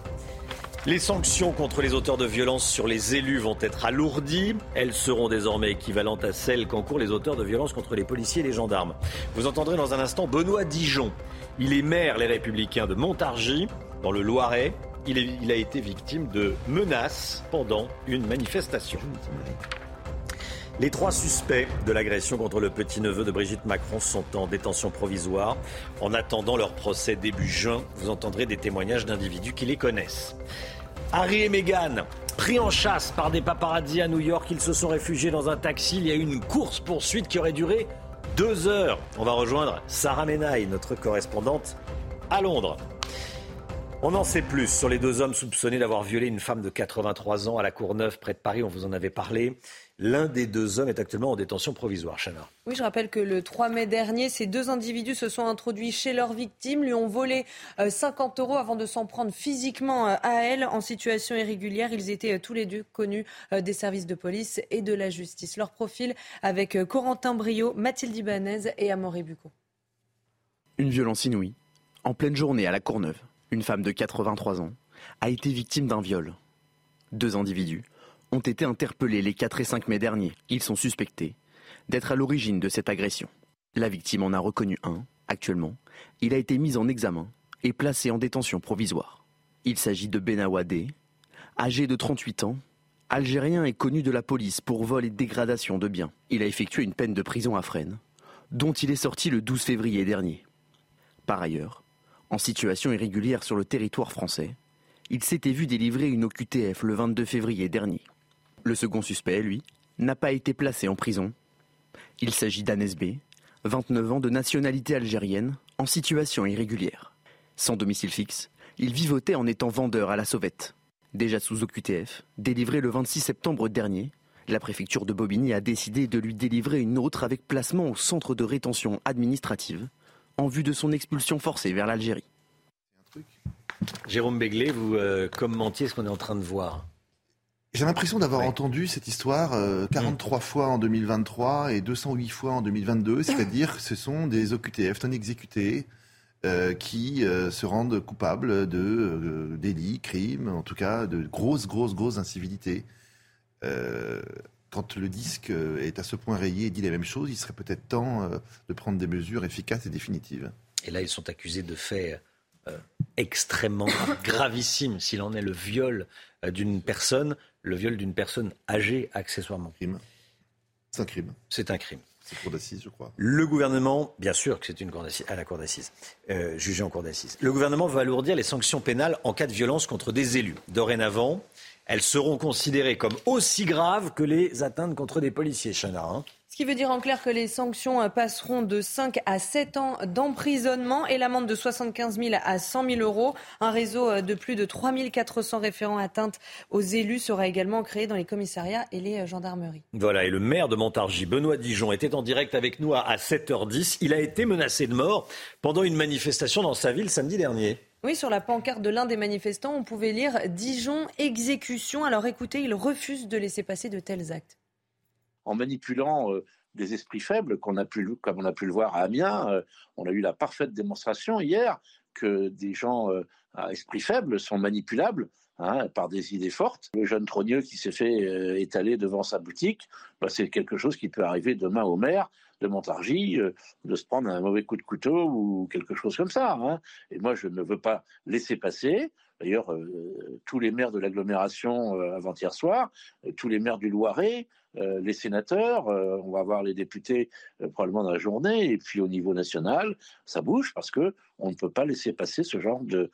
Les sanctions contre les auteurs de violences sur les élus vont être alourdies. Elles seront désormais équivalentes à celles qu'encourent les auteurs de violences contre les policiers et les gendarmes. Vous entendrez dans un instant Benoît Dijon. Il est maire, les Républicains, de Montargis, dans le Loiret. Il, a été victime de menaces pendant une manifestation. Les trois suspects de l'agression contre le petit-neveu de Brigitte Macron sont en détention provisoire. En attendant leur procès début juin, vous entendrez des témoignages d'individus qui les connaissent. Harry et Meghan, pris en chasse par des paparazzis à New York, ils se sont réfugiés dans un taxi. Il y a eu une course-poursuite qui aurait duré deux heures. On va rejoindre Sarah Menaille, notre correspondante à Londres. On en sait plus sur les deux hommes soupçonnés d'avoir violé une femme de 83 ans à la Courneuve, près de Paris. On vous en avait parlé. L'un des deux hommes est actuellement en détention provisoire. Chana. Oui, je rappelle que le 3 mai dernier, ces deux individus se sont introduits chez leur victime, lui ont volé euh, 50 euros avant de s'en prendre physiquement euh, à elle en situation irrégulière. Ils étaient euh, tous les deux connus euh, des services de police et de la justice. Leur profil avec euh, Corentin Brio, Mathilde Ibanez et Amaury Bucco. Une violence inouïe. En pleine journée à la Courneuve, une femme de 83 ans a été victime d'un viol. Deux individus ont été interpellés les 4 et 5 mai dernier. Ils sont suspectés d'être à l'origine de cette agression. La victime en a reconnu un. Actuellement, il a été mis en examen et placé en détention provisoire. Il s'agit de Benawadé, âgé de 38 ans, algérien et connu de la police pour vol et dégradation de biens. Il a effectué une peine de prison à Fresnes, dont il est sorti le 12 février dernier. Par ailleurs, en situation irrégulière sur le territoire français, il s'était vu délivrer une OQTF le 22 février dernier. Le second suspect, lui, n'a pas été placé en prison. Il s'agit d'Anes B, 29 ans de nationalité algérienne, en situation irrégulière. Sans domicile fixe, il vivotait en étant vendeur à la sauvette. Déjà sous OQTF, délivré le 26 septembre dernier, la préfecture de Bobigny a décidé de lui délivrer une autre avec placement au centre de rétention administrative en vue de son expulsion forcée vers l'Algérie. Jérôme Béglé, vous euh, commentiez ce qu'on est en train de voir. J'ai l'impression d'avoir entendu cette histoire euh, 43 fois en 2023 et 208 fois en 2022, c'est-à-dire que ce sont des OQTF non exécutés euh, qui euh, se rendent coupables de euh, délits, crimes, en tout cas de grosses, grosses, grosses incivilités. Quand le disque euh, est à ce point rayé et dit la même chose, il serait peut-être temps euh, de prendre des mesures efficaces et définitives. Et là, ils sont accusés de faits euh, extrêmement gravissimes. S'il en est le viol d'une personne, le viol d'une personne âgée accessoirement. C'est un crime. C'est un crime. C'est cour d'assises, je crois. Le gouvernement, bien sûr que c'est une cour d'assises, à la cour d'assises, euh, jugé en cour d'assises. Le gouvernement va alourdir les sanctions pénales en cas de violence contre des élus. Dorénavant, elles seront considérées comme aussi graves que les atteintes contre des policiers, Chana. hein. Ce qui veut dire en clair que les sanctions euh, passeront de 5 à 7 ans d'emprisonnement et l'amende de 75 000 à 100 000 euros. Un réseau euh, de plus de 3 400 référents atteintes aux élus sera également créé dans les commissariats et les euh, gendarmeries. Voilà, et le maire de Montargis, Benoît Dijon, était en direct avec nous à, à 7h10. Il a été menacé de mort pendant une manifestation dans sa ville samedi dernier. Oui, sur la pancarte de l'un des manifestants, on pouvait lire Dijon exécution. Alors écoutez, il refuse de laisser passer de tels actes. en manipulant euh, des esprits faibles, comme on a pu le voir à Amiens. euh, on a eu la parfaite démonstration hier que des gens euh, à esprit faible sont manipulables hein, par des idées fortes. Le jeune trogneux qui s'est fait étaler devant sa boutique, bah, c'est quelque chose qui peut arriver demain au maire de Montargis, euh, de se prendre un mauvais coup de couteau ou quelque chose comme ça. hein. Et moi, je ne veux pas laisser passer. D'ailleurs, euh, tous les maires de l'agglomération euh, avant-hier soir, tous les maires du Loiret, les sénateurs, on va voir les députés probablement dans la journée, et puis au niveau national, ça bouge parce que on ne peut pas laisser passer ce genre de-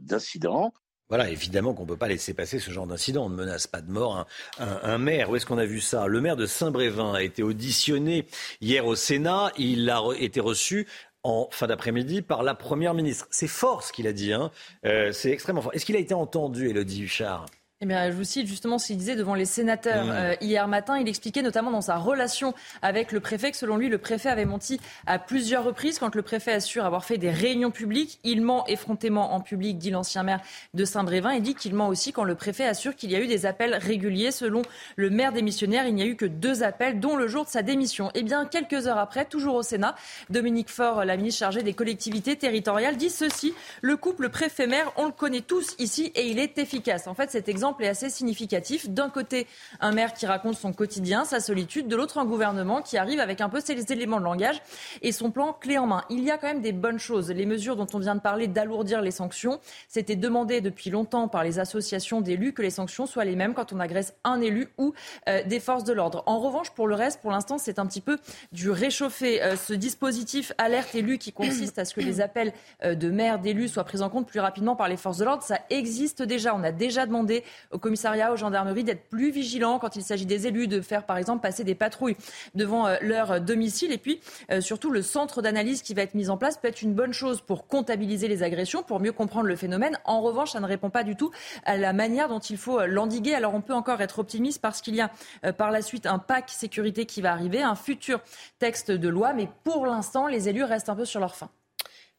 d'incident. Voilà, évidemment qu'on ne peut pas laisser passer ce genre d'incident. On ne menace pas de mort un, un- un maire. Où est-ce qu'on a vu ça? Le maire de Saint-Brévin a été auditionné hier au Sénat. Il a re- été reçu en fin d'après-midi par la Première ministre. C'est fort ce qu'il a dit. Hein. Euh, c'est extrêmement fort. Est-ce qu'il a été entendu, Elodie Huchard? Eh bien, je vous cite justement ce qu'il disait devant les sénateurs Mmh. euh, hier matin. Il expliquait notamment dans sa relation avec le préfet que selon lui, le préfet avait menti à plusieurs reprises. Quand le préfet assure avoir fait des réunions publiques, il ment effrontément en public, dit l'ancien maire de Saint-Brévin. Il dit qu'il ment aussi quand le préfet assure qu'il y a eu des appels réguliers. Selon le maire démissionnaire, il n'y a eu que deux appels, dont le jour de sa démission. Eh bien, quelques heures après, toujours au Sénat, Dominique Faure, la ministre chargée des collectivités territoriales, dit ceci. Le couple préfet-maire, on le connaît tous ici et il est efficace. En fait, cet exemple est assez significatif. D'un côté, un maire qui raconte son quotidien, sa solitude. De l'autre, un gouvernement qui arrive avec un peu ses éléments de langage et son plan clé en main. Il y a quand même des bonnes choses. Les mesures dont on vient de parler d'alourdir les sanctions, c'était demandé depuis longtemps par les associations d'élus que les sanctions soient les mêmes quand on agresse un élu ou euh, des forces de l'ordre. En revanche, pour le reste, pour l'instant, c'est un petit peu du réchauffé. Euh, ce dispositif alerte élu qui consiste à ce que les appels euh, de maires, d'élus soient pris en compte plus rapidement par les forces de l'ordre, ça existe déjà. On a déjà demandé au commissariat, aux gendarmeries d'être plus vigilants quand il s'agit des élus, de faire par exemple passer des patrouilles devant euh, leur domicile. Et puis euh, surtout, le centre d'analyse qui va être mis en place peut être une bonne chose pour comptabiliser les agressions, pour mieux comprendre le phénomène. En revanche, ça ne répond pas du tout à la manière dont il faut euh, l'endiguer. Alors on peut encore être optimiste parce qu'il y a par la suite un pack sécurité qui va arriver, un futur texte de loi, mais pour l'instant, les élus restent un peu sur leur faim.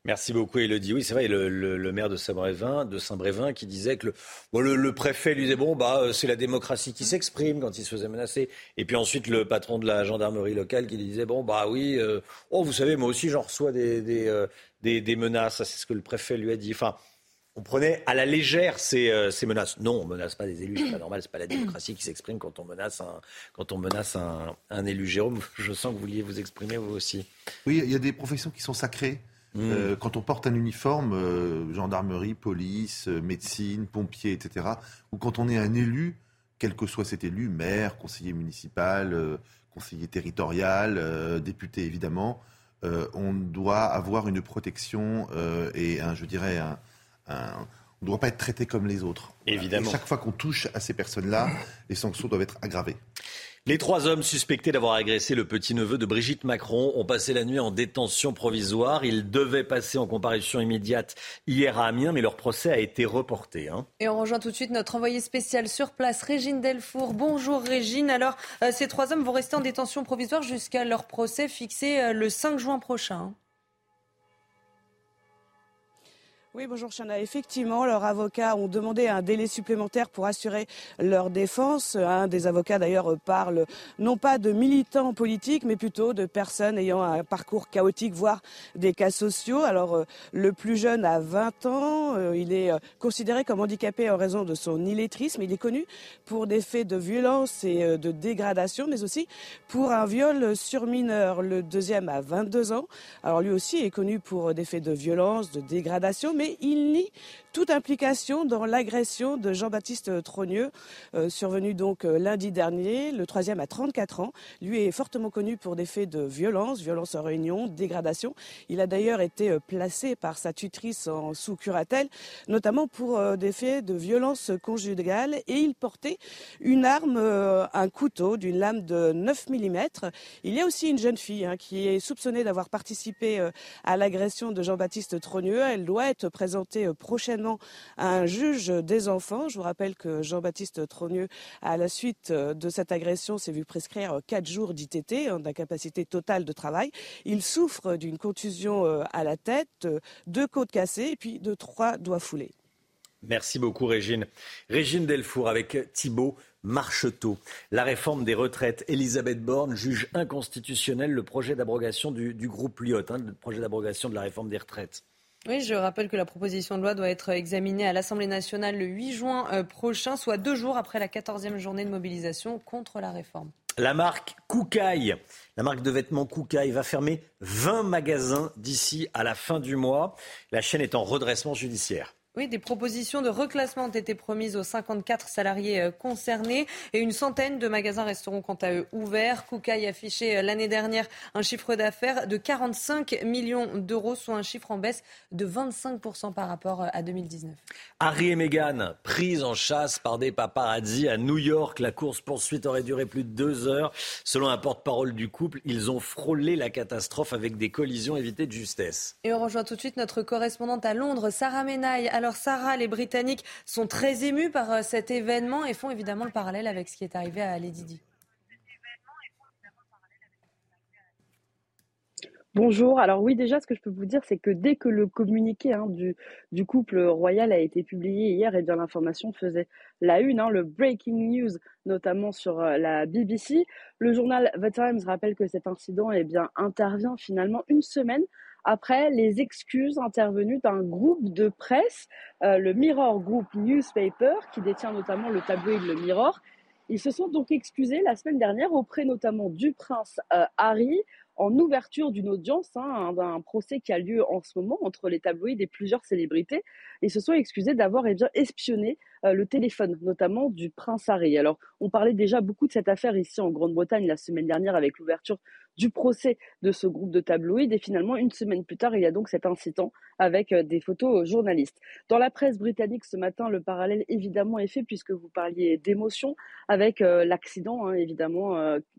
Merci beaucoup, Elodie. Oui, c'est vrai, le, maire de Saint-Brévin, de Saint-Brévin qui disait que le, préfet lui disait bon, bah, euh, c'est la démocratie qui s'exprime quand il se faisait menacer. Et puis ensuite, le patron de la gendarmerie locale qui disait bon, bah oui, euh, oh, vous savez, moi aussi, j'en reçois des, euh, menaces. C'est ce que le préfet lui a dit. Enfin, on prenait à la légère ces, ces menaces. Non, on menace pas des élus, c'est pas normal, c'est pas la démocratie qui s'exprime quand on menace un, quand un élu. Jérôme, je sens que vous vouliez vous exprimer vous aussi. Oui, il y a des professions qui sont sacrées. Mm. Euh, quand on porte un uniforme, euh, gendarmerie, police, euh, médecine, pompier, etc., ou quand on est un élu, quel que soit cet élu, maire, conseiller municipal, euh, conseiller territorial, euh, député évidemment, euh, on doit avoir une protection euh, et un, je dirais, un, un- on ne doit pas être traité comme les autres. Évidemment. Et chaque fois qu'on touche à ces personnes-là, les sanctions doivent être aggravées. Les trois hommes suspectés d'avoir agressé le petit-neveu de Brigitte Macron ont passé la nuit en détention provisoire. Ils devaient passer en comparution immédiate hier à Amiens, mais leur procès a été reporté. hein. Et on rejoint tout de suite notre envoyée spéciale sur place, Régine Delfour. Bonjour Régine. Alors, euh, ces trois hommes vont rester en détention provisoire jusqu'à leur procès fixé euh, le 5 juin prochain. Oui, bonjour Chana. Effectivement, leurs avocats ont demandé un délai supplémentaire pour assurer leur défense. Un des avocats d'ailleurs parle non pas de militants politiques, mais plutôt de personnes ayant un parcours chaotique, voire des cas sociaux. Alors, euh, le plus jeune a 20 ans. Euh, Il est euh, considéré comme handicapé en raison de son illettrisme. Il est connu pour des faits de violence et de dégradation, mais aussi pour un viol sur mineur. Le deuxième a 22 ans. Alors, lui aussi est connu pour des faits de violence, de dégradation, mais il nie toute implication dans l'agression de Jean-Baptiste Trogneux, euh, survenu donc euh, lundi dernier. Le troisième a 34 ans. Lui est fortement connu pour des faits de violence, violence en réunion, dégradation. Il a d'ailleurs été euh, placé par sa tutrice en sous curatelle, notamment pour euh, des faits de violence conjugale. Et il portait une arme, un couteau d'une lame de 9 mm. Il y a aussi une jeune fille hein, qui est soupçonnée d'avoir participé à l'agression de Jean-Baptiste Trogneux. Elle doit être présentée euh, à un juge des enfants. Je vous rappelle que Jean-Baptiste Trogneux, à la suite de cette agression, s'est vu prescrire quatre jours d'ITT, hein, d'incapacité totale de travail. Il souffre d'une contusion euh, à la tête, euh, deux côtes cassées et puis de trois doigts foulés. Merci beaucoup, Régine. Régine Delfour avec Thibault Marcheteau. La réforme des retraites. Elisabeth Borne juge inconstitutionnel le projet d'abrogation du, du groupe Lyot, hein, le projet d'abrogation de la réforme des retraites. Oui, je rappelle que la proposition de loi doit être examinée à l'Assemblée nationale le 8 juin euh, prochain, soit deux jours après la 14e journée de mobilisation contre la réforme. La marque Koukaï, la marque de vêtements Koukaï, va fermer 20 magasins d'ici à la fin du mois. La chaîne est en redressement judiciaire. Oui, des propositions de reclassement ont été promises aux 54 salariés euh, concernés et une centaine de magasins resteront quant à eux ouverts. Koukaï affichait euh, l'année dernière un chiffre d'affaires de 45 millions d'euros, soit un chiffre en baisse de 25% par rapport euh, à 2019. Harry et Meghan, prise en chasse par des paparazzi à New York. La course-poursuite aurait duré plus de deux heures. Selon un porte-parole du couple, ils ont frôlé la catastrophe avec des collisions évitées de justesse. Et on rejoint tout de suite notre correspondante à Londres, Sarah Menaille. Alors, Alors Sarah, les Britanniques sont très émus par euh, cet événement et font évidemment le parallèle avec ce qui est arrivé à Lady Di. Bonjour. Alors oui, déjà, ce que je peux vous dire, c'est que dès que le communiqué hein, du, couple royal a été publié hier, et eh bien l'information faisait la une, hein, le breaking news, notamment sur euh, la BBC. Le journal The Times rappelle que cet incident eh bien, intervient finalement une semaine après les excuses intervenues d'un groupe de presse, euh, le Mirror Group Newspaper, qui détient notamment le tabloïd Le Mirror. Ils se sont donc excusés la semaine dernière auprès notamment du prince euh, Harry, en ouverture d'une audience, hein, d'un procès qui a lieu en ce moment entre les tabloïds et plusieurs célébrités. Ils se sont excusés d'avoir eh bien, espionné euh, le téléphone, notamment du prince Harry. Alors, on parlait déjà beaucoup de cette affaire ici en Grande-Bretagne la semaine dernière avec l'ouverture du procès de ce groupe de tabloïds. Et finalement, une semaine plus tard, il y a donc cet incident avec euh, des photos journalistes. Dans la presse britannique ce matin, le parallèle évidemment est fait puisque vous parliez d'émotion avec euh, l'accident, hein, évidemment,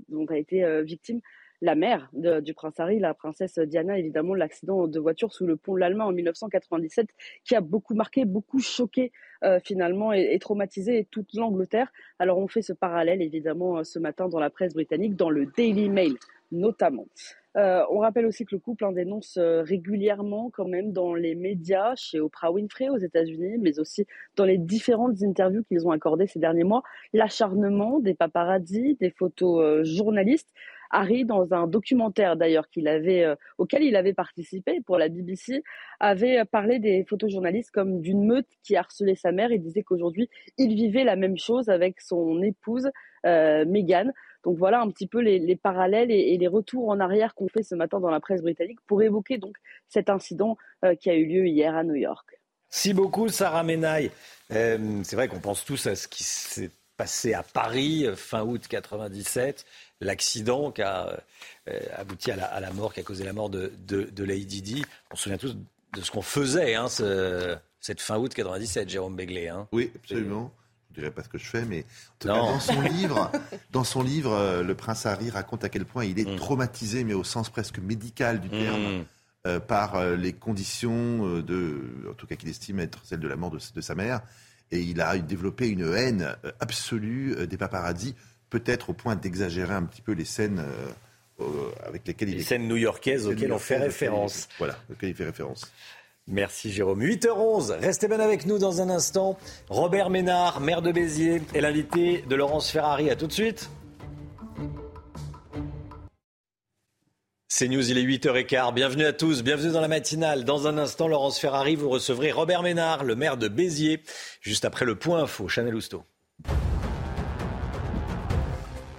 dont a été victime la mère du prince Harry, la princesse Diana, évidemment, l'accident de voiture sous le pont de l'Allemagne en 1997, qui a beaucoup marqué, beaucoup choqué euh, finalement et, traumatisé toute l'Angleterre. Alors on fait ce parallèle évidemment euh, ce matin dans la presse britannique, dans le Daily Mail notamment. Euh, on rappelle aussi que le couple en dénonce régulièrement quand même dans les médias, chez Oprah Winfrey aux États-Unis, mais aussi dans les différentes interviews qu'ils ont accordées ces derniers mois, l'acharnement des paparazzis, des photos journalistes. Harry, dans un documentaire d'ailleurs qu'il avait, euh, auquel il avait participé pour la BBC, avait parlé des photojournalistes comme d'une meute qui harcelait sa mère. Il disait qu'aujourd'hui, il vivait la même chose avec son épouse euh, Meghan. Donc voilà un petit peu les, parallèles et, les retours en arrière qu'on fait ce matin dans la presse britannique pour évoquer donc cet incident euh, qui a eu lieu hier à New York. Merci beaucoup Sarah Menaille. c'est vrai qu'on pense tous à ce qui s'est passé à Paris fin août 97 l'accident qui a euh, abouti à la, mort, qui a causé la mort de, de, Lady Di. On se souvient tous de ce qu'on faisait hein, cette fin août 97, Jérôme Begley. Hein. Oui, absolument. Je ne dirais pas ce que je fais, mais dans son livre, dans son livre, euh, le prince Harry raconte à quel point il est mm. traumatisé, mais au sens presque médical du terme. Mm. Euh, par les conditions de, en tout cas qu'il estime être celles de la mort de, de, sa mère, et il a développé une haine absolue des paparazzis peut-être au point d'exagérer un petit peu les scènes euh, avec lesquelles il les scènes new-yorkaises auxquelles on fait référence. voilà, auxquelles il fait référence. Merci Jérôme. 8h11, restez bien avec nous dans un instant. Robert Ménard, maire de Béziers, est l'invité de Laurence Ferrari. À tout de suite. C'est News, il est 8h15. Bienvenue à tous, bienvenue dans la matinale. Dans un instant, Laurence Ferrari, vous recevrez Robert Ménard, le maire de Béziers, juste après le point info. Chanel Housteau.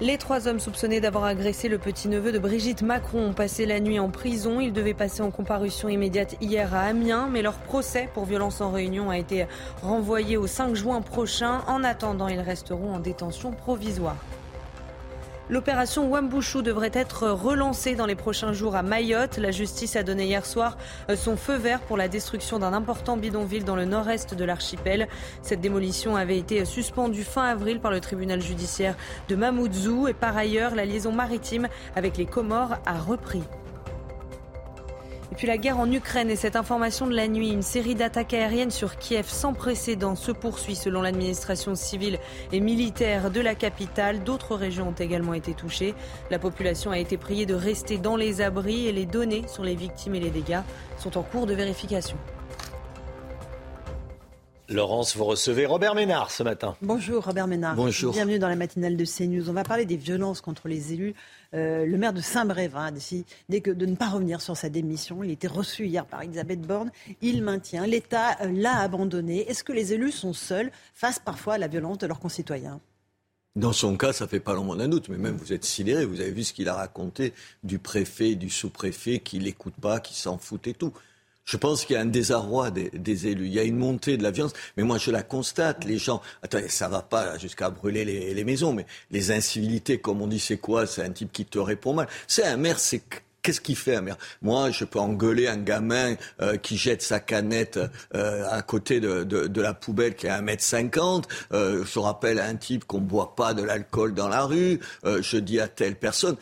Les trois hommes soupçonnés d'avoir agressé le petit-neveu de Brigitte Macron ont passé la nuit en prison. Ils devaient passer en comparution immédiate hier à Amiens, mais leur procès pour violence en réunion a été renvoyé au 5 juin prochain. En attendant, ils resteront en détention provisoire. L'opération Wambushu devrait être relancée dans les prochains jours à Mayotte. La justice a donné hier soir euh, son feu vert pour la destruction d'un important bidonville dans le nord-est de l'archipel. Cette démolition avait été suspendue fin avril par le tribunal judiciaire de Mamoudzou et par ailleurs la liaison maritime avec les Comores a repris. Et puis la guerre en Ukraine et cette information de la nuit, une série d'attaques aériennes sur Kiev sans précédent se poursuit selon l'administration civile et militaire de la capitale. D'autres régions ont également été touchées. La population a été priée de rester dans les abris et les données sur les victimes et les dégâts sont en cours de vérification. Laurence, vous recevez Robert Ménard ce matin. Bonjour Robert Ménard. Bonjour. Bienvenue dans la matinale de CNews. On va parler des violences contre les élus. Euh, le maire de Saint-Brévin a décidé de ne pas revenir sur sa démission. Il été reçu hier par Elisabeth Borne. Il maintient. L'État euh, l'a abandonné. Est-ce que les élus sont seuls face parfois à la violence de leurs concitoyens? Dans son cas, ça fait pas longtemps d'un doute, mais même vous êtes sidéré, vous avez vu ce qu'il a raconté du préfet, du sous-préfet, qui l'écoute pas, qui s'en fout et tout. Je pense qu'il y a un désarroi des, élus. Il y a une montée de la violence. Mais moi, je la constate. Les gens, attendez, ça va pas jusqu'à brûler les, maisons, mais les incivilités, comme on dit, c'est quoi? C'est un type qui te répond mal. C'est un maire, c'est Qu'est-ce qu'il fait un maire Moi, je peux engueuler un gamin euh, qui jette sa canette euh, à côté de, de, de, la poubelle qui est à 1m50. Euh, je rappelle à un type qu'on ne boit pas de l'alcool dans la rue. Euh, je dis à telle personne.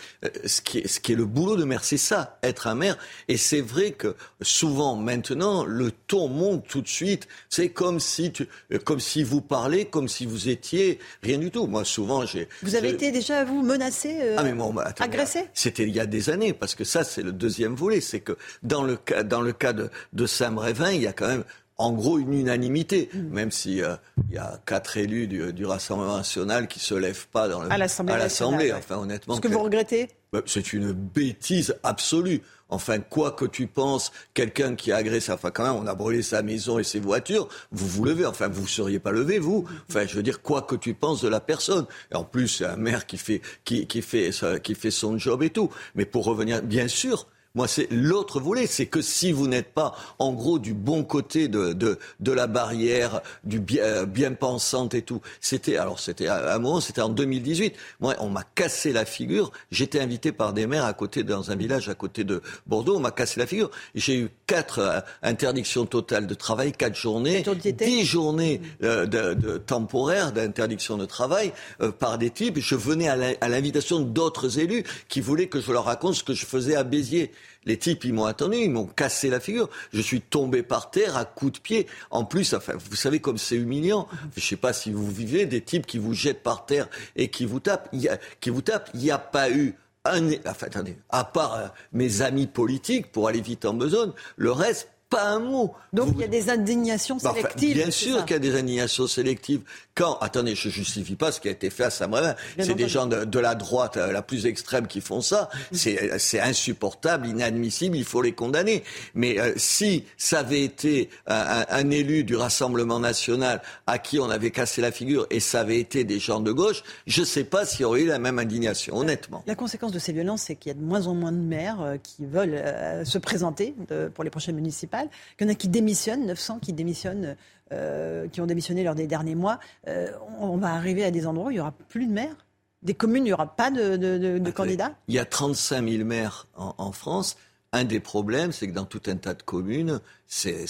Ce, qui est, ce qui est le boulot de maire, c'est ça, être un maire. Et c'est vrai que souvent, maintenant, le ton monte tout de suite. C'est comme si, tu, comme si vous parlez, comme si vous étiez rien du tout. Moi, souvent, j'ai... Vous avez été déjà, vous, menacé, ah, mais bon, bah, agressé? C'était il y a des années, parce que ça, c'est le deuxième volet. C'est que dans le cas, dans le cas de, de Sam-Révin, il y a quand même en gros une unanimité, Mm. même si euh, il y a quatre élus du, du Rassemblement national qui se lèvent pas dans le, À l'Assemblée. Enfin, honnêtement, Ce que vous regrettez? Bah, c'est une bêtise absolue. Enfin, quoi que tu penses, quelqu'un qui a agressé, enfin quand même, on a brûlé sa maison et ses voitures, vous vous levez. Enfin, vous ne seriez pas levé, vous. Enfin, je veux dire, quoi que tu penses de la personne. En plus, c'est un maire qui fait, qui, fait, qui fait son job et tout. Mais pour revenir, bien sûr, moi, c'est l'autre volet, c'est que si vous n'êtes pas, en gros, du bon côté de, de, de la barrière, du bien, euh, bien pensante et tout, c'était, alors c'était à un moment, c'était en 2018. Moi, on m'a cassé la figure. J'étais invité par des maires à côté, dans un village à côté de Bordeaux, on m'a cassé la figure. J'ai eu quatre euh, interdictions totales de travail, quatre journées, dix journées euh, de, de temporaires d'interdiction de travail euh, par des types. Je venais à l'invitation d'autres élus qui voulaient que je leur raconte ce que je faisais à Béziers. Les types, ils m'ont attendu, ils m'ont cassé la figure. Je suis tombé par terre à coups de pied. En plus, enfin, vous savez comme c'est humiliant. Je sais pas si vous vivez des types qui vous jettent par terre et qui vous tapent. Qui vous tapent. Il n'y a pas eu un, enfin, attendez, à part euh, mes amis politiques pour aller vite en besogne, le reste, pas un mot. Donc il y a des indignations Bah, enfin, sélectives. bien sûr qu'il y a des indignations sélectives. Quand, attendez, je justifie pas ce qui a été fait à Saint-Brévin. C'est des gens de, de la droite euh, la plus extrême qui font ça. C'est c'est insupportable, inadmissible, il faut les condamner. Mais euh, si ça avait été un, élu du Rassemblement national à qui on avait cassé la figure et ça avait été des gens de gauche, je sais pas s'il y aurait eu la même indignation, honnêtement. La conséquence de ces violences, c'est qu'il y a de moins en moins de maires euh, qui veulent euh, se présenter de- pour les prochaines municipales. Qu'il y en a qui démissionnent, 900 qui démissionnent, euh, qui ont démissionné lors des derniers mois. Euh, on, va arriver à des endroits où il n'y aura plus de maires. Des communes, il n'y aura pas de, de- de- de candidats. Il y a 35 000 maires en, en France. Un des problèmes, c'est que dans tout un tas de communes, c'est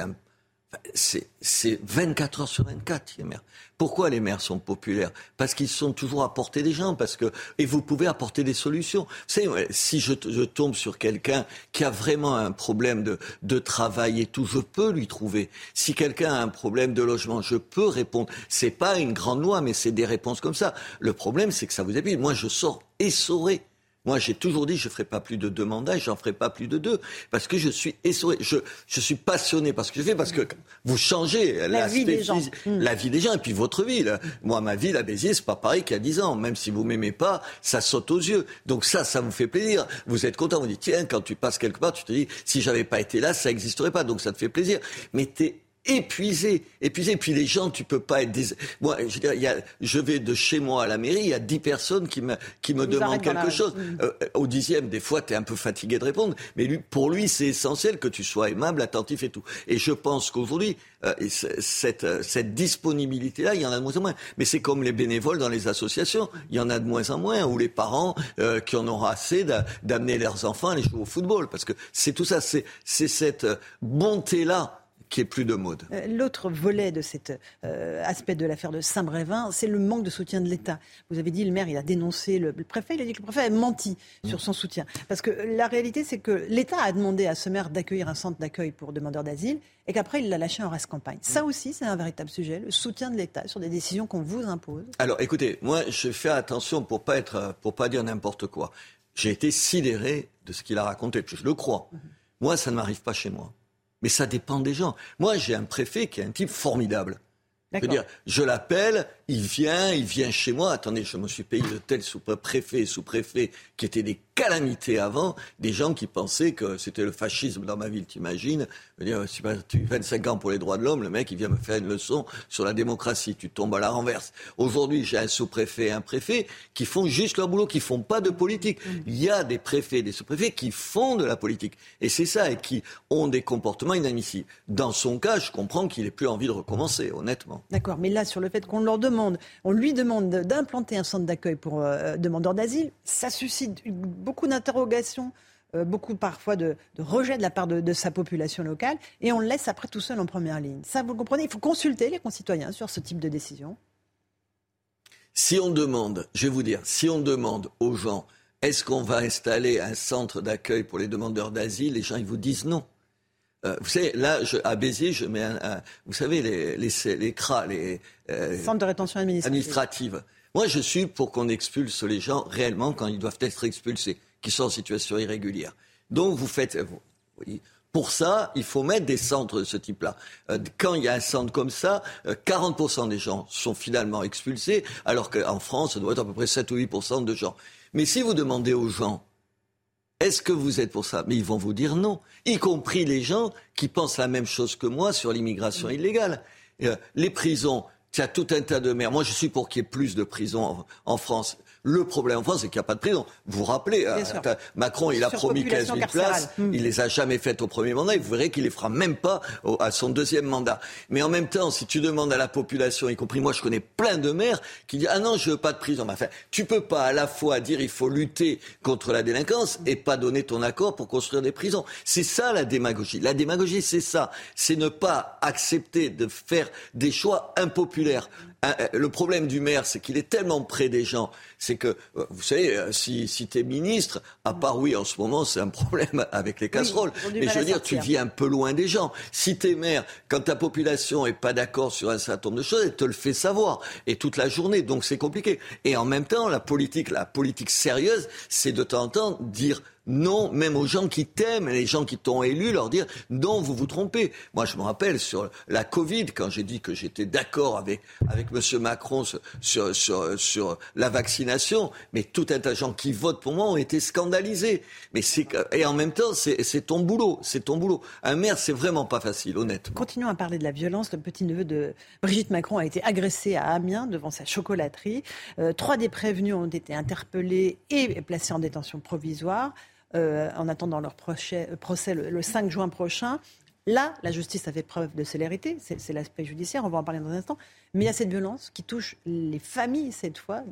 un- c'est- c'est 24 heures sur 24, les maires. Pourquoi les maires sont populaires? Parce qu'ils sont toujours à portée des gens, parce que et vous pouvez apporter des solutions. Si je, je tombe sur quelqu'un qui a vraiment un problème de, de travail et tout, je peux lui trouver. Si quelqu'un a un problème de logement, je peux répondre. C'est pas une grande loi, mais c'est des réponses comme ça. Le problème, c'est que ça vous épuise. Moi, je sors essoré. Moi, j'ai toujours dit, je ne ferai pas plus de deux mandats, et j'en ferai pas plus de deux, parce que je suis essoré. Je, je suis passionné par ce que je fais, parce que vous changez La vie des gens. la vie des gens, et puis votre vie. là. Moi, ma vie, la Béziers, c'est pas pareil qu'il y a dix ans. Même si vous m'aimez pas, ça saute aux yeux. Donc ça, ça vous fait plaisir. Vous êtes content, vous dites, tiens, quand tu passes quelque part, tu te dis, si j'avais pas été là, ça n'existerait pas. Donc ça te fait plaisir. Mais t'es épuisé, épuisé. Puis les gens, tu peux pas être des... Moi, je, veux dire, il y a, je vais de chez moi à la mairie, il y a dix personnes qui me, qui me demandent quelque chose. Mm. Euh, au dixième, des fois, tu es un peu fatigué de répondre, mais lui, pour lui, c'est essentiel que tu sois aimable, attentif et tout. Et je pense qu'aujourd'hui, euh, cette, euh, cette disponibilité-là, il y en a de moins en moins. Mais c'est comme les bénévoles dans les associations, il y en a de moins en moins, ou les parents euh, qui en auront assez d'a- d'amener leurs enfants à aller jouer au football, parce que c'est tout ça, c'est c'est cette euh, bonté-là qui est plus de mode. Euh, L'autre volet de cet euh, aspect de l'affaire de Saint-Brévin, c'est le manque de soutien de l'État. Vous avez dit, le maire, il a dénoncé le, le préfet, il a dit que le préfet a menti sur son soutien. Parce que la réalité, c'est que l'État a demandé à ce maire d'accueillir un centre d'accueil pour demandeurs d'asile et qu'après, il l'a lâché en reste campagne. Ça aussi, c'est un véritable sujet, le soutien de l'État sur des décisions qu'on vous impose. Alors, écoutez, moi, je fais attention pour pas être, pour pas dire n'importe quoi. J'ai été sidéré de ce qu'il a raconté, puis je le crois. Moi, ça ne m'arrive pas chez moi. Mais ça dépend des gens. Moi, j'ai un préfet qui est un type formidable. Je veux dire, je l'appelle, il vient, il vient chez moi. Attendez, je me suis payé de tels sous-préfets et sous-préfets qui étaient des calamités avant, des gens qui pensaient que c'était le fascisme dans ma ville, t'imagines dire, si tu 25 ans pour les droits de l'homme, le mec, il vient me faire une leçon sur la démocratie. Tu tombes à la renverse. Aujourd'hui, j'ai un sous-préfet et un préfet qui font juste leur boulot, qui font pas de politique. Il y a des préfets et des sous-préfets qui font de la politique. Et c'est ça, et qui ont des comportements inadmissibles. Dans son cas, je comprends qu'il ait plus envie de recommencer, honnêtement. D'accord, mais là, sur le fait qu'on leur demande, on lui demande d'implanter un centre d'accueil pour euh, demandeurs d'asile, ça suscite beaucoup d'interrogations euh, beaucoup parfois de, rejet de la part de, de, sa population locale, et on le laisse après tout seul en première ligne. Ça, vous comprenez Il faut consulter les concitoyens sur ce type de décision. Si on demande, je vais vous dire, si on demande aux gens, est-ce qu'on va installer un centre d'accueil pour les demandeurs d'asile, les gens ils vous disent non. Euh, vous savez, là, je, à Béziers, je mets un, un vous savez, les, les, les CRA, les euh, centres de rétention administrative. administrative. Moi, je suis pour qu'on expulse les gens réellement quand ils doivent être expulsés, qui sont en situation irrégulière. Donc, vous faites. Vous, pour ça, il faut mettre des centres de ce type-là. Euh, quand il y a un centre comme ça, euh, 40% des gens sont finalement expulsés, alors qu'en France, ça doit être à peu près 7 ou 8% de gens. Mais si vous demandez aux gens, est-ce que vous êtes pour ça? Mais ils vont vous dire non, y compris les gens qui pensent la même chose que moi sur l'immigration illégale. Euh, les prisons, il y a tout un tas de maires. Moi, je suis pour qu'il y ait plus de prisons en, en France. Le problème en France, c'est qu'il n'y a pas de prison. Vous vous rappelez, euh, Macron, il a promis 15 000 places, mmh. il les a jamais faites au premier mandat, et vous verrez qu'il les fera même pas au, à son deuxième mandat. Mais en même temps, si tu demandes à la population, y compris moi, je connais plein de maires qui disent ah non, je veux pas de prison. Enfin, tu peux pas à la fois dire il faut lutter contre la délinquance et pas donner ton accord pour construire des prisons. C'est ça la démagogie. La démagogie, c'est ça. C'est ne pas accepter de faire des choix impopulaires le problème du maire, c'est qu'il est tellement près des gens. C'est que, euh, vous savez, euh, si, si tu es ministre, à part oui, en ce moment, c'est un problème avec les casseroles. Oui, mais je veux dire, tu vis un peu loin des gens. Si tu es maire, quand ta population est pas d'accord sur un certain nombre de choses, elle te le fait savoir. Et toute la journée, donc c'est compliqué. Et en même temps, la politique, la politique sérieuse, c'est de temps en temps dire non, même aux gens qui t'aiment, les gens qui t'ont élu, leur dire non, vous vous trompez. Moi, je me rappelle sur la Covid, quand j'ai dit que j'étais d'accord avec, avec M. Macron sur, sur, sur, sur, la vaccination, mais tout un tas de gens qui votent pour moi ont été scandalisés. Mais et en même temps, c'est, ton boulot, c'est ton. Un maire, c'est vraiment pas facile, honnêtement. Continuons à parler de la violence. Le petit-neveu de Brigitte Macron a été agressé à Amiens devant sa chocolaterie. Euh, trois des prévenus ont été interpellés et placés en détention provisoire euh, en attendant leur procès, le, le, 5 juin prochain. Là, la justice a fait preuve de célérité, c'est l'aspect judiciaire, on va en parler dans un instant. Mais il y a cette violence qui touche les familles, cette fois,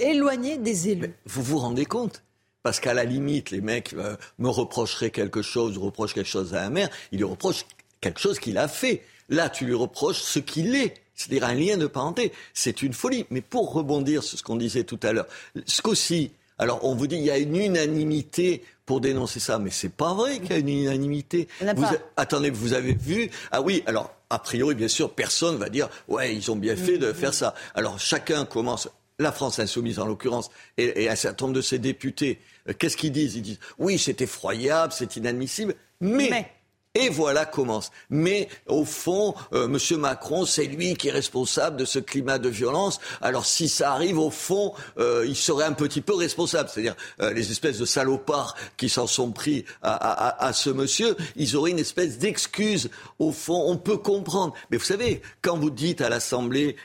éloignées des élus. Mais vous vous rendez compte? Parce qu'à la limite, les mecs euh, me reprocheraient quelque chose, reprochent quelque chose à un maire, ils lui reprochent quelque chose qu'il a fait. Là, tu lui reproches ce qu'il est c'est-à-dire un lien de parenté. C'est une folie. Mais pour rebondir sur ce qu'on disait tout à l'heure, ce qu'aussi, alors on vous dit il y a une unanimité pour dénoncer ça, mais c'est pas vrai qu'il y a une unanimité. Vous a... Attendez, vous avez vu Ah oui, alors a priori, bien sûr, personne va dire ouais, ils ont bien fait de faire ça. Alors chacun commence. La France insoumise, en l'occurrence, et, et, un certain nombre de ses députés, euh, qu'est-ce qu'ils disent? Ils disent oui, c'est effroyable, c'est inadmissible, mais, mais et voilà commence. Mais au fond, euh, M. Macron, c'est lui qui est responsable de ce climat de violence. Alors si ça arrive, au fond, euh, il serait un petit peu responsable. C'est-à-dire euh, les espèces de salopards qui s'en sont pris à, à, à, ce monsieur, ils auraient une espèce d'excuse. Au fond, on peut comprendre. Mais vous savez, quand vous dites à l'Assemblée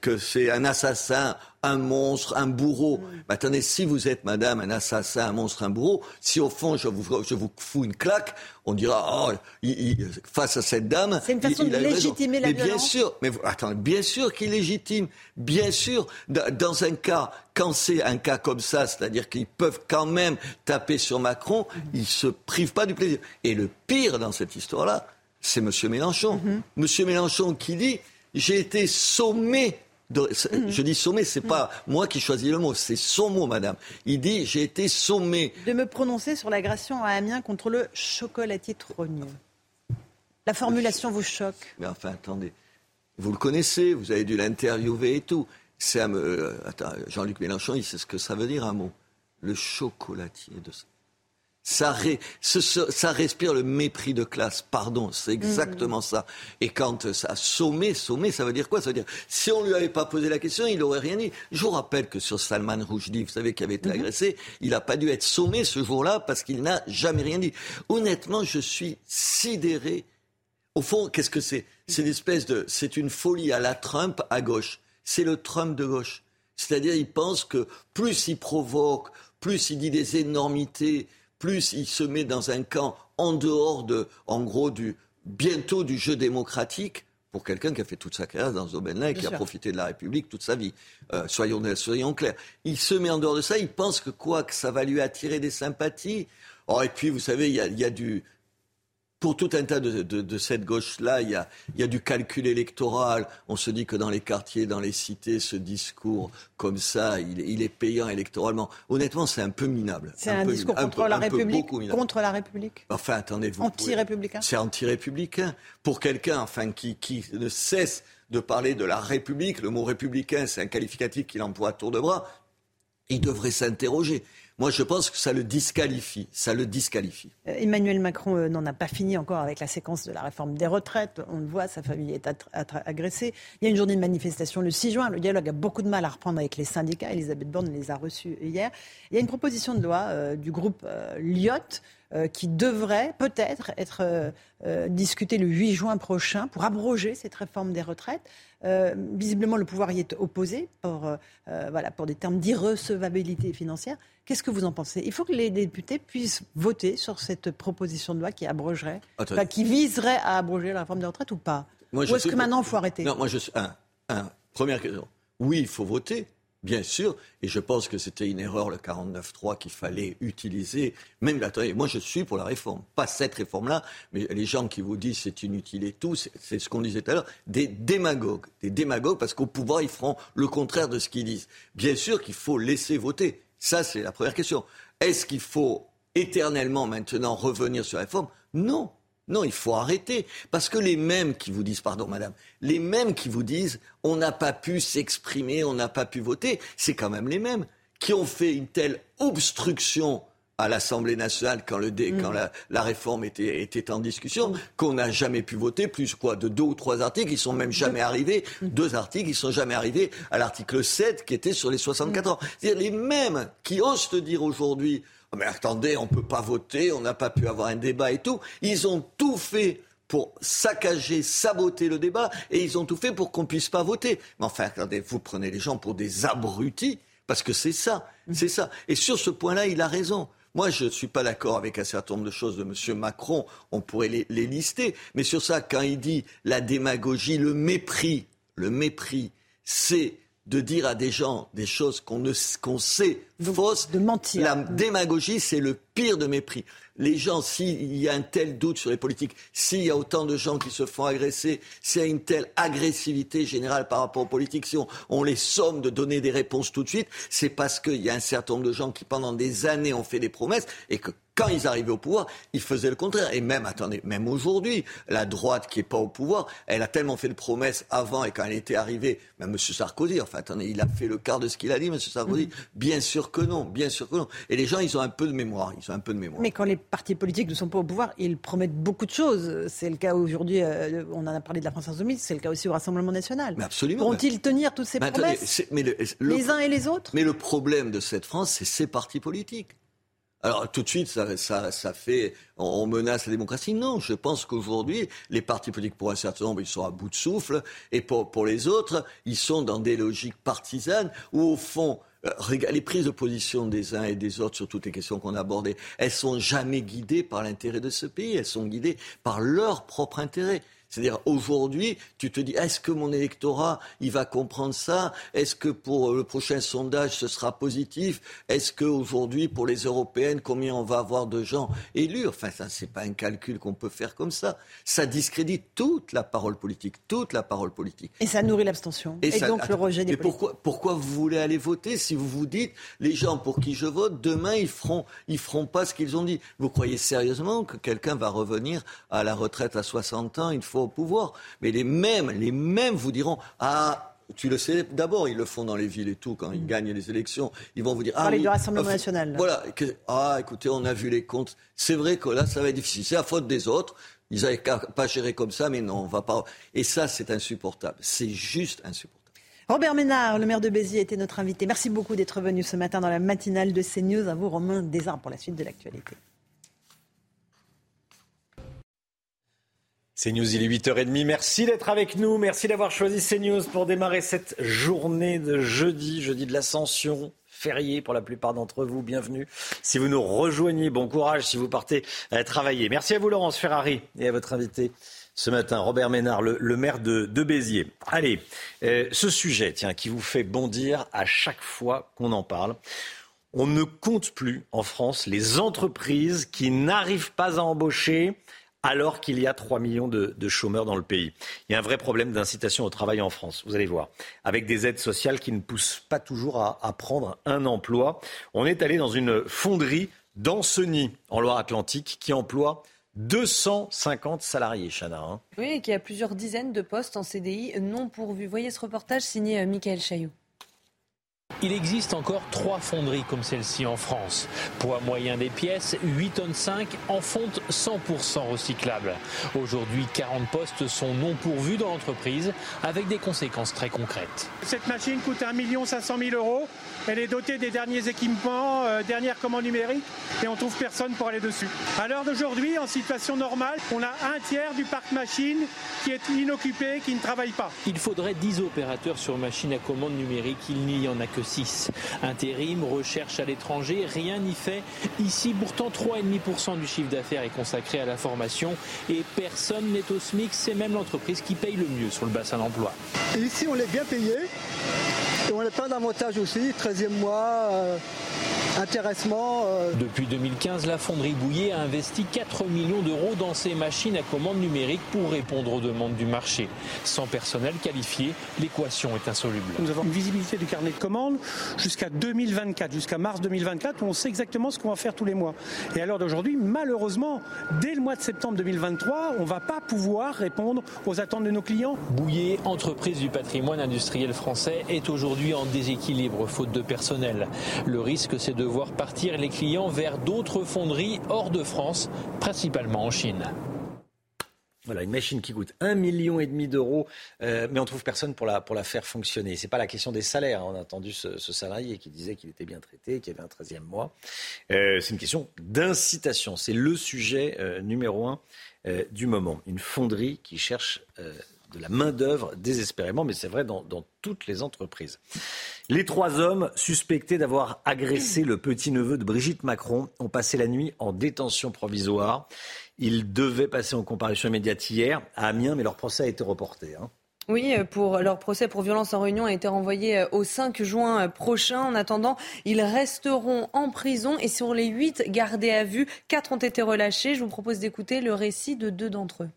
que c'est un assassin un monstre, un bourreau. Mais attendez, si vous êtes, madame, un assassin, un monstre, un bourreau, si au fond je vous, je vous fous une claque, on dira, oh, il, il, face à cette dame. C'est une façon il, de légitimer la mais bien sûr, mais attendez, bien sûr qu'il légitime. Bien sûr, dans un cas, quand c'est un cas comme ça, c'est-à-dire qu'ils peuvent quand même taper sur Macron, ils se privent pas du plaisir. Et le pire dans cette histoire-là, c'est M. Mélenchon. Mm. M. Mélenchon qui dit, j'ai été sommé de, mmh. Je dis sommé, c'est mmh. pas moi qui choisis le mot, c'est son mot, madame. Il dit j'ai été sommé. De me prononcer sur l'agression à Amiens contre le chocolatier trogneux. La formulation vous choque Mais enfin, attendez. Vous le connaissez, vous avez dû l'interviewer et tout. C'est euh, Jean-Luc Mélenchon, il sait ce que ça veut dire un mot. Le chocolatier de ça. Ça, ré, ce, ça, respire le mépris de classe. Pardon, c'est exactement mmh. ça. Et quand ça sommé, sommé, ça veut dire quoi? Ça veut dire, si on lui avait pas posé la question, il aurait rien dit. Je vous rappelle que sur Salman Rushdie, vous savez, qui avait été mmh. agressé, il n'a pas dû être sommé ce jour-là parce qu'il n'a jamais rien dit. Honnêtement, je suis sidéré. Au fond, qu'est-ce que c'est? C'est une espèce de, c'est une folie à la Trump à gauche. C'est le Trump de gauche. C'est-à-dire, il pense que plus il provoque, plus il dit des énormités, plus il se met dans un camp en dehors de, en gros, du, bientôt du jeu démocratique pour quelqu'un qui a fait toute sa carrière dans ce domaine-là et qui sûr. a profité de la République toute sa vie. Euh, soyons, soyons clairs. Il se met en dehors de ça, il pense que quoi, que ça va lui attirer des sympathies. Oh, et puis, vous savez, il y a, il y a du pour tout un tas de, de, de cette gauche-là, il y, a, il y a du calcul électoral. On se dit que dans les quartiers, dans les cités, ce discours comme ça, il, il est payant électoralement. Honnêtement, c'est un peu minable. C'est un, peu, discours un contre peu- la République. Contre la République. Enfin, attendez, vous. pouvez- Anti-républicain. C'est anti-républicain. Pour quelqu'un, enfin, qui, qui ne cesse de parler de la République, le mot républicain, c'est un qualificatif qu'il emploie à tour de bras, il devrait s'interroger. Moi, je pense que ça le disqualifie. Ça le disqualifie. Euh, Emmanuel Macron euh, n'en a pas fini encore avec la séquence de la réforme des retraites. On le voit, sa famille est agressée. Il y a une journée de manifestation le 6 juin. Le dialogue a beaucoup de mal à reprendre avec les syndicats. Elisabeth Borne les a reçus hier. Il y a une proposition de loi euh, du groupe euh, Lyot euh, qui devrait peut-être être euh, euh, discutée le 8 juin prochain pour abroger cette réforme des retraites. Euh, visiblement, le pouvoir y est opposé pour, euh, euh, voilà, pour des termes d'irrecevabilité financière. Qu'est-ce que vous en pensez? Il faut que les députés puissent voter sur cette proposition de loi qui abrogerait, enfin, qui viserait à abroger la réforme des retraites ou pas? Moi, Ou est-ce que maintenant, il faut arrêter? Non, moi, je suis. Un, un, première question. Oui, il faut voter, bien sûr. Et je pense que c'était une erreur, le 49.3, qu'il fallait utiliser. Même, attendez, moi, je suis pour la réforme. Pas cette réforme-là, mais les gens qui vous disent c'est inutile et tout, c'est ce qu'on disait tout à l'heure, des démagogues. Des démagogues, parce qu'au pouvoir, ils feront le contraire de ce qu'ils disent. Bien sûr qu'il faut laisser voter. Ça, c'est la première question. Est-ce qu'il faut éternellement maintenant revenir sur la réforme? Non. Non, il faut arrêter. Parce que les mêmes qui vous disent, pardon madame, les mêmes qui vous disent on n'a pas pu s'exprimer, on n'a pas pu voter, c'est quand même les mêmes qui ont fait une telle obstruction à l'Assemblée nationale quand, le dé- quand la, la réforme était, était en discussion, qu'on n'a jamais pu voter, plus quoi, de deux ou trois articles, ils sont même jamais arrivés, deux articles, ils sont jamais arrivés à l'article 7 qui était sur les 64 ans. C'est-à-dire les mêmes qui osent te dire aujourd'hui, mais attendez, on peut pas voter, on n'a pas pu avoir un débat et tout, ils ont tout fait pour saccager, saboter le débat, et ils ont tout fait pour qu'on puisse pas voter. Mais enfin, attendez, vous prenez les gens pour des abrutis, parce que c'est ça, c'est ça. Et sur ce point-là, il a raison. Moi, je ne suis pas d'accord avec un certain nombre de choses de M. Macron, on pourrait les, les lister, mais sur ça, quand il dit la démagogie, le mépris, le mépris, c'est de dire à des gens des choses qu'on ne qu'on sait fausses. De mentir. La démagogie, c'est le pire de mépris. Les gens, s'il y a un tel doute sur les politiques, s'il y a autant de gens qui se font agresser, s'il y a une telle agressivité générale par rapport aux politiques, si on, on les somme de donner des réponses tout de suite, c'est parce qu'il y a un certain nombre de gens qui, pendant des années, ont fait des promesses et que quand ils arrivaient au pouvoir, ils faisaient le contraire. Et même, attendez, même aujourd'hui, la droite qui est pas au pouvoir, elle a tellement fait de promesses avant et quand elle était arrivée, même M. Sarkozy, enfin, attendez, il a fait le quart de ce qu'il a dit, M. Sarkozy. Mm. Bien sûr que non, bien sûr que non. Et les gens, ils ont un peu de mémoire, ils ont un peu de mémoire. Mais quand les partis politiques ne sont pas au pouvoir, ils promettent beaucoup de choses. C'est le cas aujourd'hui, euh, on en a parlé de la France Insoumise, c'est le cas aussi au Rassemblement National. Mais absolument. Pourront-ils tenir toutes ces Mais promesses c'est- mais le- le- Les uns et les autres? Mais le problème de cette France, c'est ces partis politiques. Alors tout de suite, ça, ça, ça fait, on, menace la démocratie. Non, je pense qu'aujourd'hui, les partis politiques, pour un certain nombre, ils sont à bout de souffle, et pour, pour les autres, ils sont dans des logiques partisanes où, au fond, les prises de position des uns et des autres sur toutes les questions qu'on a abordées, elles sont jamais guidées par l'intérêt de ce pays, elles sont guidées par leur propre intérêt. C'est-à-dire aujourd'hui, tu te dis est-ce que mon électorat il va comprendre ça? Est-ce que pour le prochain sondage ce sera positif? Est-ce que aujourd'hui pour les européennes combien on va avoir de gens élus? Enfin ça c'est pas un calcul qu'on peut faire comme ça. Ça discrédite toute la parole politique, toute la parole politique. Et ça nourrit l'abstention. Et, ça- donc le rejet des Mais pourquoi, pourquoi vous voulez aller voter si vous vous dites les gens pour qui je vote demain ils feront ils feront pas ce qu'ils ont dit? Vous croyez sérieusement que quelqu'un va revenir à la retraite à 60 ans une fois au pouvoir Mais les mêmes les mêmes vous diront ah tu le sais, d'abord, ils le font dans les villes et tout, quand ils gagnent les élections. Ils vont vous dire. Ah, oui, du Rassemblement ah, national. Voilà. que- ah, écoutez, on a vu les comptes. C'est vrai que là, ça va être difficile. C'est la faute des autres. Ils n'avaient pas gérer comme ça, mais non, on va pas. Et ça, c'est insupportable. C'est juste insupportable. Robert Ménard, le maire de Béziers, était notre invité. Merci beaucoup d'être venu ce matin dans la matinale de CNews. À vous, Romain Desarmes, pour la suite de l'actualité. CNews, il est 8h30. Merci d'être avec nous. Merci d'avoir choisi CNews pour démarrer cette journée de jeudi, jeudi de l'Ascension. Férié pour la plupart d'entre vous, bienvenue. Si vous nous rejoignez, bon courage si vous partez euh, travailler. Merci à vous Laurence Ferrari et à votre invité ce matin, Robert Ménard, le, maire de, de Béziers. Allez, euh, ce sujet, tiens, qui vous fait bondir à chaque fois qu'on en parle. On ne compte plus en France les entreprises qui n'arrivent pas à embaucher alors qu'il y a 3 millions de, chômeurs dans le pays. Il y a un vrai problème d'incitation au travail en France, vous allez voir, avec des aides sociales qui ne poussent pas toujours à, prendre un emploi. On est allé dans une fonderie d'Anceny, en Loire-Atlantique, qui emploie 250 salariés, Chana. Hein. Oui, et qui a plusieurs dizaines de postes en CDI non pourvus. Voyez ce reportage signé euh, Michael Chailloux. Il existe encore trois fonderies comme celle-ci en France. Poids moyen des pièces, 8 tonnes 5 en fonte 100% recyclable. Aujourd'hui, 40 postes sont non pourvus dans l'entreprise avec des conséquences très concrètes. Cette machine coûte 1 500 000 euros. Elle est dotée des derniers équipements, euh, dernières commandes numériques et on trouve personne pour aller dessus. À l'heure d'aujourd'hui, en situation normale, on a un tiers du parc machine qui est inoccupé, qui ne travaille pas. Il faudrait 10 opérateurs sur machine à commande numérique. Il n'y en a que 6. Intérim, recherche à l'étranger, rien n'y fait. Ici, pourtant, 3,5% du chiffre d'affaires est consacré à la formation et personne n'est au SMIC. C'est même l'entreprise qui paye le mieux sur le bassin d'emploi. Ici, on est bien payé. Et on a plein d'avantages aussi, 13e mois, euh, intéressement. Euh. Depuis 2015, la fonderie Bouillet a investi 4 millions d'euros dans ses machines à commande numérique pour répondre aux demandes du marché. Sans personnel qualifié, l'équation est insoluble. Nous avons une visibilité du carnet de commandes jusqu'à 2024, jusqu'à mars 2024, où on sait exactement ce qu'on va faire tous les mois. Et à l'heure d'aujourd'hui, malheureusement, dès le mois de septembre 2023, on ne va pas pouvoir répondre aux attentes de nos clients. Bouillet, entreprise du patrimoine industriel français, est aujourd'hui en déséquilibre faute de personnel. Le risque, c'est de voir partir les clients vers d'autres fonderies hors de France, principalement en Chine. Voilà, une machine qui coûte un million d'euros, euh, mais on trouve personne pour la, pour la faire fonctionner. C'est pas la question des salaires. On a entendu ce, salarié qui disait qu'il était bien traité, qu'il avait un 13e mois. Euh, c'est une question d'incitation. C'est le sujet euh, numéro un du moment. Une fonderie qui cherche de la main-d'œuvre désespérément, mais c'est vrai dans, toutes les entreprises. Les trois hommes suspectés d'avoir agressé le petit-neveu de Brigitte Macron ont passé la nuit en détention provisoire. Ils devaient passer en comparution immédiate hier à Amiens, mais leur procès a été reporté. Hein. Oui, pour leur procès pour violence en réunion a été renvoyé au 5 juin prochain. En attendant, ils resteront en prison et sur les huit gardés à vue, quatre ont été relâchés. Je vous propose d'écouter le récit de deux d'entre eux.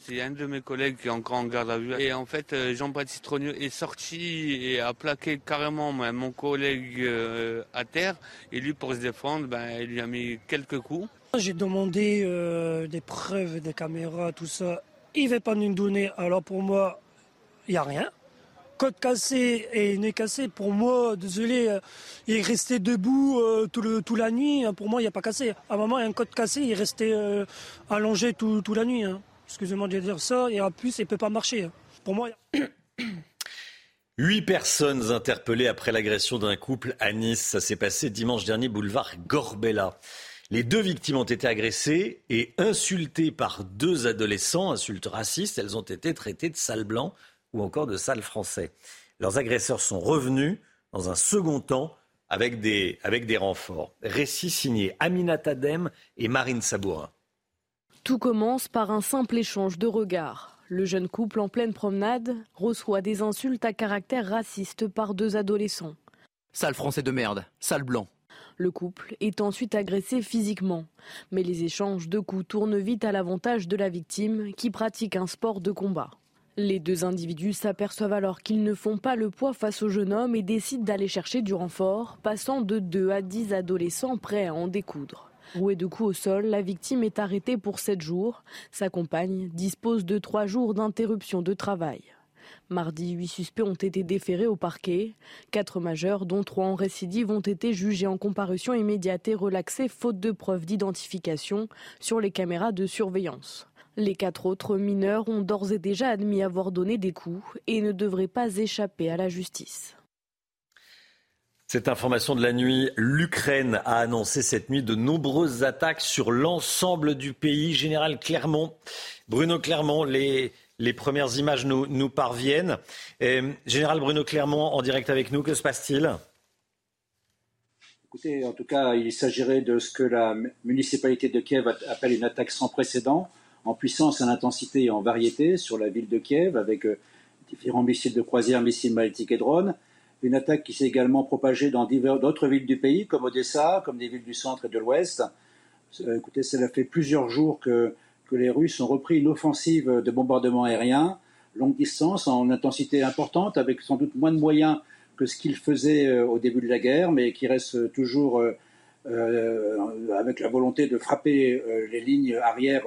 C'est un de mes collègues qui est encore en garde à vue. Et en fait, euh, Jean-Baptiste Trogneux est sorti et a plaqué carrément mon collègue euh, à terre. Et lui, pour se défendre, ben, il lui a mis quelques coups. J'ai demandé euh, des preuves, des caméras, tout ça. Il ne veut pas nous donner. Alors pour moi, il n'y a rien. Côte cassé et nez cassé, pour moi, désolé, il est resté debout tout toute la nuit. Pour moi, il n'y a pas cassé. À un moment, il y a un côte cassé, il est resté allongé toute la nuit. Hein excusez-moi de dire ça, et en plus, il ne peut pas marcher. Pour moi. Huit personnes interpellées après l'agression d'un couple à Nice. Ça s'est passé dimanche dernier, boulevard Gorbella. Les deux victimes ont été agressées et insultées par deux adolescents, insultes racistes. Elles ont été traitées de sales blancs ou encore de sales français. Leurs agresseurs sont revenus dans un second temps avec des, avec des renforts. Récit signé Aminata Dem et Marine Sabourin. Tout commence par un simple échange de regards. Le jeune couple en pleine promenade reçoit des insultes à caractère raciste par deux adolescents. Sale français de merde, sale blanc. Le couple est ensuite agressé physiquement. Mais les échanges de coups tournent vite à l'avantage de la victime qui pratique un sport de combat. Les deux individus s'aperçoivent alors qu'ils ne font pas le poids face au jeune homme et décident d'aller chercher du renfort, passant de 2 à 10 adolescents prêts à en découdre. Rouée de coups au sol, la victime est arrêtée pour 7 jours. Sa compagne dispose de 3 jours d'interruption de travail. Mardi, 8 suspects ont été déférés au parquet. Quatre majeurs, dont trois en récidive, ont été jugés en comparution immédiate et relaxés faute de preuves d'identification sur les caméras de surveillance. Les quatre autres mineurs ont d'ores et déjà admis avoir donné des coups et ne devraient pas échapper à la justice. Cette information de la nuit, l'Ukraine a annoncé cette nuit de nombreuses attaques sur l'ensemble du pays. Général Clermont, Bruno Clermont, les, premières images nous, parviennent. Général Bruno Clermont, en direct avec nous, que se passe-t-il? Écoutez, en tout cas, il s'agirait de ce que la municipalité de Kiev appelle une attaque sans précédent, en puissance, en intensité et en variété sur la ville de Kiev, avec euh, différents missiles de croisière, missiles ballistiques et drones. Une attaque qui s'est également propagée dans d'autres villes du pays, comme Odessa, comme des villes du centre et de l'ouest. Euh, écoutez, cela fait plusieurs jours que, les Russes ont repris une offensive de bombardement aérien, longue distance, en intensité importante, avec sans doute moins de moyens que ce qu'ils faisaient euh, au début de la guerre, mais qui reste toujours euh, avec la volonté de frapper les lignes arrières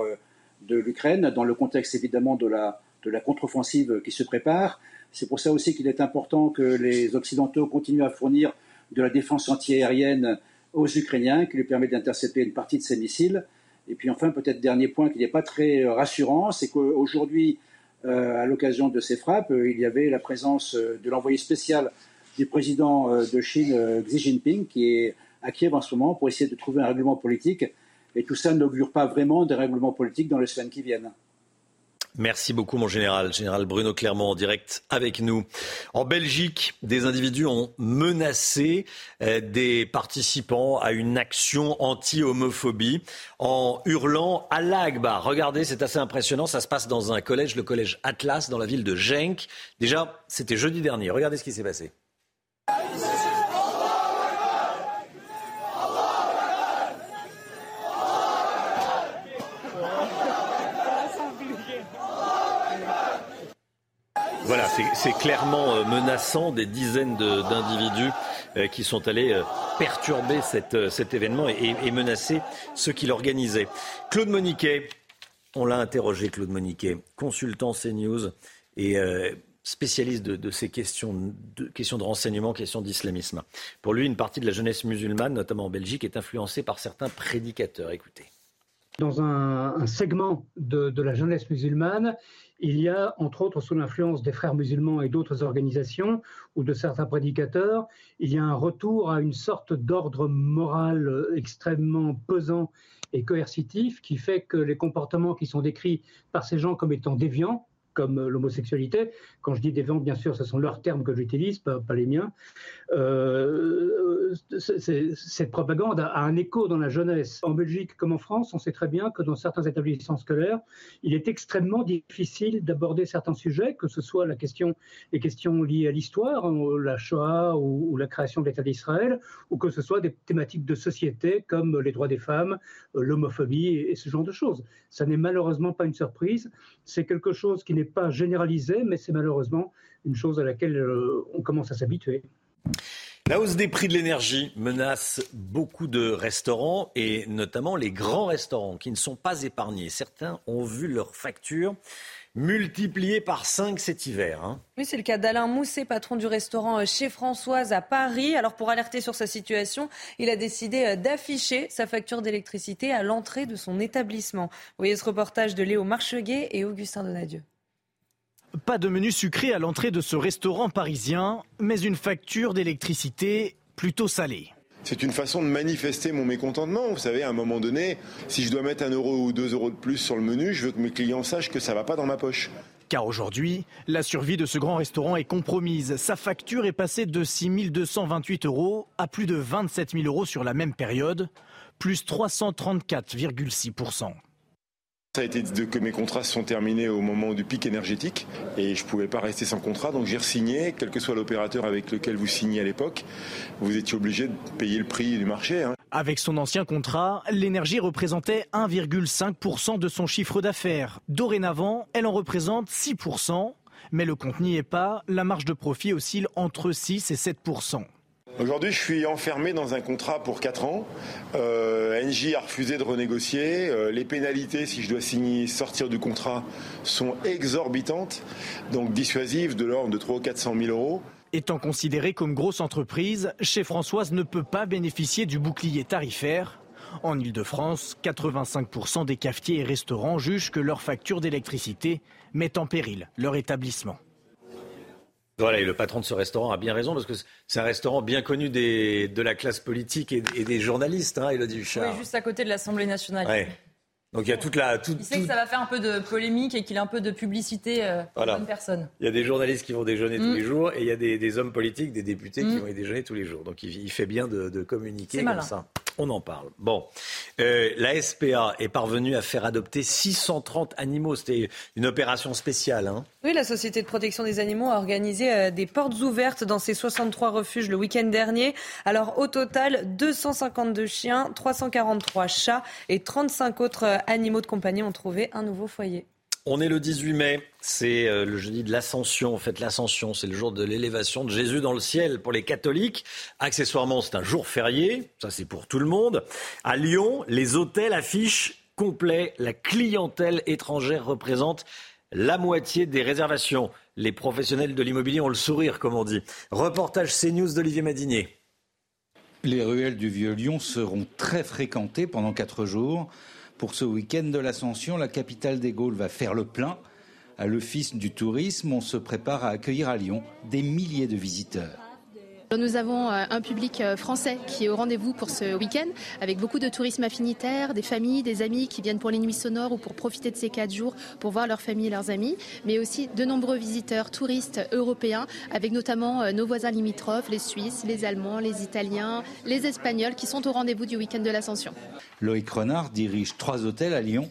de l'Ukraine, dans le contexte évidemment de la contre-offensive qui se prépare. C'est pour ça aussi qu'il est important que les Occidentaux continuent à fournir de la défense antiaérienne aux Ukrainiens, qui lui permet d'intercepter une partie de ces missiles. Et puis enfin, peut-être dernier point qui n'est pas très rassurant, c'est qu'aujourd'hui, euh, à l'occasion de ces frappes, il y avait la présence de l'envoyé spécial du président euh, de Chine, Xi Jinping, qui est à Kiev en ce moment pour essayer de trouver un règlement politique. Et tout ça n'augure pas vraiment de règlement politique dans les semaines qui viennent. Merci beaucoup, mon général. Général Bruno Clermont en direct avec nous. En Belgique, des individus ont menacé euh, des participants à une action anti-homophobie en hurlant Allah Akbar. Regardez, c'est assez impressionnant. Ça se passe dans un collège, le collège Atlas, dans la ville de Genk. Déjà, c'était jeudi dernier. Regardez ce qui s'est passé. Voilà, c'est clairement euh, menaçant des dizaines d'individus euh, qui sont allés euh, perturber cet événement et, menacer ceux qui l'organisaient. Claude Moniquet, on l'a interrogé, Claude Moniquet, consultant CNews et spécialiste de, ces questions de, questions de renseignement, questions d'islamisme. Pour lui, une partie de la jeunesse musulmane, notamment en Belgique, est influencée par certains prédicateurs. Écoutez. Dans un, segment de la jeunesse musulmane, il y a, entre autres, sous l'influence des frères musulmans et d'autres organisations ou de certains prédicateurs, il y a un retour à une sorte d'ordre moral extrêmement pesant et coercitif qui fait que les comportements qui sont décrits par ces gens comme étant déviants, comme euh, l'homosexualité. Quand je dis déviant, bien sûr, ce sont leurs termes que j'utilise, pas, les miens. Euh, cette propagande a, un écho dans la jeunesse. En Belgique comme en France, on sait très bien que dans certains établissements scolaires, il est extrêmement difficile d'aborder certains sujets, que ce soit les questions liées à l'histoire, hein, la Shoah ou, la création de l'État d'Israël, ou que ce soit des thématiques de société comme les droits des femmes, euh, l'homophobie et, et ce genre de choses. Ça n'est malheureusement pas une surprise. C'est quelque chose qui n'est pas généralisé, mais c'est malheureusement une chose à laquelle euh, on commence à s'habituer. La hausse des prix de l'énergie menace beaucoup de restaurants et notamment les grands restaurants qui ne sont pas épargnés. Certains ont vu leurs factures multipliées par 5 cet hiver. Hein. Oui, c'est le cas d'Alain Mousset, patron du restaurant euh, chez Françoise à Paris. Alors pour alerter sur sa situation, il a décidé euh, d'afficher sa facture d'électricité à l'entrée de son établissement. Vous voyez ce reportage de Léo Marcheguet et Augustin Donadieu. Pas de menu sucré à l'entrée de ce restaurant parisien, mais une facture d'électricité plutôt salée. C'est une façon de manifester mon mécontentement. Vous savez, à un moment donné, si je dois mettre un euro ou deux euros de plus sur le menu, je veux que mes clients sachent que ça ne va pas dans ma poche. Car aujourd'hui, la survie de ce grand restaurant est compromise. Sa facture est passée de 6 228 euros à plus de 27 000 euros sur la même période, plus 334,6 ça a été que mes contrats sont terminés au moment du pic énergétique et je ne pouvais pas rester sans contrat, donc j'ai re-signé, quel que soit l'opérateur avec lequel vous signez à l'époque, vous étiez obligé de payer le prix du marché. Hein. Avec son ancien contrat, l'énergie représentait 1,5% de son chiffre d'affaires. Dorénavant, elle en représente 6%, mais le compte n'y est pas, la marge de profit oscille entre 6 et 7%. Aujourd'hui, je suis enfermé dans un contrat pour 4 ans. Euh, NJ a refusé de renégocier. Euh, les pénalités, si je dois signer, sortir du contrat, sont exorbitantes, donc dissuasives de l'ordre de 300 ou 400 000 euros. Étant considéré comme grosse entreprise, chez Françoise ne peut pas bénéficier du bouclier tarifaire. En Ile-de-France, 85% des cafetiers et restaurants jugent que leur facture d'électricité met en péril leur établissement. Voilà, et le patron de ce restaurant a bien raison, parce que c'est un restaurant bien connu des, de la classe politique et, des journalistes, hein, Elodie Huchard. Oui, juste à côté de l'Assemblée nationale. Donc il y a toute la. il sait que ça va faire un peu de polémique et qu'il a un peu de publicité euh, pour bonne personne. Il y a des journalistes qui vont déjeuner tous mm. les jours et il y a des, hommes politiques, des députés qui mm. vont y déjeuner tous les jours. Donc il, fait bien de, communiquer comme ça. On en parle. Bon, euh, la SPA est parvenue à faire adopter 630 animaux. C'était une opération spéciale. Hein. Oui, la Société de protection des animaux a organisé euh, des portes ouvertes dans ses 63 refuges le week-end dernier. Alors au total, 252 chiens, 343 chats et 35 autres euh, animaux de compagnie ont trouvé un nouveau foyer. On est le 18 mai, c'est euh, le jeudi de l'Ascension. En fait, l'Ascension, c'est le jour de l'élévation de Jésus dans le ciel pour les catholiques. Accessoirement, c'est un jour férié, ça c'est pour tout le monde. À Lyon, les hôtels affichent complet. La clientèle étrangère représente la moitié des réservations. Les professionnels de l'immobilier ont le sourire, comme on dit. Reportage CNews d'Olivier Madinier. Les ruelles du Vieux-Lyon seront très fréquentées pendant quatre jours. Pour ce week-end de l'Ascension, la capitale des Gaules va faire le plein. À l'Office du tourisme, on se prépare à accueillir à Lyon des milliers de visiteurs. Nous avons euh, un public euh, français qui est au rendez-vous pour ce week-end, avec beaucoup de tourisme affinitaire, des familles, des amis qui viennent pour les nuits sonores ou pour profiter de ces quatre jours pour voir leur famille et leurs amis, mais aussi de nombreux visiteurs touristes européens, avec notamment euh, nos voisins limitrophes, les Suisses, les Allemands, les Italiens, les Espagnols, qui sont au rendez-vous du week-end de l'Ascension. Loïc Renard dirige trois hôtels à Lyon.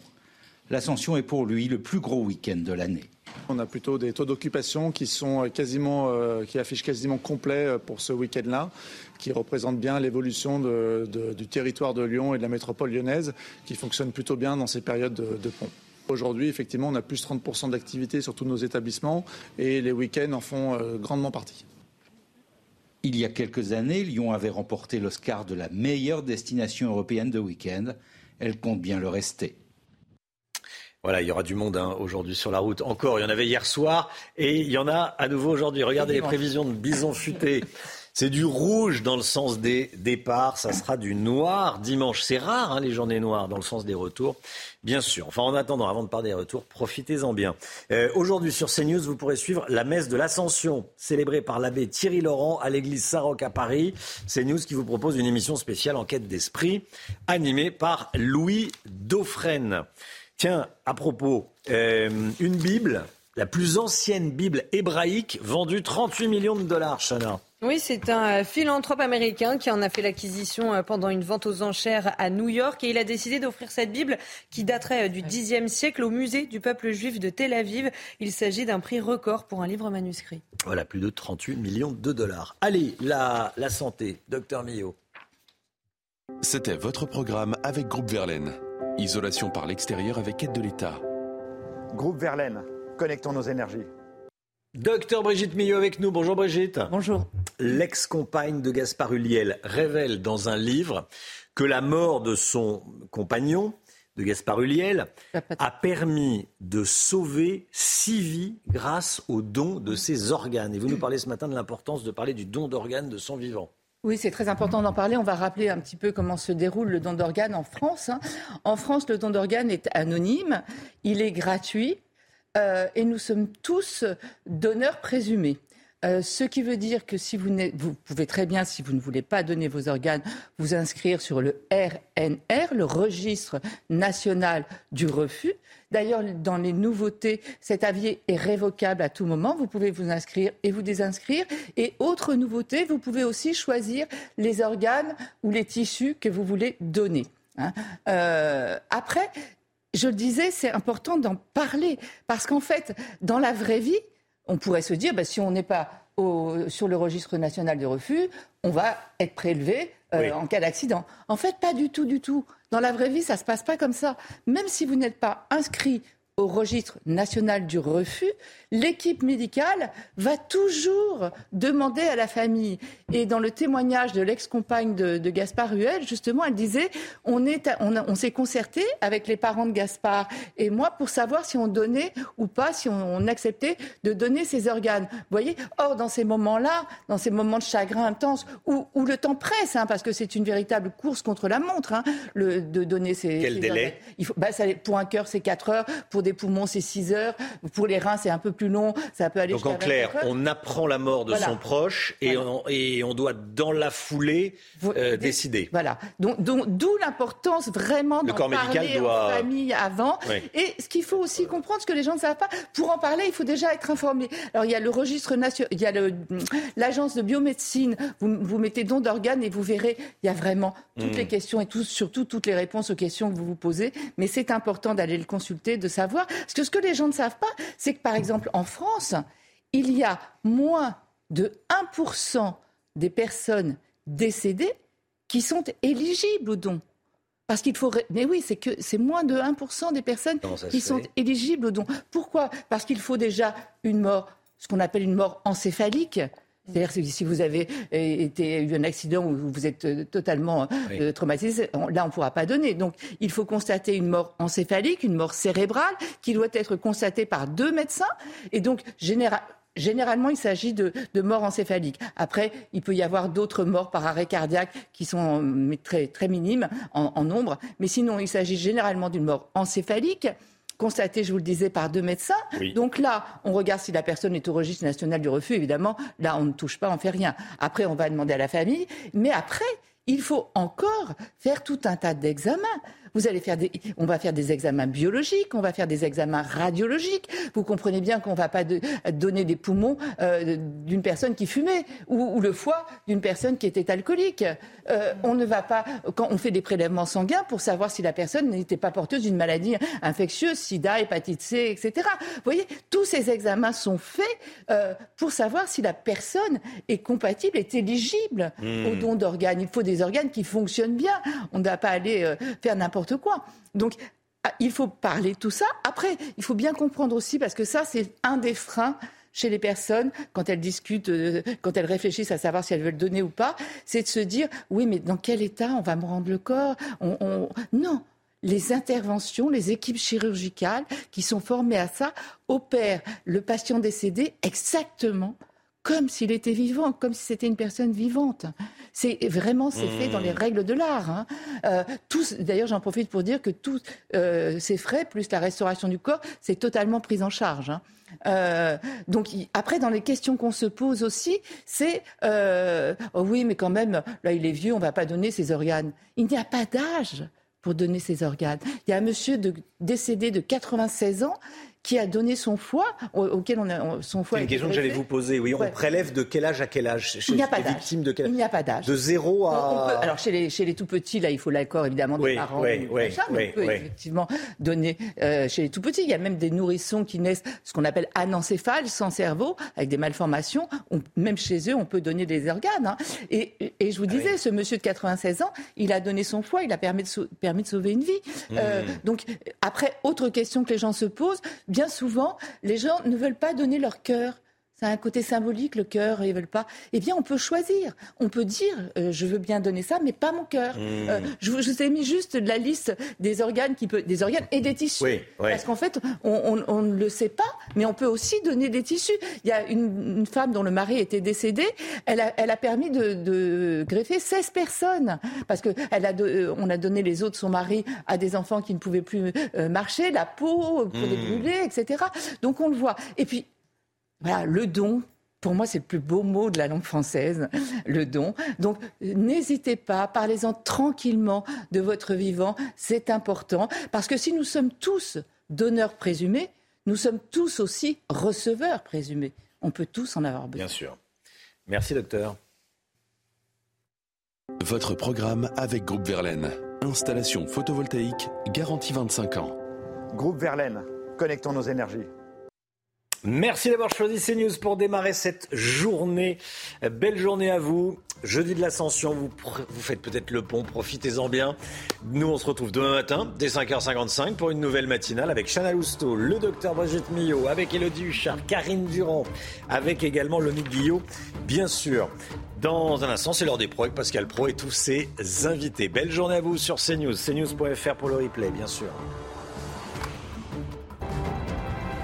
L'Ascension est pour lui le plus gros week-end de l'année. On a plutôt des taux d'occupation qui sont quasiment, euh, qui affichent quasiment complet euh, pour ce week-end-là, qui représentent bien l'évolution du territoire de Lyon et de la métropole lyonnaise, qui fonctionne plutôt bien dans ces périodes de, pont. Aujourd'hui, effectivement, on a plus de 30% d'activité sur tous nos établissements et les week-ends en font euh, grandement partie. Il y a quelques années, Lyon avait remporté l'Oscar de la meilleure destination européenne de week-end. Elle compte bien le rester. Voilà, il y aura du monde hein, aujourd'hui sur la route. Encore, il y en avait hier soir et il y en a à nouveau aujourd'hui. Regardez les prévisions de bison futé. C'est du rouge dans le sens des départs, ça sera du noir dimanche. C'est rare hein, les journées noires dans le sens des retours, bien sûr. Enfin, en attendant, avant de parler des retours, profitez-en bien. Euh, aujourd'hui sur CNews, vous pourrez suivre la messe de l'Ascension, célébrée par l'abbé Thierry Laurent à l'église Saint-Roch à Paris. CNews qui vous propose une émission spéciale Enquête d'esprit, animée par Louis Dauphren. Tiens, à propos, euh, une Bible, la plus ancienne Bible hébraïque, vendue 38 millions de dollars, Chana. Oui, c'est un philanthrope américain qui en a fait l'acquisition euh, pendant une vente aux enchères à New York et il a décidé d'offrir cette Bible qui daterait euh, du Xe siècle au musée du peuple juif de Tel Aviv. Il s'agit d'un prix record pour un livre manuscrit. Voilà, plus de 38 millions de dollars. Allez, la, la santé, docteur Millot. C'était votre programme avec Groupe Verlaine. Isolation par l'extérieur avec aide de l'État. Groupe Verlaine, connectons nos énergies. Docteur Brigitte Millot avec nous. Bonjour Brigitte. Bonjour. L'ex-compagne de Gaspard Huliel révèle dans un livre que la mort de son compagnon, de Gaspard Huliel, a permis de sauver six vies grâce au don de ses organes. Et vous nous parlez ce matin de l'importance de parler du don d'organes de son vivant. Oui, c'est très important d'en parler. On va rappeler un petit peu comment se déroule le don d'organes en France. Hein. En France, le don d'organes est anonyme, il est gratuit euh, et nous sommes tous donneurs présumés. Euh, ce qui veut dire que si vous, vous pouvez très bien, si vous ne voulez pas donner vos organes, vous inscrire sur le RNR, le registre national du refus. D'ailleurs, dans les nouveautés, cet avis est révocable à tout moment. Vous pouvez vous inscrire et vous désinscrire. Et autre nouveauté, vous pouvez aussi choisir les organes ou les tissus que vous voulez donner. Hein. Euh, après, je le disais, c'est important d'en parler parce qu'en fait, dans la vraie vie, on pourrait se dire, bah, si on n'est pas sur le registre national de refus, on va être prélevé euh, en cas d'accident. En fait, pas du tout, du tout. Dans la vraie vie, ça ne se passe pas comme ça. Même si vous n'êtes pas inscrit au registre national du refus, l'équipe médicale va toujours demander à la famille. Et dans le témoignage de l'ex-compagne de, Gaspard Huel, justement, elle disait on, on, s'est concerté avec les parents de Gaspard et moi pour savoir si on donnait ou pas, si on, acceptait de donner ses organes. Vous voyez Or, dans ces moments-là, dans ces moments de chagrin intense, où, le temps presse, hein, parce que c'est une véritable course contre la montre, hein, le, de donner ses, Quel délai Il faut, bah, ça, Pour un cœur, c'est 4 heures. Pour des des poumons, c'est 6 heures. Pour les reins, c'est un peu plus long. Ça peut aller Donc en clair, on apprend la mort de son proche et, on, et, on, doit, dans la foulée, euh, décider. Voilà. Donc d'où l'importance vraiment d'en parler doit... en famille avant. Et ce qu'il faut aussi comprendre, ce que les gens ne savent pas, pour en parler, il faut déjà être informé. Alors il y a le registre national, il y a l'agence de biomédecine. Vous, vous mettez don d'organes et vous verrez, il y a vraiment toutes les hmm. questions et tout, surtout toutes les réponses aux questions que vous vous posez. Mais c'est important d'aller le consulter, de savoir. Parce que ce que les gens ne savent pas, c'est que par exemple en France, il y a moins de 1% des personnes décédées qui sont éligibles au don. Parce qu'il faut. Mais oui, c'est que c'est moins de 1% des personnes qui sont éligibles au don. Pourquoi? Parce qu'il faut déjà une mort, ce qu'on appelle une mort encéphalique. C'est-à-dire que si vous avez euh, été, eu un accident où vous êtes euh, totalement euh, traumatisé, là, on ne pourra pas donner. Donc, il faut constater une mort encéphalique, une mort cérébrale, qui doit être constatée par deux médecins. Et donc, Généralement, il s'agit de, de morts encéphaliques. Après, il peut y avoir d'autres morts par arrêt cardiaque qui sont très, très minimes en, en nombre. Mais sinon, il s'agit généralement d'une mort encéphalique constaté, je vous le disais, par deux médecins. Donc là, on regarde si la personne est au registre national du refus, évidemment. Là, on ne touche pas, on ne fait rien. Après, on va demander à la famille. Mais après, il faut encore faire tout un tas d'examens. Vous allez faire des, on va faire des examens biologiques, on va faire des examens radiologiques. Vous comprenez bien qu'on ne va pas donner des poumons euh, d'une personne qui fumait ou, le foie d'une personne qui était alcoolique. Euh, on ne va pas, quand on fait des prélèvements sanguins pour savoir si la personne n'était pas porteuse d'une maladie infectieuse, sida, hépatite C, etc. Vous voyez, tous ces examens sont faits euh, pour savoir si la personne est compatible, est éligible mmh. au don d'organes. Il faut des organes qui fonctionnent bien. On ne va pas aller faire n'importe quoi. Donc, ah, il faut parler de tout ça. Après, il faut bien comprendre aussi, parce que ça, c'est un des freins chez les personnes quand elles discutent, euh, quand elles réfléchissent à savoir si elles veulent donner ou pas, c'est de se dire oui, mais dans quel état on va me rendre le corps? Non, les interventions, les équipes chirurgicales qui sont formées à ça opèrent le patient décédé exactement comme s'il était vivant, comme si c'était une personne vivante. C'est vraiment c'est fait dans les mmh. règles de l'art. Hein. Euh, d'ailleurs, j'en profite pour dire que tous euh, ces frais plus la restauration du corps, c'est totalement pris en charge. Hein. Euh, donc après, dans les questions qu'on se pose aussi, c'est oh oui, mais quand même, là il est vieux, on va pas donner ses organes. Il n'y a pas d'âge pour donner ses organes. Il y a un monsieur décédé de 96 ans qui a donné son foie, auquel on a son foie. C'est une question que j'allais vous poser. Oui, on prélève de quel âge à quel âge chez Il n'y a pas d'âge. de Il n'y a pas d'âge. De zéro à. alors chez les chez les tout petits, là, il faut l'accord évidemment des parents. Oui, oui, oui, on peut effectivement donner euh, chez les tout petits. Il y a même des nourrissons qui naissent ce qu'on appelle anencéphales, sans cerveau, avec des malformations. même chez eux, on peut donner des organes. Hein. Et, et, je vous ah disais, ce monsieur de 96 ans, il a donné son foie, il a permis de, permis de sauver une vie. Euh, mmh. donc après, autre question que les gens se posent bien souvent, les gens ne veulent pas donner leur cœur. C'est un côté symbolique, le cœur, ils veulent pas. Eh bien, on peut choisir. On peut dire, euh, je veux bien donner ça, mais pas mon cœur. Mmh. Euh, je, vous ai mis juste la liste des organes, qui peut, des organes et des tissus. Parce qu'en fait, on, ne le sait pas, mais on peut aussi donner des tissus. Il y a une, femme dont le mari était décédé. Elle a, elle a permis de, greffer 16 personnes. Parce qu'on a, euh, on a donné les os de son mari à des enfants qui ne pouvaient plus marcher, la peau pour les mmh. brûler, etc. Donc on le voit. Et puis, voilà, le don, pour moi, c'est le plus beau mot de la langue française, le don. Donc, n'hésitez pas, parlez-en tranquillement de votre vivant, c'est important, parce que si nous sommes tous donneurs présumés, nous sommes tous aussi receveurs présumés. On peut tous en avoir besoin. Bien sûr. Merci, docteur. Votre programme avec Groupe Verlaine. Installation photovoltaïque garantie 25 ans. Groupe Verlaine, connectons nos énergies. Merci d'avoir choisi CNews pour démarrer cette journée. Belle journée à vous. Jeudi de l'Ascension, vous, vous faites peut-être le pont, profitez-en bien. Nous, on se retrouve demain matin, dès 5h55, pour une nouvelle matinale avec Chana Lousteau, le docteur Brigitte Millot, avec Elodie Huchard, Karine Durand, avec également Lomit Guillot, bien sûr. Dans un instant, c'est l'heure des pros avec Pascal Pro et tous ses invités. Belle journée à vous sur CNews, cnews.fr pour le replay, bien sûr.